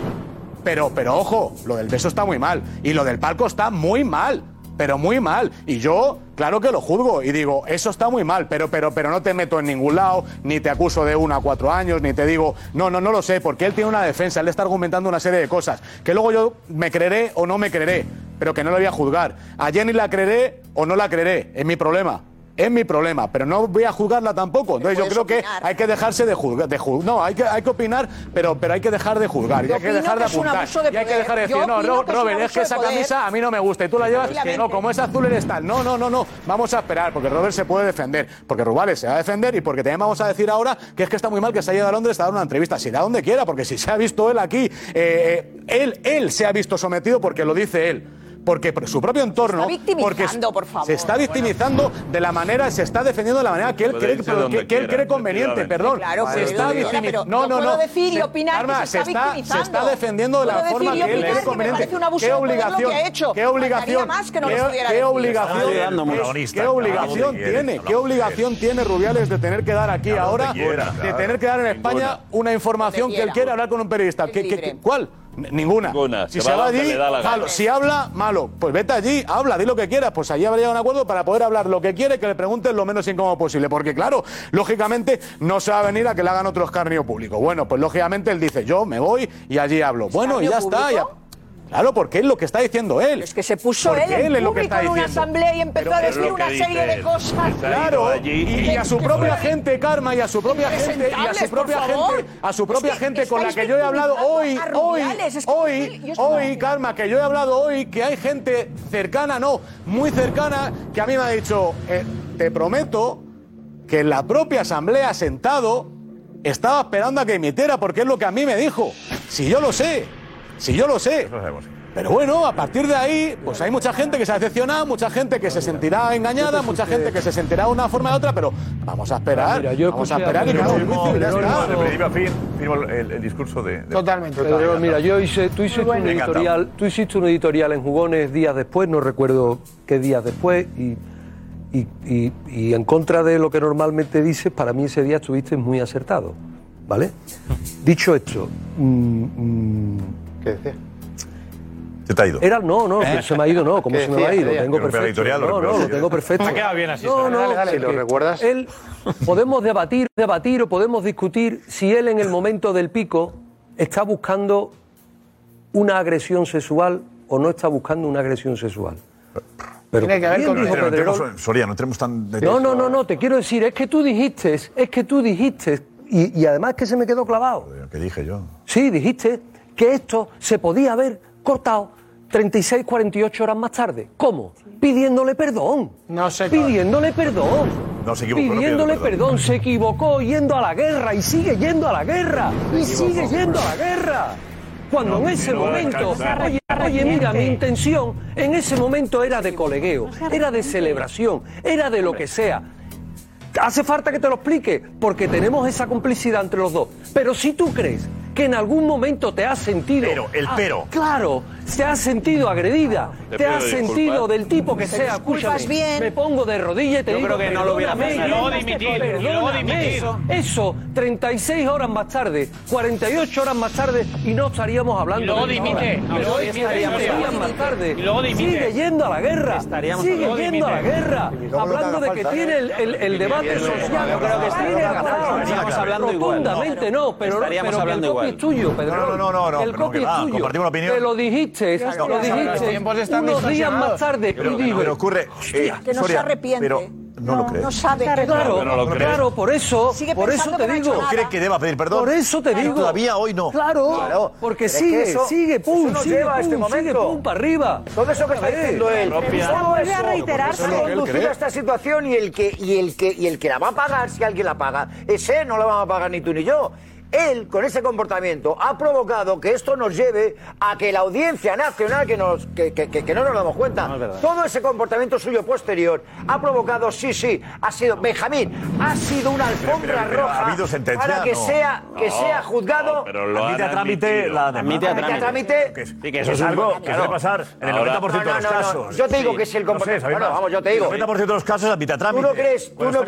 S12: Pero, pero ojo, lo del beso está muy mal. Y lo del palco está muy mal. Pero muy mal. Y yo, claro que lo juzgo. Y digo, eso está muy mal. Pero, pero, pero no te meto en ningún lado. Ni te acuso de uno a cuatro años. Ni te digo, no, no, no lo sé. Porque él tiene una defensa. Él está argumentando una serie de cosas. Que luego yo me creeré o no me creeré. Pero que no lo voy a juzgar. A Jenny la creeré o no la creeré. Es mi problema. Es mi problema, pero no voy a juzgarla tampoco. Entonces yo creo que hay que dejarse de juzgar. De no, hay que, hay que opinar, pero, pero hay que dejar de juzgar. Y hay que dejar de
S10: que un
S12: apuntar.
S10: de
S12: y hay que dejar de
S10: Yo
S12: decir, no,
S10: que es un
S12: Robert, es que
S10: de
S12: esa
S10: poder.
S12: camisa a mí no me gusta y tú la llevas. No, como es azul eres tal. No, no, no, no. Vamos a esperar, porque Robert se puede defender. Porque Rubales se va a defender y porque también vamos a decir ahora que es que está muy mal que se haya ido a Londres a dar una entrevista. Si da donde quiera, porque si se ha visto él aquí, eh, eh, él, él se ha visto sometido porque lo dice él. Porque por su propio entorno. porque
S10: victimizando, por favor.
S12: Se está victimizando de la manera, se está defendiendo de la manera que él cree, que, que él
S11: quiera,
S12: cree conveniente, perdón.
S10: Claro,
S12: se
S10: puede
S12: está victimizando. No, no,
S10: no puedo decir y
S12: Se-
S10: opinar que
S12: Karma,
S10: se está
S12: se está defendiendo de la forma que él cree
S10: que me
S12: conveniente. ¿Qué
S10: lo que
S12: obligación?
S10: ha hecho.
S12: ¿Qué obligación?
S10: Más que no
S12: ¿Qué- ¿Qué obligación?
S4: Está
S12: ¿Qué-
S4: protagonista,
S12: ¿Qué obligación tiene? ¿Qué obligación tiene Rubiales de tener que dar aquí ahora, de tener que dar en España una información que él quiere hablar con un periodista? ¿Qué- qué- qué- ¿Cuál? Ninguna.
S11: Ninguna.
S12: Si
S11: Se
S12: se
S11: va
S12: allí,
S11: le da la gana.
S12: malo. Si habla, malo. Pues vete allí, habla, di lo que quieras. Pues allí habrá llegado a un acuerdo para poder hablar lo que quiere, que le pregunten lo menos incómodo posible. Porque, claro, lógicamente no se va a venir a que le hagan otro escarnio público. Bueno, pues lógicamente él dice, yo me voy y allí hablo. Bueno, y ya
S10: ¿Escarnio
S12: está. ya-? Claro, porque es lo que está diciendo él.
S10: Es que se puso él en
S12: es lo que está
S10: en una
S12: diciendo.
S10: asamblea y empezó
S12: Pero
S10: a
S12: es
S10: decir
S12: lo
S10: una
S12: que
S10: serie de cosas.
S12: Claro, y, y a su propia gente, Karma, y a su propia gente, y a su propia gente, a su propia
S10: Es que
S12: gente con la que yo he hablado hoy, hoy,
S10: es que
S12: hoy,
S10: yo
S12: hoy, Karma, que yo he hablado hoy, que hay gente cercana, no, muy cercana, que a mí me ha dicho, eh, te prometo que en la propia asamblea sentado estaba esperando a que emitiera, porque es lo que a mí me dijo. Si yo lo sé, si yo lo sé. Pero bueno, a partir de ahí, pues hay mucha gente que se ha decepcionado, mucha gente que se sentirá engañada, mucha gente que se sentirá de una forma u otra, pero vamos a esperar,
S14: Mira, yo
S12: vamos a esperar y y ya
S14: Jerónimo-
S12: está.
S4: De principio a fin, firmo el, el discurso de. de-
S2: Totalmente.
S14: Pedro, mira, yo hice, tú hiciste un
S4: Encantado.
S14: editorial, tú hiciste un editorial en Jugones días después, no recuerdo qué días después, y, y, y- y en contra de lo que normalmente dices, para mí ese día estuviste muy acertado, ¿vale? Dicho esto, mm, mm,
S17: ¿Qué decía?
S4: Se te ha ido.
S14: era no, no, que se me ha ido, no, ¿cómo
S17: ¿Qué
S14: se me va a
S17: decía?
S14: ir? Lo
S17: ¿Qué
S14: tengo perfecto.
S4: editorial,
S14: No, no, lo tengo perfecto.
S9: Ha quedado bien así,
S14: No,
S9: Sara.
S14: no,
S17: Dale, dale,
S14: que-
S17: ¿lo recuerdas?
S14: Él, podemos debatir, debatir o podemos discutir si él en el momento del pico está buscando una agresión sexual o no está buscando una agresión sexual. Pero
S2: Tiene que ver
S14: bien
S2: con-
S14: dijo
S4: Pero no entremos, Soria, no entremos tan. de-
S14: no, no, no, no, te quiero decir, es que tú dijiste, es que tú dijiste, y, y además que se me quedó clavado.
S4: ¿Qué dije yo?
S14: Sí, dijiste que esto se podía haber cortado 36, 48 horas más tarde. ¿Cómo? Pidiéndole perdón.
S2: No sé.
S14: Pidiéndole perdón.
S4: No, se equivocó,
S14: Pidiéndole perdón. Se equivocó yendo a la guerra y sigue yendo a la guerra. Y sigue yendo a la guerra. Cuando en ese momento, oye, mira, mi intención en ese momento era de colegueo, era de celebración, era de lo que sea. Hace falta que te lo explique, porque tenemos esa complicidad entre los dos. Pero si tú crees que en algún momento te has sentido.
S4: Pero, el
S14: Ah,
S4: pero.
S14: claro, te has sentido agredida,
S11: Te
S14: te,
S11: pido
S14: has
S11: disculpas.
S14: sentido del tipo que
S10: Te
S14: sea, escúchame,
S10: bien.
S14: me pongo de rodillas y te
S15: Yo
S14: digo,
S15: creo que no lo hubiera
S9: luego dimitir, y luego dimitir.
S14: Eso, 36 horas más tarde, 48 horas más tarde y no estaríamos hablando
S9: Y luego
S14: de
S9: dimite, y luego dimite,
S14: 30 días más tarde,
S9: y luego dimite.
S14: sigue yendo a la guerra,
S15: Estaríamos-
S14: sigue yendo a la
S9: dimite.
S14: guerra, hablando de que tiene el, el- el debate social.
S15: Yo creo que
S14: tiene
S15: estaríamos hablando igual.
S14: Rotundamente no, pero,
S15: Estaríamos
S14: copy es tuyo, Pedro.
S4: No, no, no, no.
S14: El copy es tuyo.
S4: Compartimos la opinión.
S14: Te lo dijiste,
S4: exacto,
S14: lo dijiste. unos días más tarde.
S4: Pero,
S14: y
S4: pero ocurre. Eh,
S10: que no se arrepiente.
S4: No, no, lo crees.
S10: No sabe.
S14: Claro,
S4: claro, no lo
S14: claro por eso,
S10: Sigue
S14: por eso te digo.
S10: No
S4: crees que deba pedir perdón?
S14: Por eso te digo.
S4: Todavía hoy no.
S14: Claro,
S4: claro.
S14: porque sigue,
S22: eso,
S14: sigue, pum,
S22: eso
S14: sigue,
S22: lleva este
S14: pum,
S22: este momento.
S14: sigue, pum, para arriba.
S22: Todo eso que está diciendo él.
S13: vuelve a reiterarse.
S22: Ha conducido a esta situación y el, que, y, el que, y el que la va a pagar, si alguien la paga, ese no la va a pagar ni tú ni yo él con ese comportamiento ha provocado que esto nos lleve a que la audiencia nacional, que, nos, que, que, que no nos damos cuenta, no, es todo ese comportamiento suyo posterior ha provocado, sí, sí, ha sido, Benjamín, ha sido una alfombra
S4: pero, pero,
S22: roja
S4: ha habido sentencia,
S22: para que,
S4: no.
S22: sea, que
S11: no,
S22: sea juzgado.
S11: Pero lo
S4: admite a trámite la
S15: admite a trámite.
S22: trámite.
S4: Que, sí, que eso es algo que suele pasar en el 90% de los casos.
S22: Yo te digo
S4: sí,
S22: que es el comportamiento.
S4: Sé,
S22: vamos, yo te digo.
S4: El 90% de los casos admite a trámite.
S22: ¿Tú no crees, tú crees,
S4: tú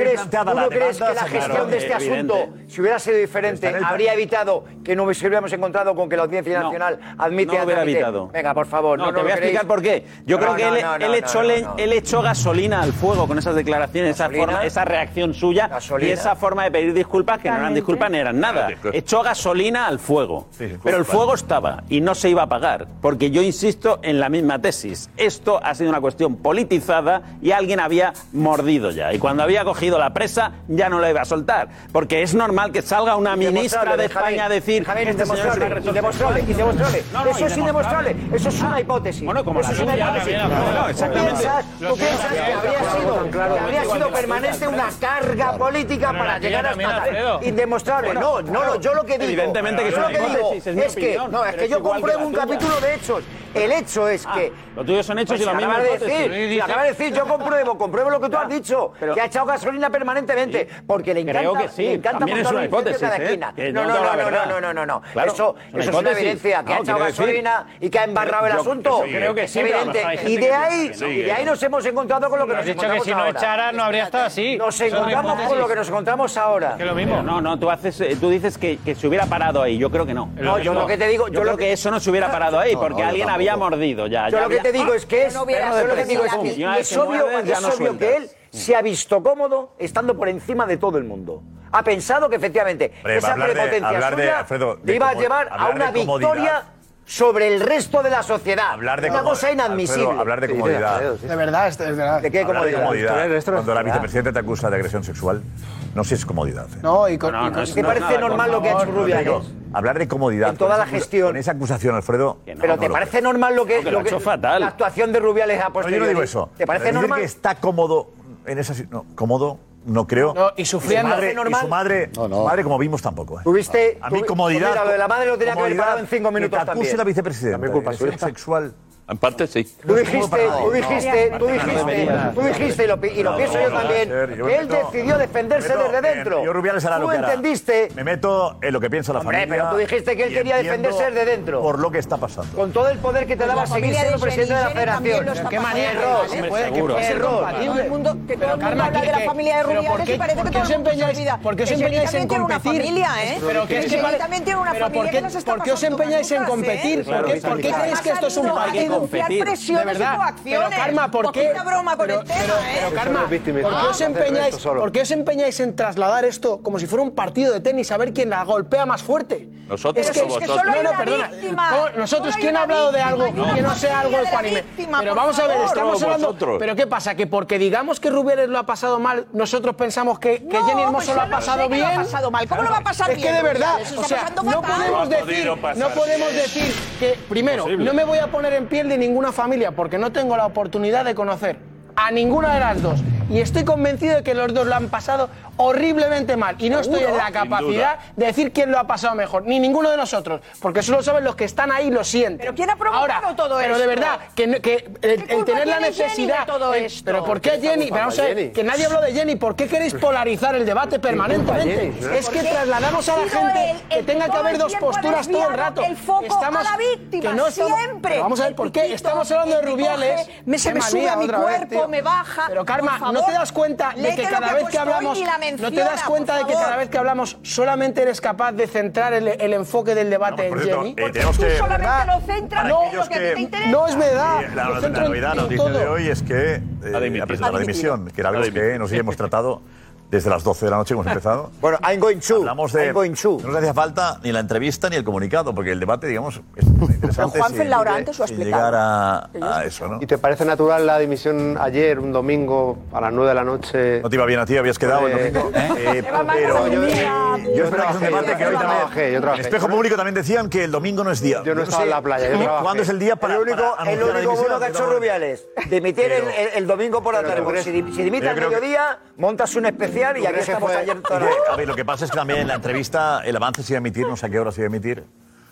S22: crees que la gestión de este asunto, si hubiera sido diferente, habría evitado que nos hubiéramos encontrado con que la Audiencia Nacional admite...
S15: No lo hubiera
S22: admite.
S15: evitado.
S22: Venga, por favor.
S15: No,
S22: no
S15: te voy a explicar por qué. Yo creo que él,
S22: e-,
S15: él echó, le, él echó gasolina al fuego con esas declaraciones, esa, forma, esa reacción suya
S22: gasolina.
S15: y esa forma de pedir disculpas, que no eran disculpas ni eran nada. Echó gasolina al fuego.
S4: Sí,
S15: pero el fuego estaba y no se iba a apagar, porque yo insisto en la misma tesis. Esto ha sido una cuestión politizada y alguien había mordido ya. Y cuando había cogido la presa, ya no la iba a soltar. Porque es normal que salga una ministra ministra
S22: de
S15: España decir
S22: Javién,
S15: este
S22: indemostrable, indemostrable, indemostrable. Eso es indemostrable, eso es una hipótesis.
S15: Bueno, como
S22: eso es una hipótesis. No,
S15: exactamente.
S22: ¿Tú piensas que habría sido, que habría sido permanente una carga política para llegar hasta? Indemostrable. No, no, yo lo que digo,
S15: evidentemente que es una hipótesis, es
S22: que no, es que yo compruebo un capítulo de hechos. El hecho es que
S15: lo tuyo son hechos y
S22: lo mismo de decir, acaba de decir, yo compruebo, compruebo lo que tú has dicho, que ha echado gasolina permanentemente porque le encanta,
S15: Creo que sí, también es una hipótesis,
S22: no,
S15: no,
S22: no, no, no, no, no, no, Eso, eso es una evidencia que ha echado gasolina y que ha embarrado el asunto.
S15: Creo que sí,
S22: Y de ahí, y de ahí nos hemos encontrado con lo que nos
S9: hemos encontrado.
S22: que
S9: si no echara no habría estado así.
S22: Nos encontramos con lo que nos encontramos ahora.
S9: Que lo mismo.
S15: No, no, tú haces, eh, tú dices que, se hubiera parado ahí. Yo creo que no.
S22: Yo lo que te digo,
S15: yo, creo que eso no se hubiera parado ahí porque alguien había mordido ya.
S22: Ah,
S15: yo
S22: lo que te digo es que es, es obvio que él se ha visto cómodo estando por encima de todo el mundo. Ha pensado que efectivamente esa prepotencia
S4: de,
S22: le iba a llevar a una victoria sobre el resto de la sociedad.
S4: Hablar de
S22: una cosa inadmisible.
S4: Hablar de comodidad.
S17: De verdad, es de verdad.
S22: ¿De qué comodidad.
S4: Cuando la vicepresidenta te acusa de agresión sexual, no sé si es comodidad. ¿eh?
S17: No, y con, y
S22: ¿Te parece normal lo que ha hecho Te
S4: digo, Rubiales? hablar de comodidad.
S22: En toda la gestión.
S4: Esa acusación, Alfredo.
S22: Pero ¿te parece normal lo que,
S15: No, lo ha fatal.
S22: la actuación de Rubiales a
S4: No, yo no digo eso.
S22: ¿Te parece normal?
S4: que está cómodo en esa no, cómodo no creo.
S17: No, y sufría
S4: su madre,
S22: normal.
S4: Y su madre,
S12: no, no.
S4: madre, como vimos, tampoco. ¿eh?
S22: Tuviste.
S4: A mí, comodidad.
S22: Mira, lo de la madre lo tenía que haber parado en cinco minutos.
S4: Que
S22: también.
S4: la vicepresidenta.
S17: También culpa suya.
S4: sexual.
S11: En parte sí.
S22: Tú dijiste, tú dijiste, tú dijiste, tú dijiste, y lo, y lo pienso yo también, que él decidió defenderse desde dentro.
S4: Yo Rubiales hará lo
S22: Tú
S4: que hará.
S22: entendiste,
S4: Me meto en lo que piensa la familia.
S22: pero tú dijiste que él quería defenderse desde dentro,
S4: por lo que está pasando.
S22: con todo el poder que te daba seguir siendo presidente de la federación.
S10: Jenny también lo
S22: Error,
S17: pasando
S15: Seguro.
S17: puede
S22: Error.
S17: compatible.
S10: Todo el mundo, que todo el mundo habla de la familia de Rubiales y parece que todo el mundo se
S17: ¿Por qué os empeñáis en competir?
S10: familia, ¿eh?
S17: Pero que es que
S10: también tiene una familia que
S17: ¿Por qué os empeñáis en
S10: ¿eh?
S17: competir? ¿Por qué creéis que esto es un partido?
S15: competir.
S17: De verdad. Pero Karma, ¿por qué?
S10: broma
S17: por
S10: el tema,
S17: Pero Karma, ¿por qué os empeñáis en trasladar esto como si fuera un partido de tenis a ver quién la golpea más fuerte?
S11: Nosotros
S10: somos es
S17: no, Nosotros, ¿quién ha hablado de algo que no sea algo
S10: ecuánime?
S17: Pero vamos a ver, estamos hablando. Pero ¿qué pasa? Que porque digamos que Rubiales lo ha pasado mal, nosotros pensamos que, que Jenny Hermoso
S10: pues
S17: lo ha pasado bien.
S10: ¿Cómo lo va a pasar bien?
S17: Es que de verdad, o sea, no podemos decir, no podemos decir
S2: que primero no me voy a poner en pie de ninguna familia porque no tengo la oportunidad de conocer a ninguna de las dos. Y estoy convencido de que los dos lo han pasado horriblemente mal. Y no estoy en la capacidad de decir quién lo ha pasado mejor, ni ninguno de nosotros. Porque solo saben los que están ahí y lo sienten.
S10: ¿Pero quién ha provocado
S2: Ahora,
S10: todo
S2: pero de
S10: esto?
S2: verdad, que, no- que el, tener la
S10: tiene Jenny de
S2: necesidad.
S10: todo
S2: el-
S10: esto?
S2: pero ¿por qué
S10: ¿Qué está
S2: Jenny? Vamos
S10: a
S2: ver, que nadie habló de Jenny. ¿Por qué queréis polarizar el debate permanentemente?
S10: Jenny?
S2: Es que
S10: Porque
S2: trasladamos a la
S10: ha sido
S2: gente
S10: él el
S2: que
S10: que
S2: tenga que
S10: todo
S2: haber
S10: el
S2: dos
S10: tiempo ha
S2: posturas todo el
S10: desviado
S2: rato.
S10: el foco a la víctima,
S2: que no estamos-
S10: siempre.
S2: Pero Vamos a ver, ¿por qué? Estamos hablando de Rubiales.
S10: picoje, me- se me sube a mi cuerpo, me baja.
S2: Pero Karma,
S10: Por
S2: ¿no te
S10: favor,
S2: das cuenta de que cada
S10: que
S2: vez que hablamos.
S10: la
S2: ¿No te
S10: menciona,
S2: das cuenta de que
S10: favor?
S2: cada vez que hablamos solamente eres capaz de centrar el, el enfoque del debate
S4: por
S2: en
S4: cierto,
S2: Jenny?
S4: eh, tenemos que-
S10: solamente lo centras en lo que,
S4: que-
S10: te interesa.
S2: No es verdad.
S4: La, la
S2: en-
S4: novedad,
S2: en
S4: noticia
S2: todo.
S4: de hoy es que eh, ha presentado la dimisión, que era algo que nosotros hemos tratado desde las 12 de la noche hemos empezado.
S22: bueno, I'm going to.
S4: Hablamos de.
S22: I'm going to.
S4: No nos hacía falta ni la entrevista ni el comunicado, porque el debate, digamos, es muy interesante.
S10: Juanfe
S4: si
S10: Laura antes lo ha explicado.
S4: llegar a, a eso, ¿no?
S17: ¿Y te parece natural la dimisión ayer, un domingo, a las 9 de la noche?
S4: ¿No te iba bien a ti? ¿Habías quedado el domingo? Eh, pero yo, yo espero que es un debate que hoy
S17: yo trabajé, yo
S4: En
S17: trabajé.
S4: Espejo Público también decían que el domingo no es día.
S17: Yo no estaba en la playa, yo trabajé.
S4: ¿Cuándo es el día para,
S22: el único,
S4: para
S22: el único
S4: dimisión?
S22: bueno que ha hecho Rubiales, dimitir el, domingo por la tarde. porque Si, si dimite al mediodía, montas un especial y
S17: ¿Tú
S22: aquí
S17: que
S22: estamos
S17: fue-
S22: ayer toda la
S4: A ver, lo que pasa es que también en la entrevista el avance se iba a emitir, no sé a qué hora se iba a emitir.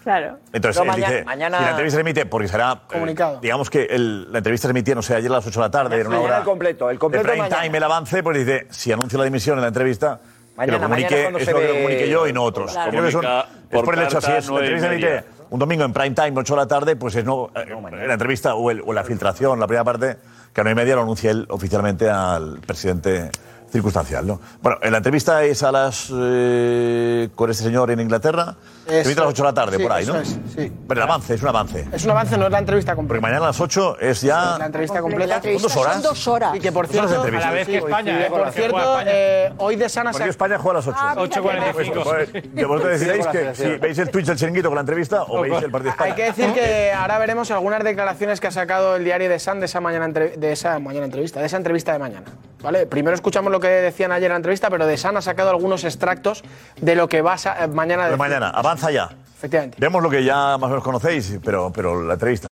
S13: Claro.
S4: Entonces, él
S22: mañana-
S4: dice,
S22: mañana-
S4: si la entrevista se emite, porque será, eh,
S2: Comunicado.
S4: digamos que el- la entrevista se emitía, no sé, ayer a las 8 de la tarde, era una hora
S22: el completo, el completo
S4: de prime
S22: mañana.
S4: time, el avance, pues dice, si anuncio la dimisión en la entrevista, que
S22: Mañana,
S4: lo comunique, es lo que lo
S22: ve-
S4: comunique yo y no otros.
S22: Claro.
S4: Creo que son-
S11: Comunica
S4: es
S11: por
S4: por el hecho,
S11: carta,
S4: es la
S11: y
S4: entrevista emite un domingo en prime time, 8 de la tarde, pues es no, eh, la entrevista o, el- o la filtración, la primera parte, que a 9 y media lo anuncia él oficialmente al presidente circunstancial. ¿no? Bueno, en la entrevista es a las. eh, con este señor en Inglaterra. Se emite a las 8 de la tarde,
S2: Sí,
S4: por ahí,
S2: eso
S4: ¿no?
S2: es, sí.
S4: Pero el avance, es un avance.
S2: Es un avance, no es la entrevista
S4: Porque
S2: completa.
S4: mañana a las 8 es ya.
S2: La entrevista completa.
S4: ¿Son dos horas?
S10: Son dos horas.
S2: Y que por
S4: de
S2: cierto.
S9: A la vez que España,
S2: que
S9: ¿eh?
S2: por cierto,
S9: España.
S2: eh, hoy de Sana
S4: Porque España juega a las 8.
S10: Ah,
S9: 8.45.
S4: Pues, que vosotros decidéis que si veis el Twitch del chiringuito con la entrevista o veis el partido de España.
S2: Hay que decir que ahora veremos algunas declaraciones que ha sacado el diario de San de esa mañana entre- de esa mañana entrevista, de esa entrevista de mañana. ¿Vale? Primero escuchamos lo que decían ayer en la entrevista, pero de San ha sacado algunos extractos de lo que va a eh, mañana
S4: De mañana, avanza ya.
S2: Efectivamente.
S4: Vemos lo que ya más o menos conocéis, pero, pero la entrevista.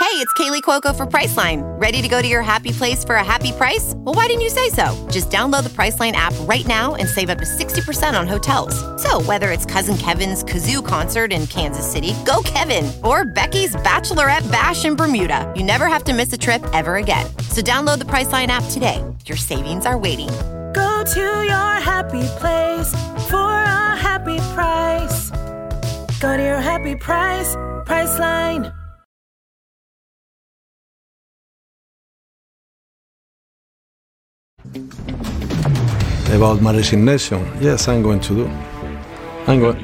S24: Hey, it's Kaylee Cuoco for Priceline. Ready to go to your happy place for a happy price? Well, why didn't you say so? Just download the Priceline app right now and save up to 60% on hotels. So, whether it's Cousin Kevin's Kazoo concert in Kansas City, go Kevin, or Becky's Bachelorette Bash in Bermuda, you never have to miss a trip ever again. So, download the Priceline app today. Your savings are waiting.
S25: Go to your happy place for a happy price. Go to your happy price, Priceline.
S26: About my resignation, yes, I'm going to do. I'm going.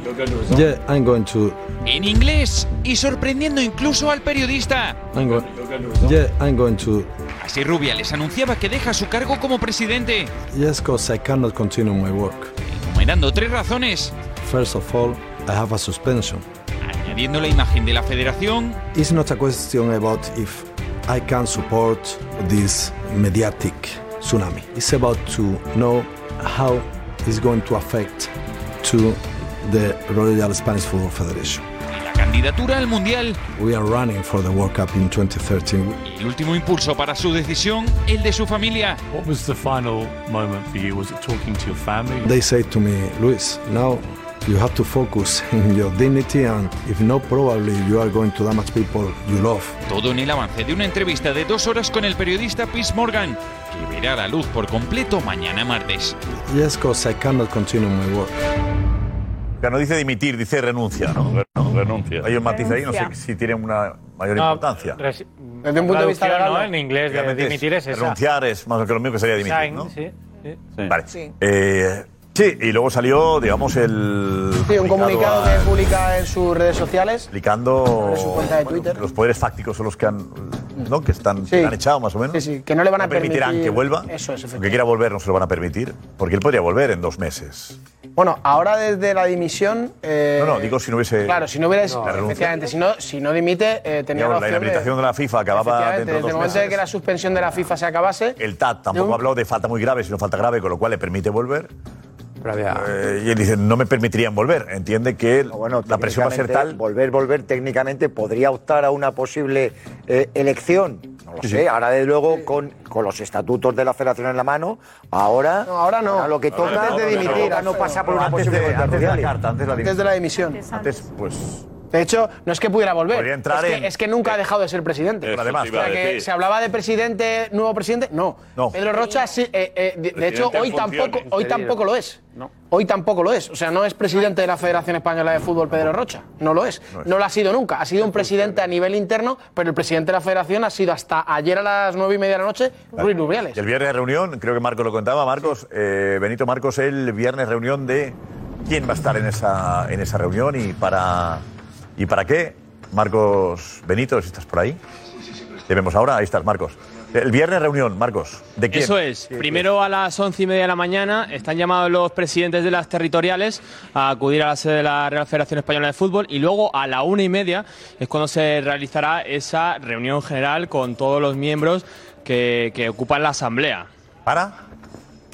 S26: Yeah, I'm going to.
S19: En inglés y sorprendiendo incluso al periodista.
S26: I'm going. Yeah, I'm going to.
S19: Así Rubiales anunciaba que deja su cargo como presidente,
S26: Yes, because I cannot continue my work.
S19: enumerando tres razones,
S26: First of all, I have a suspension.
S19: añadiendo la imagen de la federación
S26: It's not a question about if I can support this mediatic tsunami. It's about to know how it's going to affect to the Royal Spanish Football Federation.
S19: Candidatura al Mundial.
S26: We are running for the World Cup in 2013.
S19: El último impulso para su decisión, el de su familia.
S27: What was the final moment for you? Was it talking to your family?
S26: They say to me, Luis, now you have to focus in your dignity, and if not, probably you are going to damage people you love.
S19: Todo en el avance de una entrevista de dos horas con el periodista Piers Morgan, que verá la luz por completo mañana martes.
S26: Yes, because I cannot continue my work.
S4: No dice dimitir, dice renuncia, ¿no?
S11: renuncia.
S4: Hay un matiz ahí, no sé si tiene una mayor
S9: No,
S4: importancia.
S2: Desde un punto de vista legal,
S9: ¿no? En inglés, de
S4: Realmente
S9: dimitir es esa.
S4: Renunciar es más o menos que lo mismo que sería dimitir, ¿no?
S9: sí, sí.
S4: Vale. Eh, sí, y luego salió, digamos, el.
S2: Sí, un comunicado
S4: a-
S2: que publica en sus redes sociales.
S4: explicando
S2: En su cuenta de
S4: bueno,
S2: Twitter.
S4: que los poderes fácticos son los que han, ¿no? que están, que han echado más o menos.
S2: Sí, sí, que no le van a
S4: permitirán
S2: permitir-
S4: que vuelva.
S2: Eso es,
S4: Aunque quiera volver, no se lo van a permitir. Porque él podría volver en dos meses.
S2: Bueno, ahora desde la dimisión. eh,
S4: No, no, digo si no hubiese.
S2: Claro, si no hubiera. efectivamente, si no, si no dimite, eh, tenía la
S4: la
S2: opción de-
S4: inhabilitación de la FIFA acababa dentro de
S2: desde
S4: dos
S2: el momento
S4: meses.
S2: de que la suspensión de la FIFA se acabase.
S4: El TAT tampoco
S2: un-
S4: habló de falta muy grave, sino falta grave, con lo cual le permite volver. Eh, y él dice, no me permitirían volver. Entiende que la presión va a ser tal.
S22: Volver, volver, técnicamente podría optar a una posible eh, elección. No lo
S4: Sí,
S22: sé.
S4: sí.
S22: Ahora, desde luego, con, con los estatutos de la federación en la mano, ahora.
S2: No, ahora no.
S22: lo que toca
S2: no,
S22: es de dimitir. No pasa por una
S4: Antes
S22: posible
S4: de- antes de la carta, antes de la
S2: Desde la dimisión.
S4: Antes, pues.
S2: De hecho, no es que pudiera volver.
S4: Podría entrar
S2: es, que,
S4: en-
S2: es que nunca ha dejado de ser presidente.
S4: Eso Además,
S2: o sea, que se hablaba de presidente, nuevo presidente. No.
S4: No.
S2: Pedro Rocha, sí. eh, eh, de, de hecho, hoy
S11: funciones.
S2: tampoco, hoy tampoco lo es. Hoy tampoco lo es. O sea, no es presidente de la Federación Española de Fútbol Pedro Rocha. No lo es. No, lo ha sido nunca. Ha sido un presidente a nivel interno, pero el presidente de la Federación ha sido hasta ayer a las nueve y media de la noche Ruiz Rubiales.
S4: Y el viernes reunión, creo que Marcos lo contaba, Marcos, eh, Benito Marcos, el viernes reunión de quién va a estar en esa, en esa reunión y para, y para qué. Marcos Benito, si estás por ahí. Te vemos ahora, ahí estás, Marcos. El viernes reunión, Marcos. ¿De quién?
S28: Eso es.
S4: ¿Quién-
S28: Primero a las once y media de la mañana están llamados los presidentes de las territoriales a acudir a la sede de la Real Federación Española de Fútbol y luego a la una y media es cuando se realizará esa reunión general con todos los miembros que, que ocupan la asamblea.
S4: ¿Para?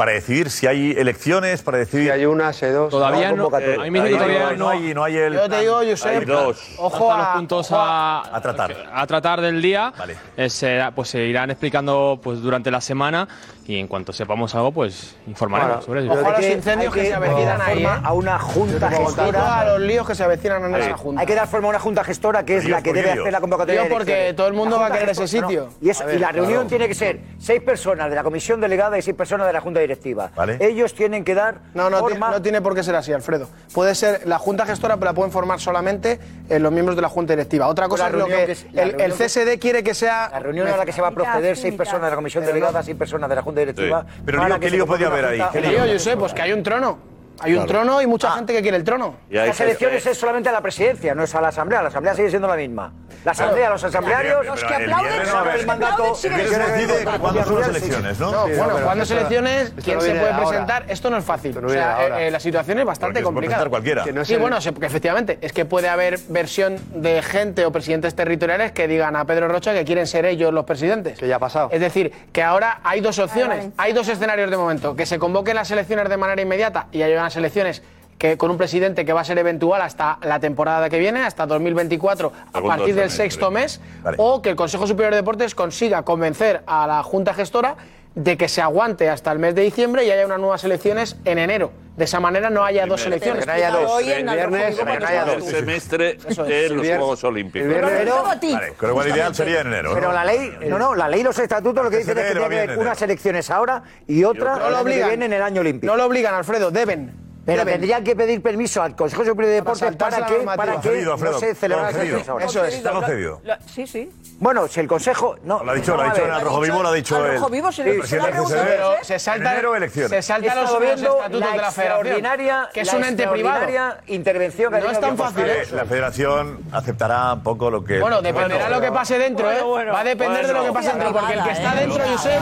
S4: Para decidir si hay elecciones, para decidir...
S14: hay una, hay dos.
S28: Todavía no.
S4: convocatoria.
S28: a mí me que todavía
S4: no hay, no hay el...
S2: Yo te digo, Josep,
S4: Hay dos.
S2: ojo
S28: Hasta los
S2: a,
S28: puntos a,
S4: A tratar.
S28: a tratar del día. eh, se, pues se irán explicando pues durante la semana y en cuanto sepamos algo, pues informaremos sobre ello.
S2: Ojo a los incendios
S22: hay
S2: que,
S22: que
S2: se avecinan
S22: dar
S2: ahí.
S22: forma
S2: ¿eh?
S22: a una junta gestora.
S2: a los líos que se avecinan en
S22: Hay-
S2: esa junta.
S22: Hay que dar forma a una junta gestora que es la que debe hacer la convocatoria.
S2: Lío
S22: de
S2: porque todo el mundo va a querer ese sitio.
S22: no, Y, la reunión
S2: claro.
S22: tiene que ser seis personas de la comisión delegada y seis personas de la junta directiva. Ellos tienen que dar
S2: No, no,
S22: forma.
S2: no tiene por qué ser así, Alfredo. Puede ser la Junta Gestora, pero la pueden formar solamente eh, los miembros de la Junta Directiva. Otra cosa es lo que, el, el CSD quiere que sea.
S22: La reunión a la que se va a proceder seis personas de la comisión delegada, seis personas de la junta directiva.
S4: Sí. Pero
S22: para
S4: lío,
S22: que
S4: ¿qué lío
S22: una
S4: haber ahí? ¿Qué
S2: lío, Josep, pues que hay un trono. Hay un
S22: Claro.
S2: trono y mucha gente que quiere el trono.
S22: Las elecciones es solamente a la presidencia, no es a la asamblea. La asamblea sigue siendo la misma. La asamblea, los asamblearios.
S4: Los que aplauden son-
S22: el mandato.
S4: El viernes decide cuándo son las elecciones, ¿no?
S2: No,
S4: Sí,
S2: bueno, cuando
S4: esto-
S2: elecciones, ¿quién se puede presentar? Esto no es fácil.
S4: no
S2: o
S4: viene
S2: sea,
S4: de ahora.
S2: eh, eh, la situación es bastante
S4: Porque se puede
S2: complicada.
S4: presentar cualquiera. Que no
S2: sí,
S4: el-
S2: bueno, se- que efectivamente, es que puede haber versión de gente o presidentes territoriales que digan a Pedro Rocha que quieren ser ellos los presidentes. Que
S17: ya ha pasado.
S2: Es decir, que ahora hay dos opciones, hay dos escenarios de momento. Que se convoquen las elecciones de manera inmediata y haya unas elecciones que con un presidente que va a ser eventual hasta la temporada que viene, hasta 2024, a partir del sexto mes,
S11: Vale.
S2: o que el Consejo Superior de Deportes consiga convencer a la Junta Gestora de que se aguante hasta el mes de diciembre y haya unas nuevas elecciones en enero. De esa manera no haya dos elecciones.
S11: Que no haya dos.
S2: Hoy en
S11: El viernes, el semestre de
S2: El
S11: los
S2: viernes-
S11: Juegos Olímpicos.
S22: Pero,
S4: Vale, pero igual ideal sería en enero.
S22: Pero
S4: ¿no?
S22: la ley, no, no, la ley y los estatutos lo que dicen es que tiene que haber unas elecciones ahora y otra
S2: No
S22: el que
S2: obligan.
S22: viene en el año olímpico.
S2: No lo obligan, Alfredo, deben.
S22: Pero
S2: Deben.
S22: tendrían que pedir permiso al Consejo Superior de Deportes para que, para que
S4: Concedido, Alfredo,
S22: no se
S4: concedido.
S22: ahora.
S2: Eso es.
S4: Está concedido.
S10: Sí, sí.
S22: Bueno, si el Consejo. No,
S4: Lo ha dicho, lo ha dicho en el Rojo Vivo, lo ha dicho el,
S10: Rojo Vivo se le-
S4: presidente del CCD.
S2: Pero se salta,
S4: Enero, elecciones.
S2: se salta los, estatutos de la federación.
S22: extraordinaria,
S2: Que es un ente privado.
S22: intervención que
S2: No es tan fácil. ¿eh?
S4: La federación aceptará un poco lo que.
S2: Bueno, dependerá de lo que pase dentro, ¿eh? Va a depender de lo que pase dentro, porque el que está dentro, Josep,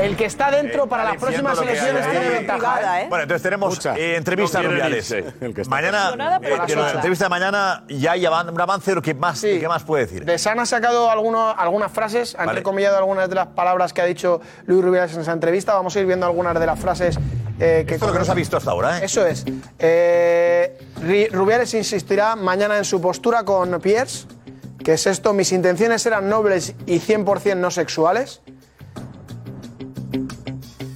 S2: el que está dentro para las próximas elecciones tiene ventaja. ¿eh?
S4: Bueno, entonces tenemos
S12: Mucha.
S4: eh, entrevista a
S11: No
S4: Rubiales.
S11: irse.
S4: Mañana,
S10: nada, pero
S4: eh,
S10: la
S4: que la entrevista de mañana ya hay un avance que más,
S2: Sí.
S4: ¿qué más puede decir?
S2: De Sana ha sacado alguno- algunas frases, ha entrecomillado algunas de las palabras que ha dicho Luis Rubiales en esa entrevista. Vamos a ir viendo algunas de las frases eh, que.
S4: Esto es lo que no se ha visto hasta ahora, ¿eh?
S2: Eso es. Eh, Rubiales insistirá mañana en su postura con Pierce, que es esto: mis intenciones eran nobles y 100% no sexuales.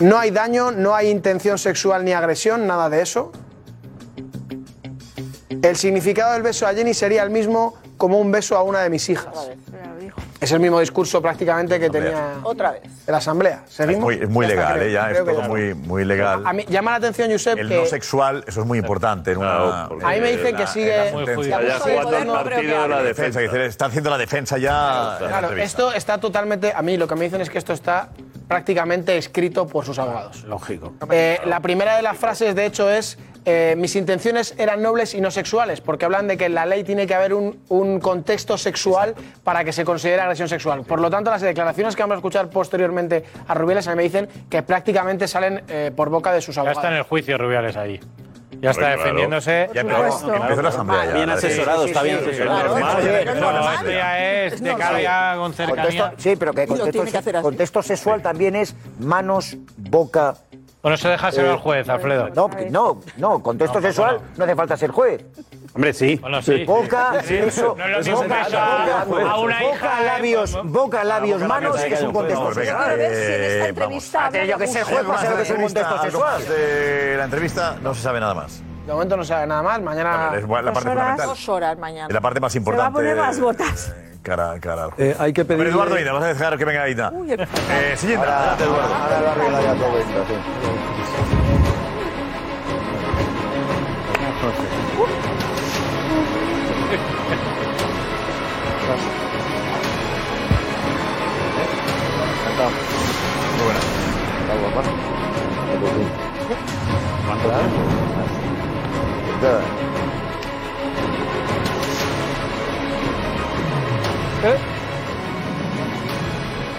S2: No hay daño, no hay intención sexual ni agresión, nada de eso. El significado del beso a Jenny sería el mismo como un beso a una de mis hijas. Es el mismo discurso prácticamente que tenía
S10: Otra vez.
S2: en la Asamblea.
S4: Es
S2: ¿Seguimos?
S4: muy, es muy legal,
S2: creo.
S4: ¿eh? Ya es todo
S2: ya.
S4: muy, muy legal.
S2: A mí llama la atención, Josep,
S4: El
S2: que
S4: no sexual, eso es muy importante. En una,
S2: a mí me dicen
S4: en
S2: que sigue...
S11: de la defensa.
S4: está haciendo la defensa ya.
S2: Claro, esto está totalmente... A mí lo que me dicen es que esto está prácticamente escrito por sus abogados.
S14: Lógico.
S2: Eh, la primera de las frases, de hecho, es eh, mis intenciones eran nobles y no sexuales, porque hablan de que en la ley tiene que haber un, un contexto sexual para que se considere agresión sexual. Por lo tanto, las declaraciones que vamos a escuchar posteriormente a Rubiales a mí me dicen que prácticamente salen eh, por boca de sus
S9: Ya
S2: abogados.
S9: está en el juicio Rubiales ahí. Ya está
S11: Claro.
S9: defendiéndose.
S4: Ya empezó, la asamblea ya.
S15: Bien asesorado, está bien asesorado.
S9: No, ya es de cara ya con cercanía.
S22: Contexto- sí, pero que contexto,
S10: tiene que
S22: contexto sexual también es manos, boca.
S9: Bueno, eso déjaselo al juez, Alfredo.
S22: No, no, no, contexto sexual no hace falta ser juez.
S15: Hombre, sí.
S9: Bueno, sí.
S22: Boca,
S9: Sí,
S22: eso,
S9: no es
S22: boca,
S9: beso a-
S22: boca,
S9: a una
S22: boca,
S9: hija,
S22: labios,
S9: eh,
S22: boca, labios, manos, es un contexto
S10: ver si en esta
S4: eh,
S10: entrevista de
S22: Yo que sé, juez, pasa lo
S4: de
S22: que es un
S4: la entrevista,
S22: contexto
S4: algo más
S22: sexual.
S4: de la entrevista, no se sabe nada más.
S2: De momento no se sabe nada más. Mañana...
S4: Es la parte fundamental.
S10: Dos horas mañana.
S4: Es la parte más
S13: Se va a
S4: importante.
S13: poner las botas.
S4: eh, Cara, cara
S14: Eh, hay que pedir.
S4: Eduardo vamos a dejar que venga.
S10: Uy, el-
S4: Eh, siguiente, adelante, Eduardo.
S22: Ahora lo arregla ya todo esto, sí.
S4: Muy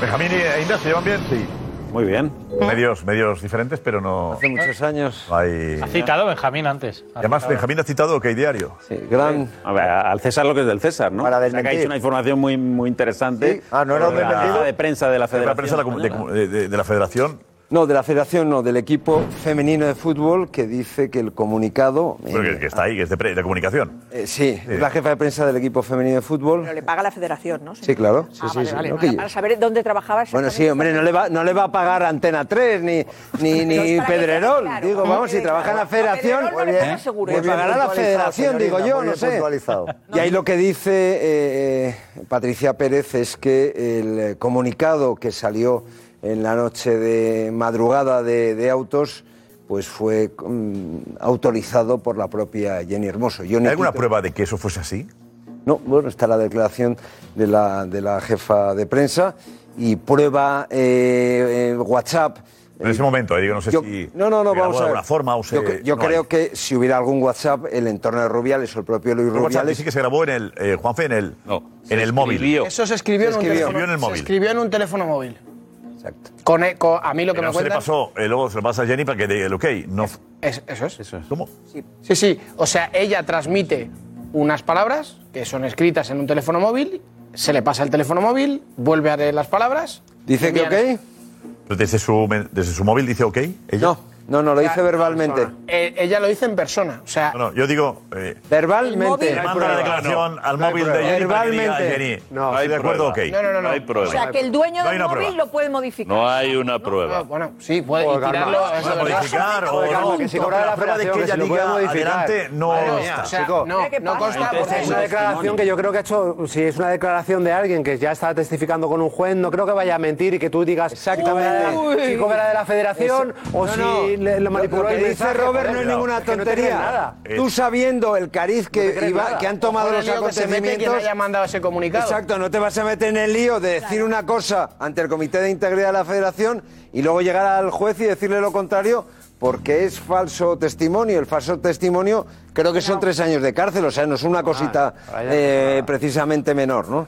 S4: Benjamín e Inda se llevan bien, sí.
S15: Muy bien.
S4: Medios, medios diferentes, pero no.
S29: Hace muchos años.
S4: hay.
S9: Ha citado Benjamín antes.
S4: Y Además, Benjamín ha citado que hay diario.
S29: Sí, gran.
S15: A ver, al César lo que es del César, ¿no?
S22: Para
S15: O sea, que ha
S22: desmentir.
S15: dicho una información muy, muy interesante.
S22: Ah, ¿no era un
S15: la de prensa de la
S4: La
S15: Federación.
S4: prensa de la comu- de,
S15: Española.
S4: de- de- de la Federación.
S29: No, de la federación, no, del equipo femenino de fútbol que dice que el comunicado.
S4: Pero que, que está ahí, que es de, pre- de comunicación.
S29: Eh, sí, es la jefa de prensa del equipo femenino de fútbol.
S10: Pero le paga la federación, ¿no?
S29: Sí, claro. Sí,
S10: Ah,
S29: sí,
S10: vale,
S29: sí.
S10: vale.
S29: ¿no?
S10: Para, saber dónde trabajaba
S29: Bueno, sí, hombre, no le va, no le va a pagar Antena 3 ni, ni, ni
S10: para que
S29: Pedrerol.
S10: claro.
S29: Digo, vamos, si
S10: Eh,
S29: trabaja en la
S10: a Pedrerol
S29: federación,
S10: no le paga seguro.
S29: le
S10: Muy bien
S29: pagará la
S22: puntualizado,
S29: federación, digo yo,
S22: muy
S29: no
S22: bien
S29: sé.
S22: puntualizado.
S29: Y ahí lo que dice eh, eh, Patricia Pérez es que el eh, comunicado que salió en la noche de madrugada de, de autos pues fue mm, autorizado por la propia Jenny Hermoso. Yo
S4: ¿Hay
S29: no
S4: alguna prueba de que eso fuese así?
S29: no, bueno, está la declaración de la, de la jefa de prensa y prueba eh, eh, WhatsApp.
S4: En ese momento, eh, digo, no sé
S29: Yo-
S4: si.
S29: no, no, no, vamos a ver.
S4: alguna forma o se-
S29: Yo, yo
S4: no
S29: creo
S4: hay.
S29: que si hubiera algún WhatsApp, el entorno de Rubiales o el propio Luis
S4: El WhatsApp
S29: Rubiales.
S4: dice que se grabó en el. eh, Juanfe, en el. en el móvil.
S2: Eso se escribió,
S29: Se
S2: en, un
S29: escribió.
S2: teléfono,
S4: en el móvil.
S2: Se escribió en un teléfono móvil.
S29: Exacto.
S2: Con, e- con- a mí lo que
S4: Pero
S2: me
S4: se le pasó, eh, luego se lo pasa a Jenny para que dé el ok. No,
S2: Es- eso es.
S4: ¿Cómo?
S2: Sí, sí. O sea, ella transmite unas palabras que son escritas en un teléfono móvil, se le pasa el teléfono móvil, vuelve a leer las palabras.
S29: Dice que ok.
S4: Desde su, desde su móvil dice ok. ¿Ella?
S29: No, no, no, lo dice verbalmente.
S2: Eh, ella lo dice en persona. O sea,
S4: No, no, yo digo. Eh,
S29: Verbalmente.
S4: le manda la declaración al móvil de Jenny. para que diga,
S29: Verbalmente.
S4: Jenny,
S11: No,
S4: estoy
S11: hay
S4: de acuerdo, ok.
S2: No, no, no, no.
S11: Hay prueba.
S10: O sea, que el dueño
S4: No hay
S10: del
S4: una
S10: móvil
S4: prueba.
S10: lo puede modificar.
S11: No hay una prueba.
S2: Bueno, sí, puede y tirarlo. es verdad.
S4: modificar o
S17: Joder,
S4: no.
S17: que si
S4: No,
S17: cobra la
S4: la prueba de que
S17: federación,
S4: ella
S17: que se lo puede
S4: diga
S17: modificar.
S4: adelante no
S2: Madre mía,
S4: está.
S2: o sea,
S17: Chico,
S2: no,
S10: ¿qué
S2: no consta
S17: Es
S2: porque
S17: una declaración que yo creo que ha hecho, si es una declaración de alguien que ya está testificando con un juez, no creo que vaya a mentir y que tú digas
S29: Exactamente.
S17: "Uy, si cobra de la federación o si
S29: no.
S17: Le, lo manipuló
S29: Lo que dice Robert no es ninguna tontería.
S17: nada.
S29: Tú sabiendo el cariz que, iba- que han tomado los
S2: el lío que se mete quien
S29: acontecimientos.
S2: haya mandado ese comunicado.
S29: Exacto, no te vas a meter en el lío de decir una cosa ante el Comité de Integridad de la Federación y luego llegar al juez y decirle lo contrario porque es falso testimonio. El falso testimonio creo que son tres años de cárcel, o sea, no es una cosita
S17: vaya.
S29: eh, precisamente menor, ¿no?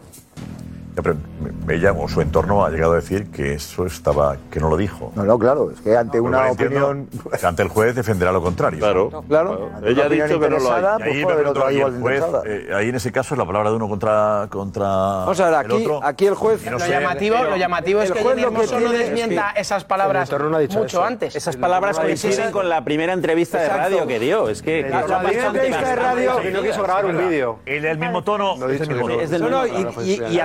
S4: Ella o su entorno ha llegado a decir que eso estaba, que no lo dijo.
S22: No, no, claro, es que ante
S4: Pero
S22: una
S4: lo entiendo,
S22: opinión.
S4: que ante el juez defenderá lo contrario.
S11: Claro.
S29: Claro.
S11: Ella ha dicho que no lo
S4: ahí,
S22: pues
S4: y
S22: igual
S4: el juez, eh, ahí en ese caso es la palabra de uno contra, contra
S29: Vamos a ver,
S4: el
S29: aquí,
S4: otro.
S29: aquí el juez...
S4: No
S2: lo,
S4: sé,
S2: llamativo,
S4: pero-
S2: lo llamativo es
S29: el
S2: que
S29: juez
S2: Jenny Hermoso no desmienta
S29: es que
S2: esas palabras
S17: el no ha
S2: mucho
S17: eso.
S2: antes.
S15: Esas palabras
S17: no ha
S15: coinciden con la primera entrevista de radio que dio. Es que,
S29: La- primera entrevista de radio-
S17: Que no quiso grabar un vídeo.
S4: El.
S17: No
S4: es el mismo tono.
S15: Es del
S29: No, no,
S15: mismo
S29: y,
S15: tono.
S29: y- y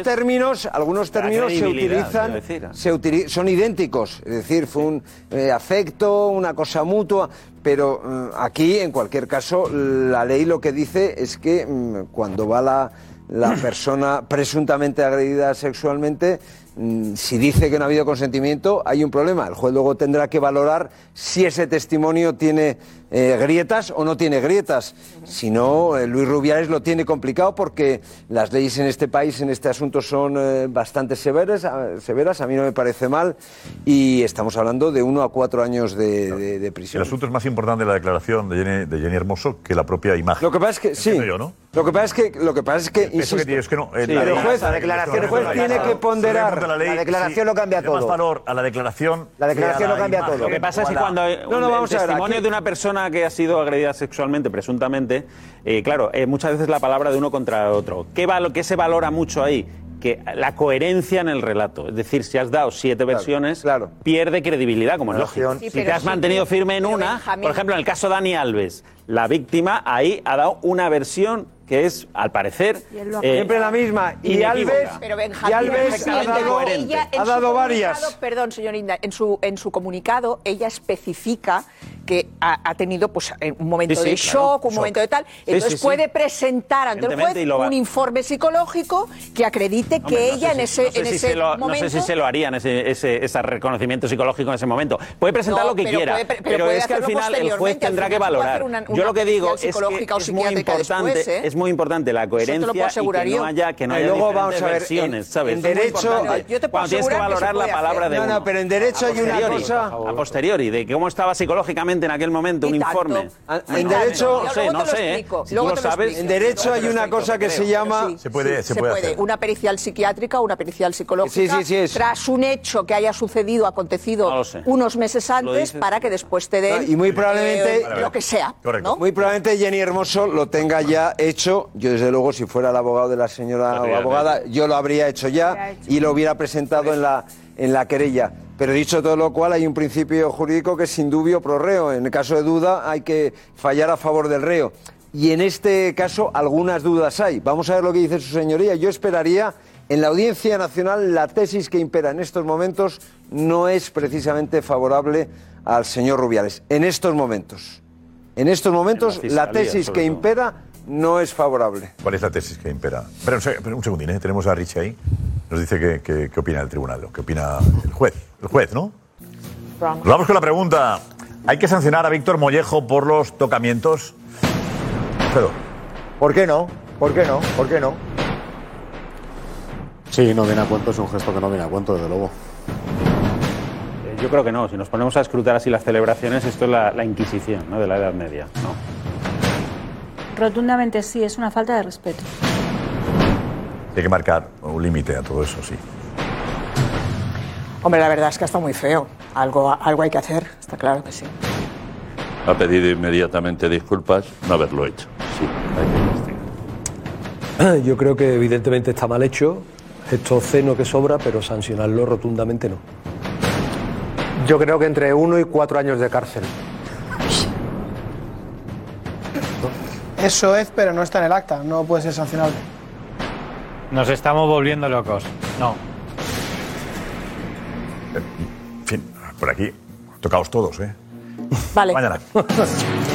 S29: algunos términos, algunos términos se utilizan, se utili- son idénticos, es decir, fue un eh, afecto, una cosa mutua, pero mm, aquí, en cualquier caso, la ley lo que dice es que mm, cuando va la, la persona presuntamente agredida sexualmente, mm, si dice que no ha habido consentimiento, hay un problema. El juez luego tendrá que valorar si ese testimonio tiene eh, grietas o no tiene grietas. Si no, eh, Luis Rubiales lo tiene complicado porque las leyes en este país en este asunto son eh, bastante severas, a- severas, a mí no me parece mal, y estamos hablando de uno a cuatro años de, de- de
S4: El
S29: prisión.
S4: asunto es más importante la declaración de Jenny, de Jenny Hermoso que la propia imagen.
S29: Lo que pasa es que, sí,
S4: yo, ¿no?
S29: lo que pasa es que, lo que, pasa es que,
S4: Eso
S29: insisto,
S4: que tiene es que no.
S29: Sí,
S4: la ley-
S29: juez,
S22: la declaración
S29: el juez tiene que ponderar.
S4: la, ley,
S22: La declaración lo cambia
S4: da más
S22: todo.
S4: valor a la declaración.
S22: La declaración lo cambia todo.
S15: Lo que pasa es que cuando hay
S29: No, no,
S15: un-
S29: vamos
S15: el
S29: a ver,
S15: testimonio
S29: aquí-
S15: de una persona que ha sido agredida sexualmente, presuntamente, eh, claro, eh, muchas veces la palabra de uno contra otro. ¿Qué, valo- qué se valora mucho ahí? Que la coherencia en el relato. Es decir, si has dado siete versiones,
S29: claro.
S15: pierde credibilidad, como es lógico.
S22: Sí,
S15: si te has
S10: sí,
S15: mantenido firme en una,
S10: Benjamín-
S15: por ejemplo, en el caso de Dani Alves, la víctima ahí ha dado una versión que es, al parecer, eh,
S29: Siempre la misma. Y. Alves,
S10: Pero
S29: y Alves ha dado,
S10: ella
S29: ha dado varias.
S10: Perdón, señor Inda, en su, en su comunicado ella especifica que ha, ha tenido pues, un momento
S15: Sí, sí,
S10: de
S15: claro,
S10: shock, un
S15: shock.
S10: momento de tal.
S15: Sí,
S10: Entonces
S15: sí, sí.
S10: puede presentar ante el juez un informe psicológico que acredite que
S15: no
S10: ella
S15: sé
S10: en ese,
S15: no sé
S10: en
S15: si
S10: ese
S15: lo,
S10: momento.
S15: No sé si se lo harían ese, ese, ese reconocimiento psicológico en ese momento. Puede presentar
S10: No,
S15: lo que
S10: pero
S15: quiera,
S10: puede- pero
S15: pero,
S10: puede
S15: es que al final el juez tendrá que valorar.
S10: una-
S15: Yo lo que digo es que es muy importante,
S10: después, ¿eh?
S15: es muy importante la coherencia y que no haya, que no
S29: Y
S15: haya
S29: luego vamos a ver,
S15: versiones,
S29: en-
S15: ¿sabes?
S29: en derecho-.
S10: Yo te puedo
S15: Cuando tienes que
S10: se
S15: valorar la
S10: puede
S15: palabra
S10: hacer.
S15: de
S29: No,
S15: uno.
S29: no, pero en derecho hay una cosa-
S15: A posteriori, de cómo estaba psicológicamente en aquel momento un informe?
S29: Ah, en derecho-
S15: no sé, no sé. ¿eh? Lo sabes,
S29: En derecho hay una cosa que se llama.
S10: Sí, sí, se puede. Una pericial psiquiátrica, una pericial psicológica,
S29: Sí, sí, sí, es.
S10: tras un hecho que haya sucedido, acontecido unos meses antes, para que después te den
S29: Y muy probablemente.
S10: eh, lo que sea. ¿No?
S29: Muy probablemente Jenny Hermoso lo tenga ya hecho. Yo, desde luego, si fuera el abogado de la señora
S11: habría
S29: abogada, yo lo habría hecho ya y lo hubiera presentado en la, en la querella. Pero dicho todo lo cual, hay un principio jurídico que es indubio pro reo. En el caso de duda, hay que fallar a favor del reo. Y en este caso, algunas dudas hay. Vamos a ver lo que dice su señoría. Yo esperaría. En la Audiencia Nacional, la tesis que impera en estos momentos no es precisamente favorable al señor Rubiales. En estos momentos. En estos momentos,
S4: En la
S29: tesis que
S4: todo.
S29: impera no es favorable.
S4: ¿Cuál es la tesis que impera? Pero un, seg- pero un segundín, ¿eh? tenemos a Richie ahí. Nos dice que, que- qué opina el tribunal, qué opina el juez. El juez, ¿no? Nos vamos con la pregunta. ¿Hay que sancionar a Víctor Mollejo por los tocamientos?
S22: ¿Por qué no? ¿Por qué no? ¿Por qué no?
S12: Sí, no viene a cuento, es un gesto que no viene a cuento, desde luego.
S15: Eh, Yo creo que no. Si nos ponemos a escrutar así las celebraciones, esto es la, la Inquisición ¿no? de la Edad Media. ¿no?
S13: Rotundamente sí, es una falta de respeto.
S4: Hay que marcar un límite a todo eso, sí.
S10: Hombre, la verdad es que está muy feo. Algo, algo hay que hacer, está claro que sí.
S11: Ha pedido inmediatamente disculpas no haberlo hecho. Sí, hay que investigar.
S14: Yo creo que evidentemente está mal hecho. Esto obsceno que sobra, pero sancionarlo rotundamente no.
S17: Yo creo que entre uno y cuatro años de cárcel.
S2: Eso es, pero no está en el acta, no puede ser sancionable.
S9: Nos estamos volviendo locos. No.
S4: En fin, por aquí, tocaos todos, ¿eh?
S10: Vale.
S4: Mañana.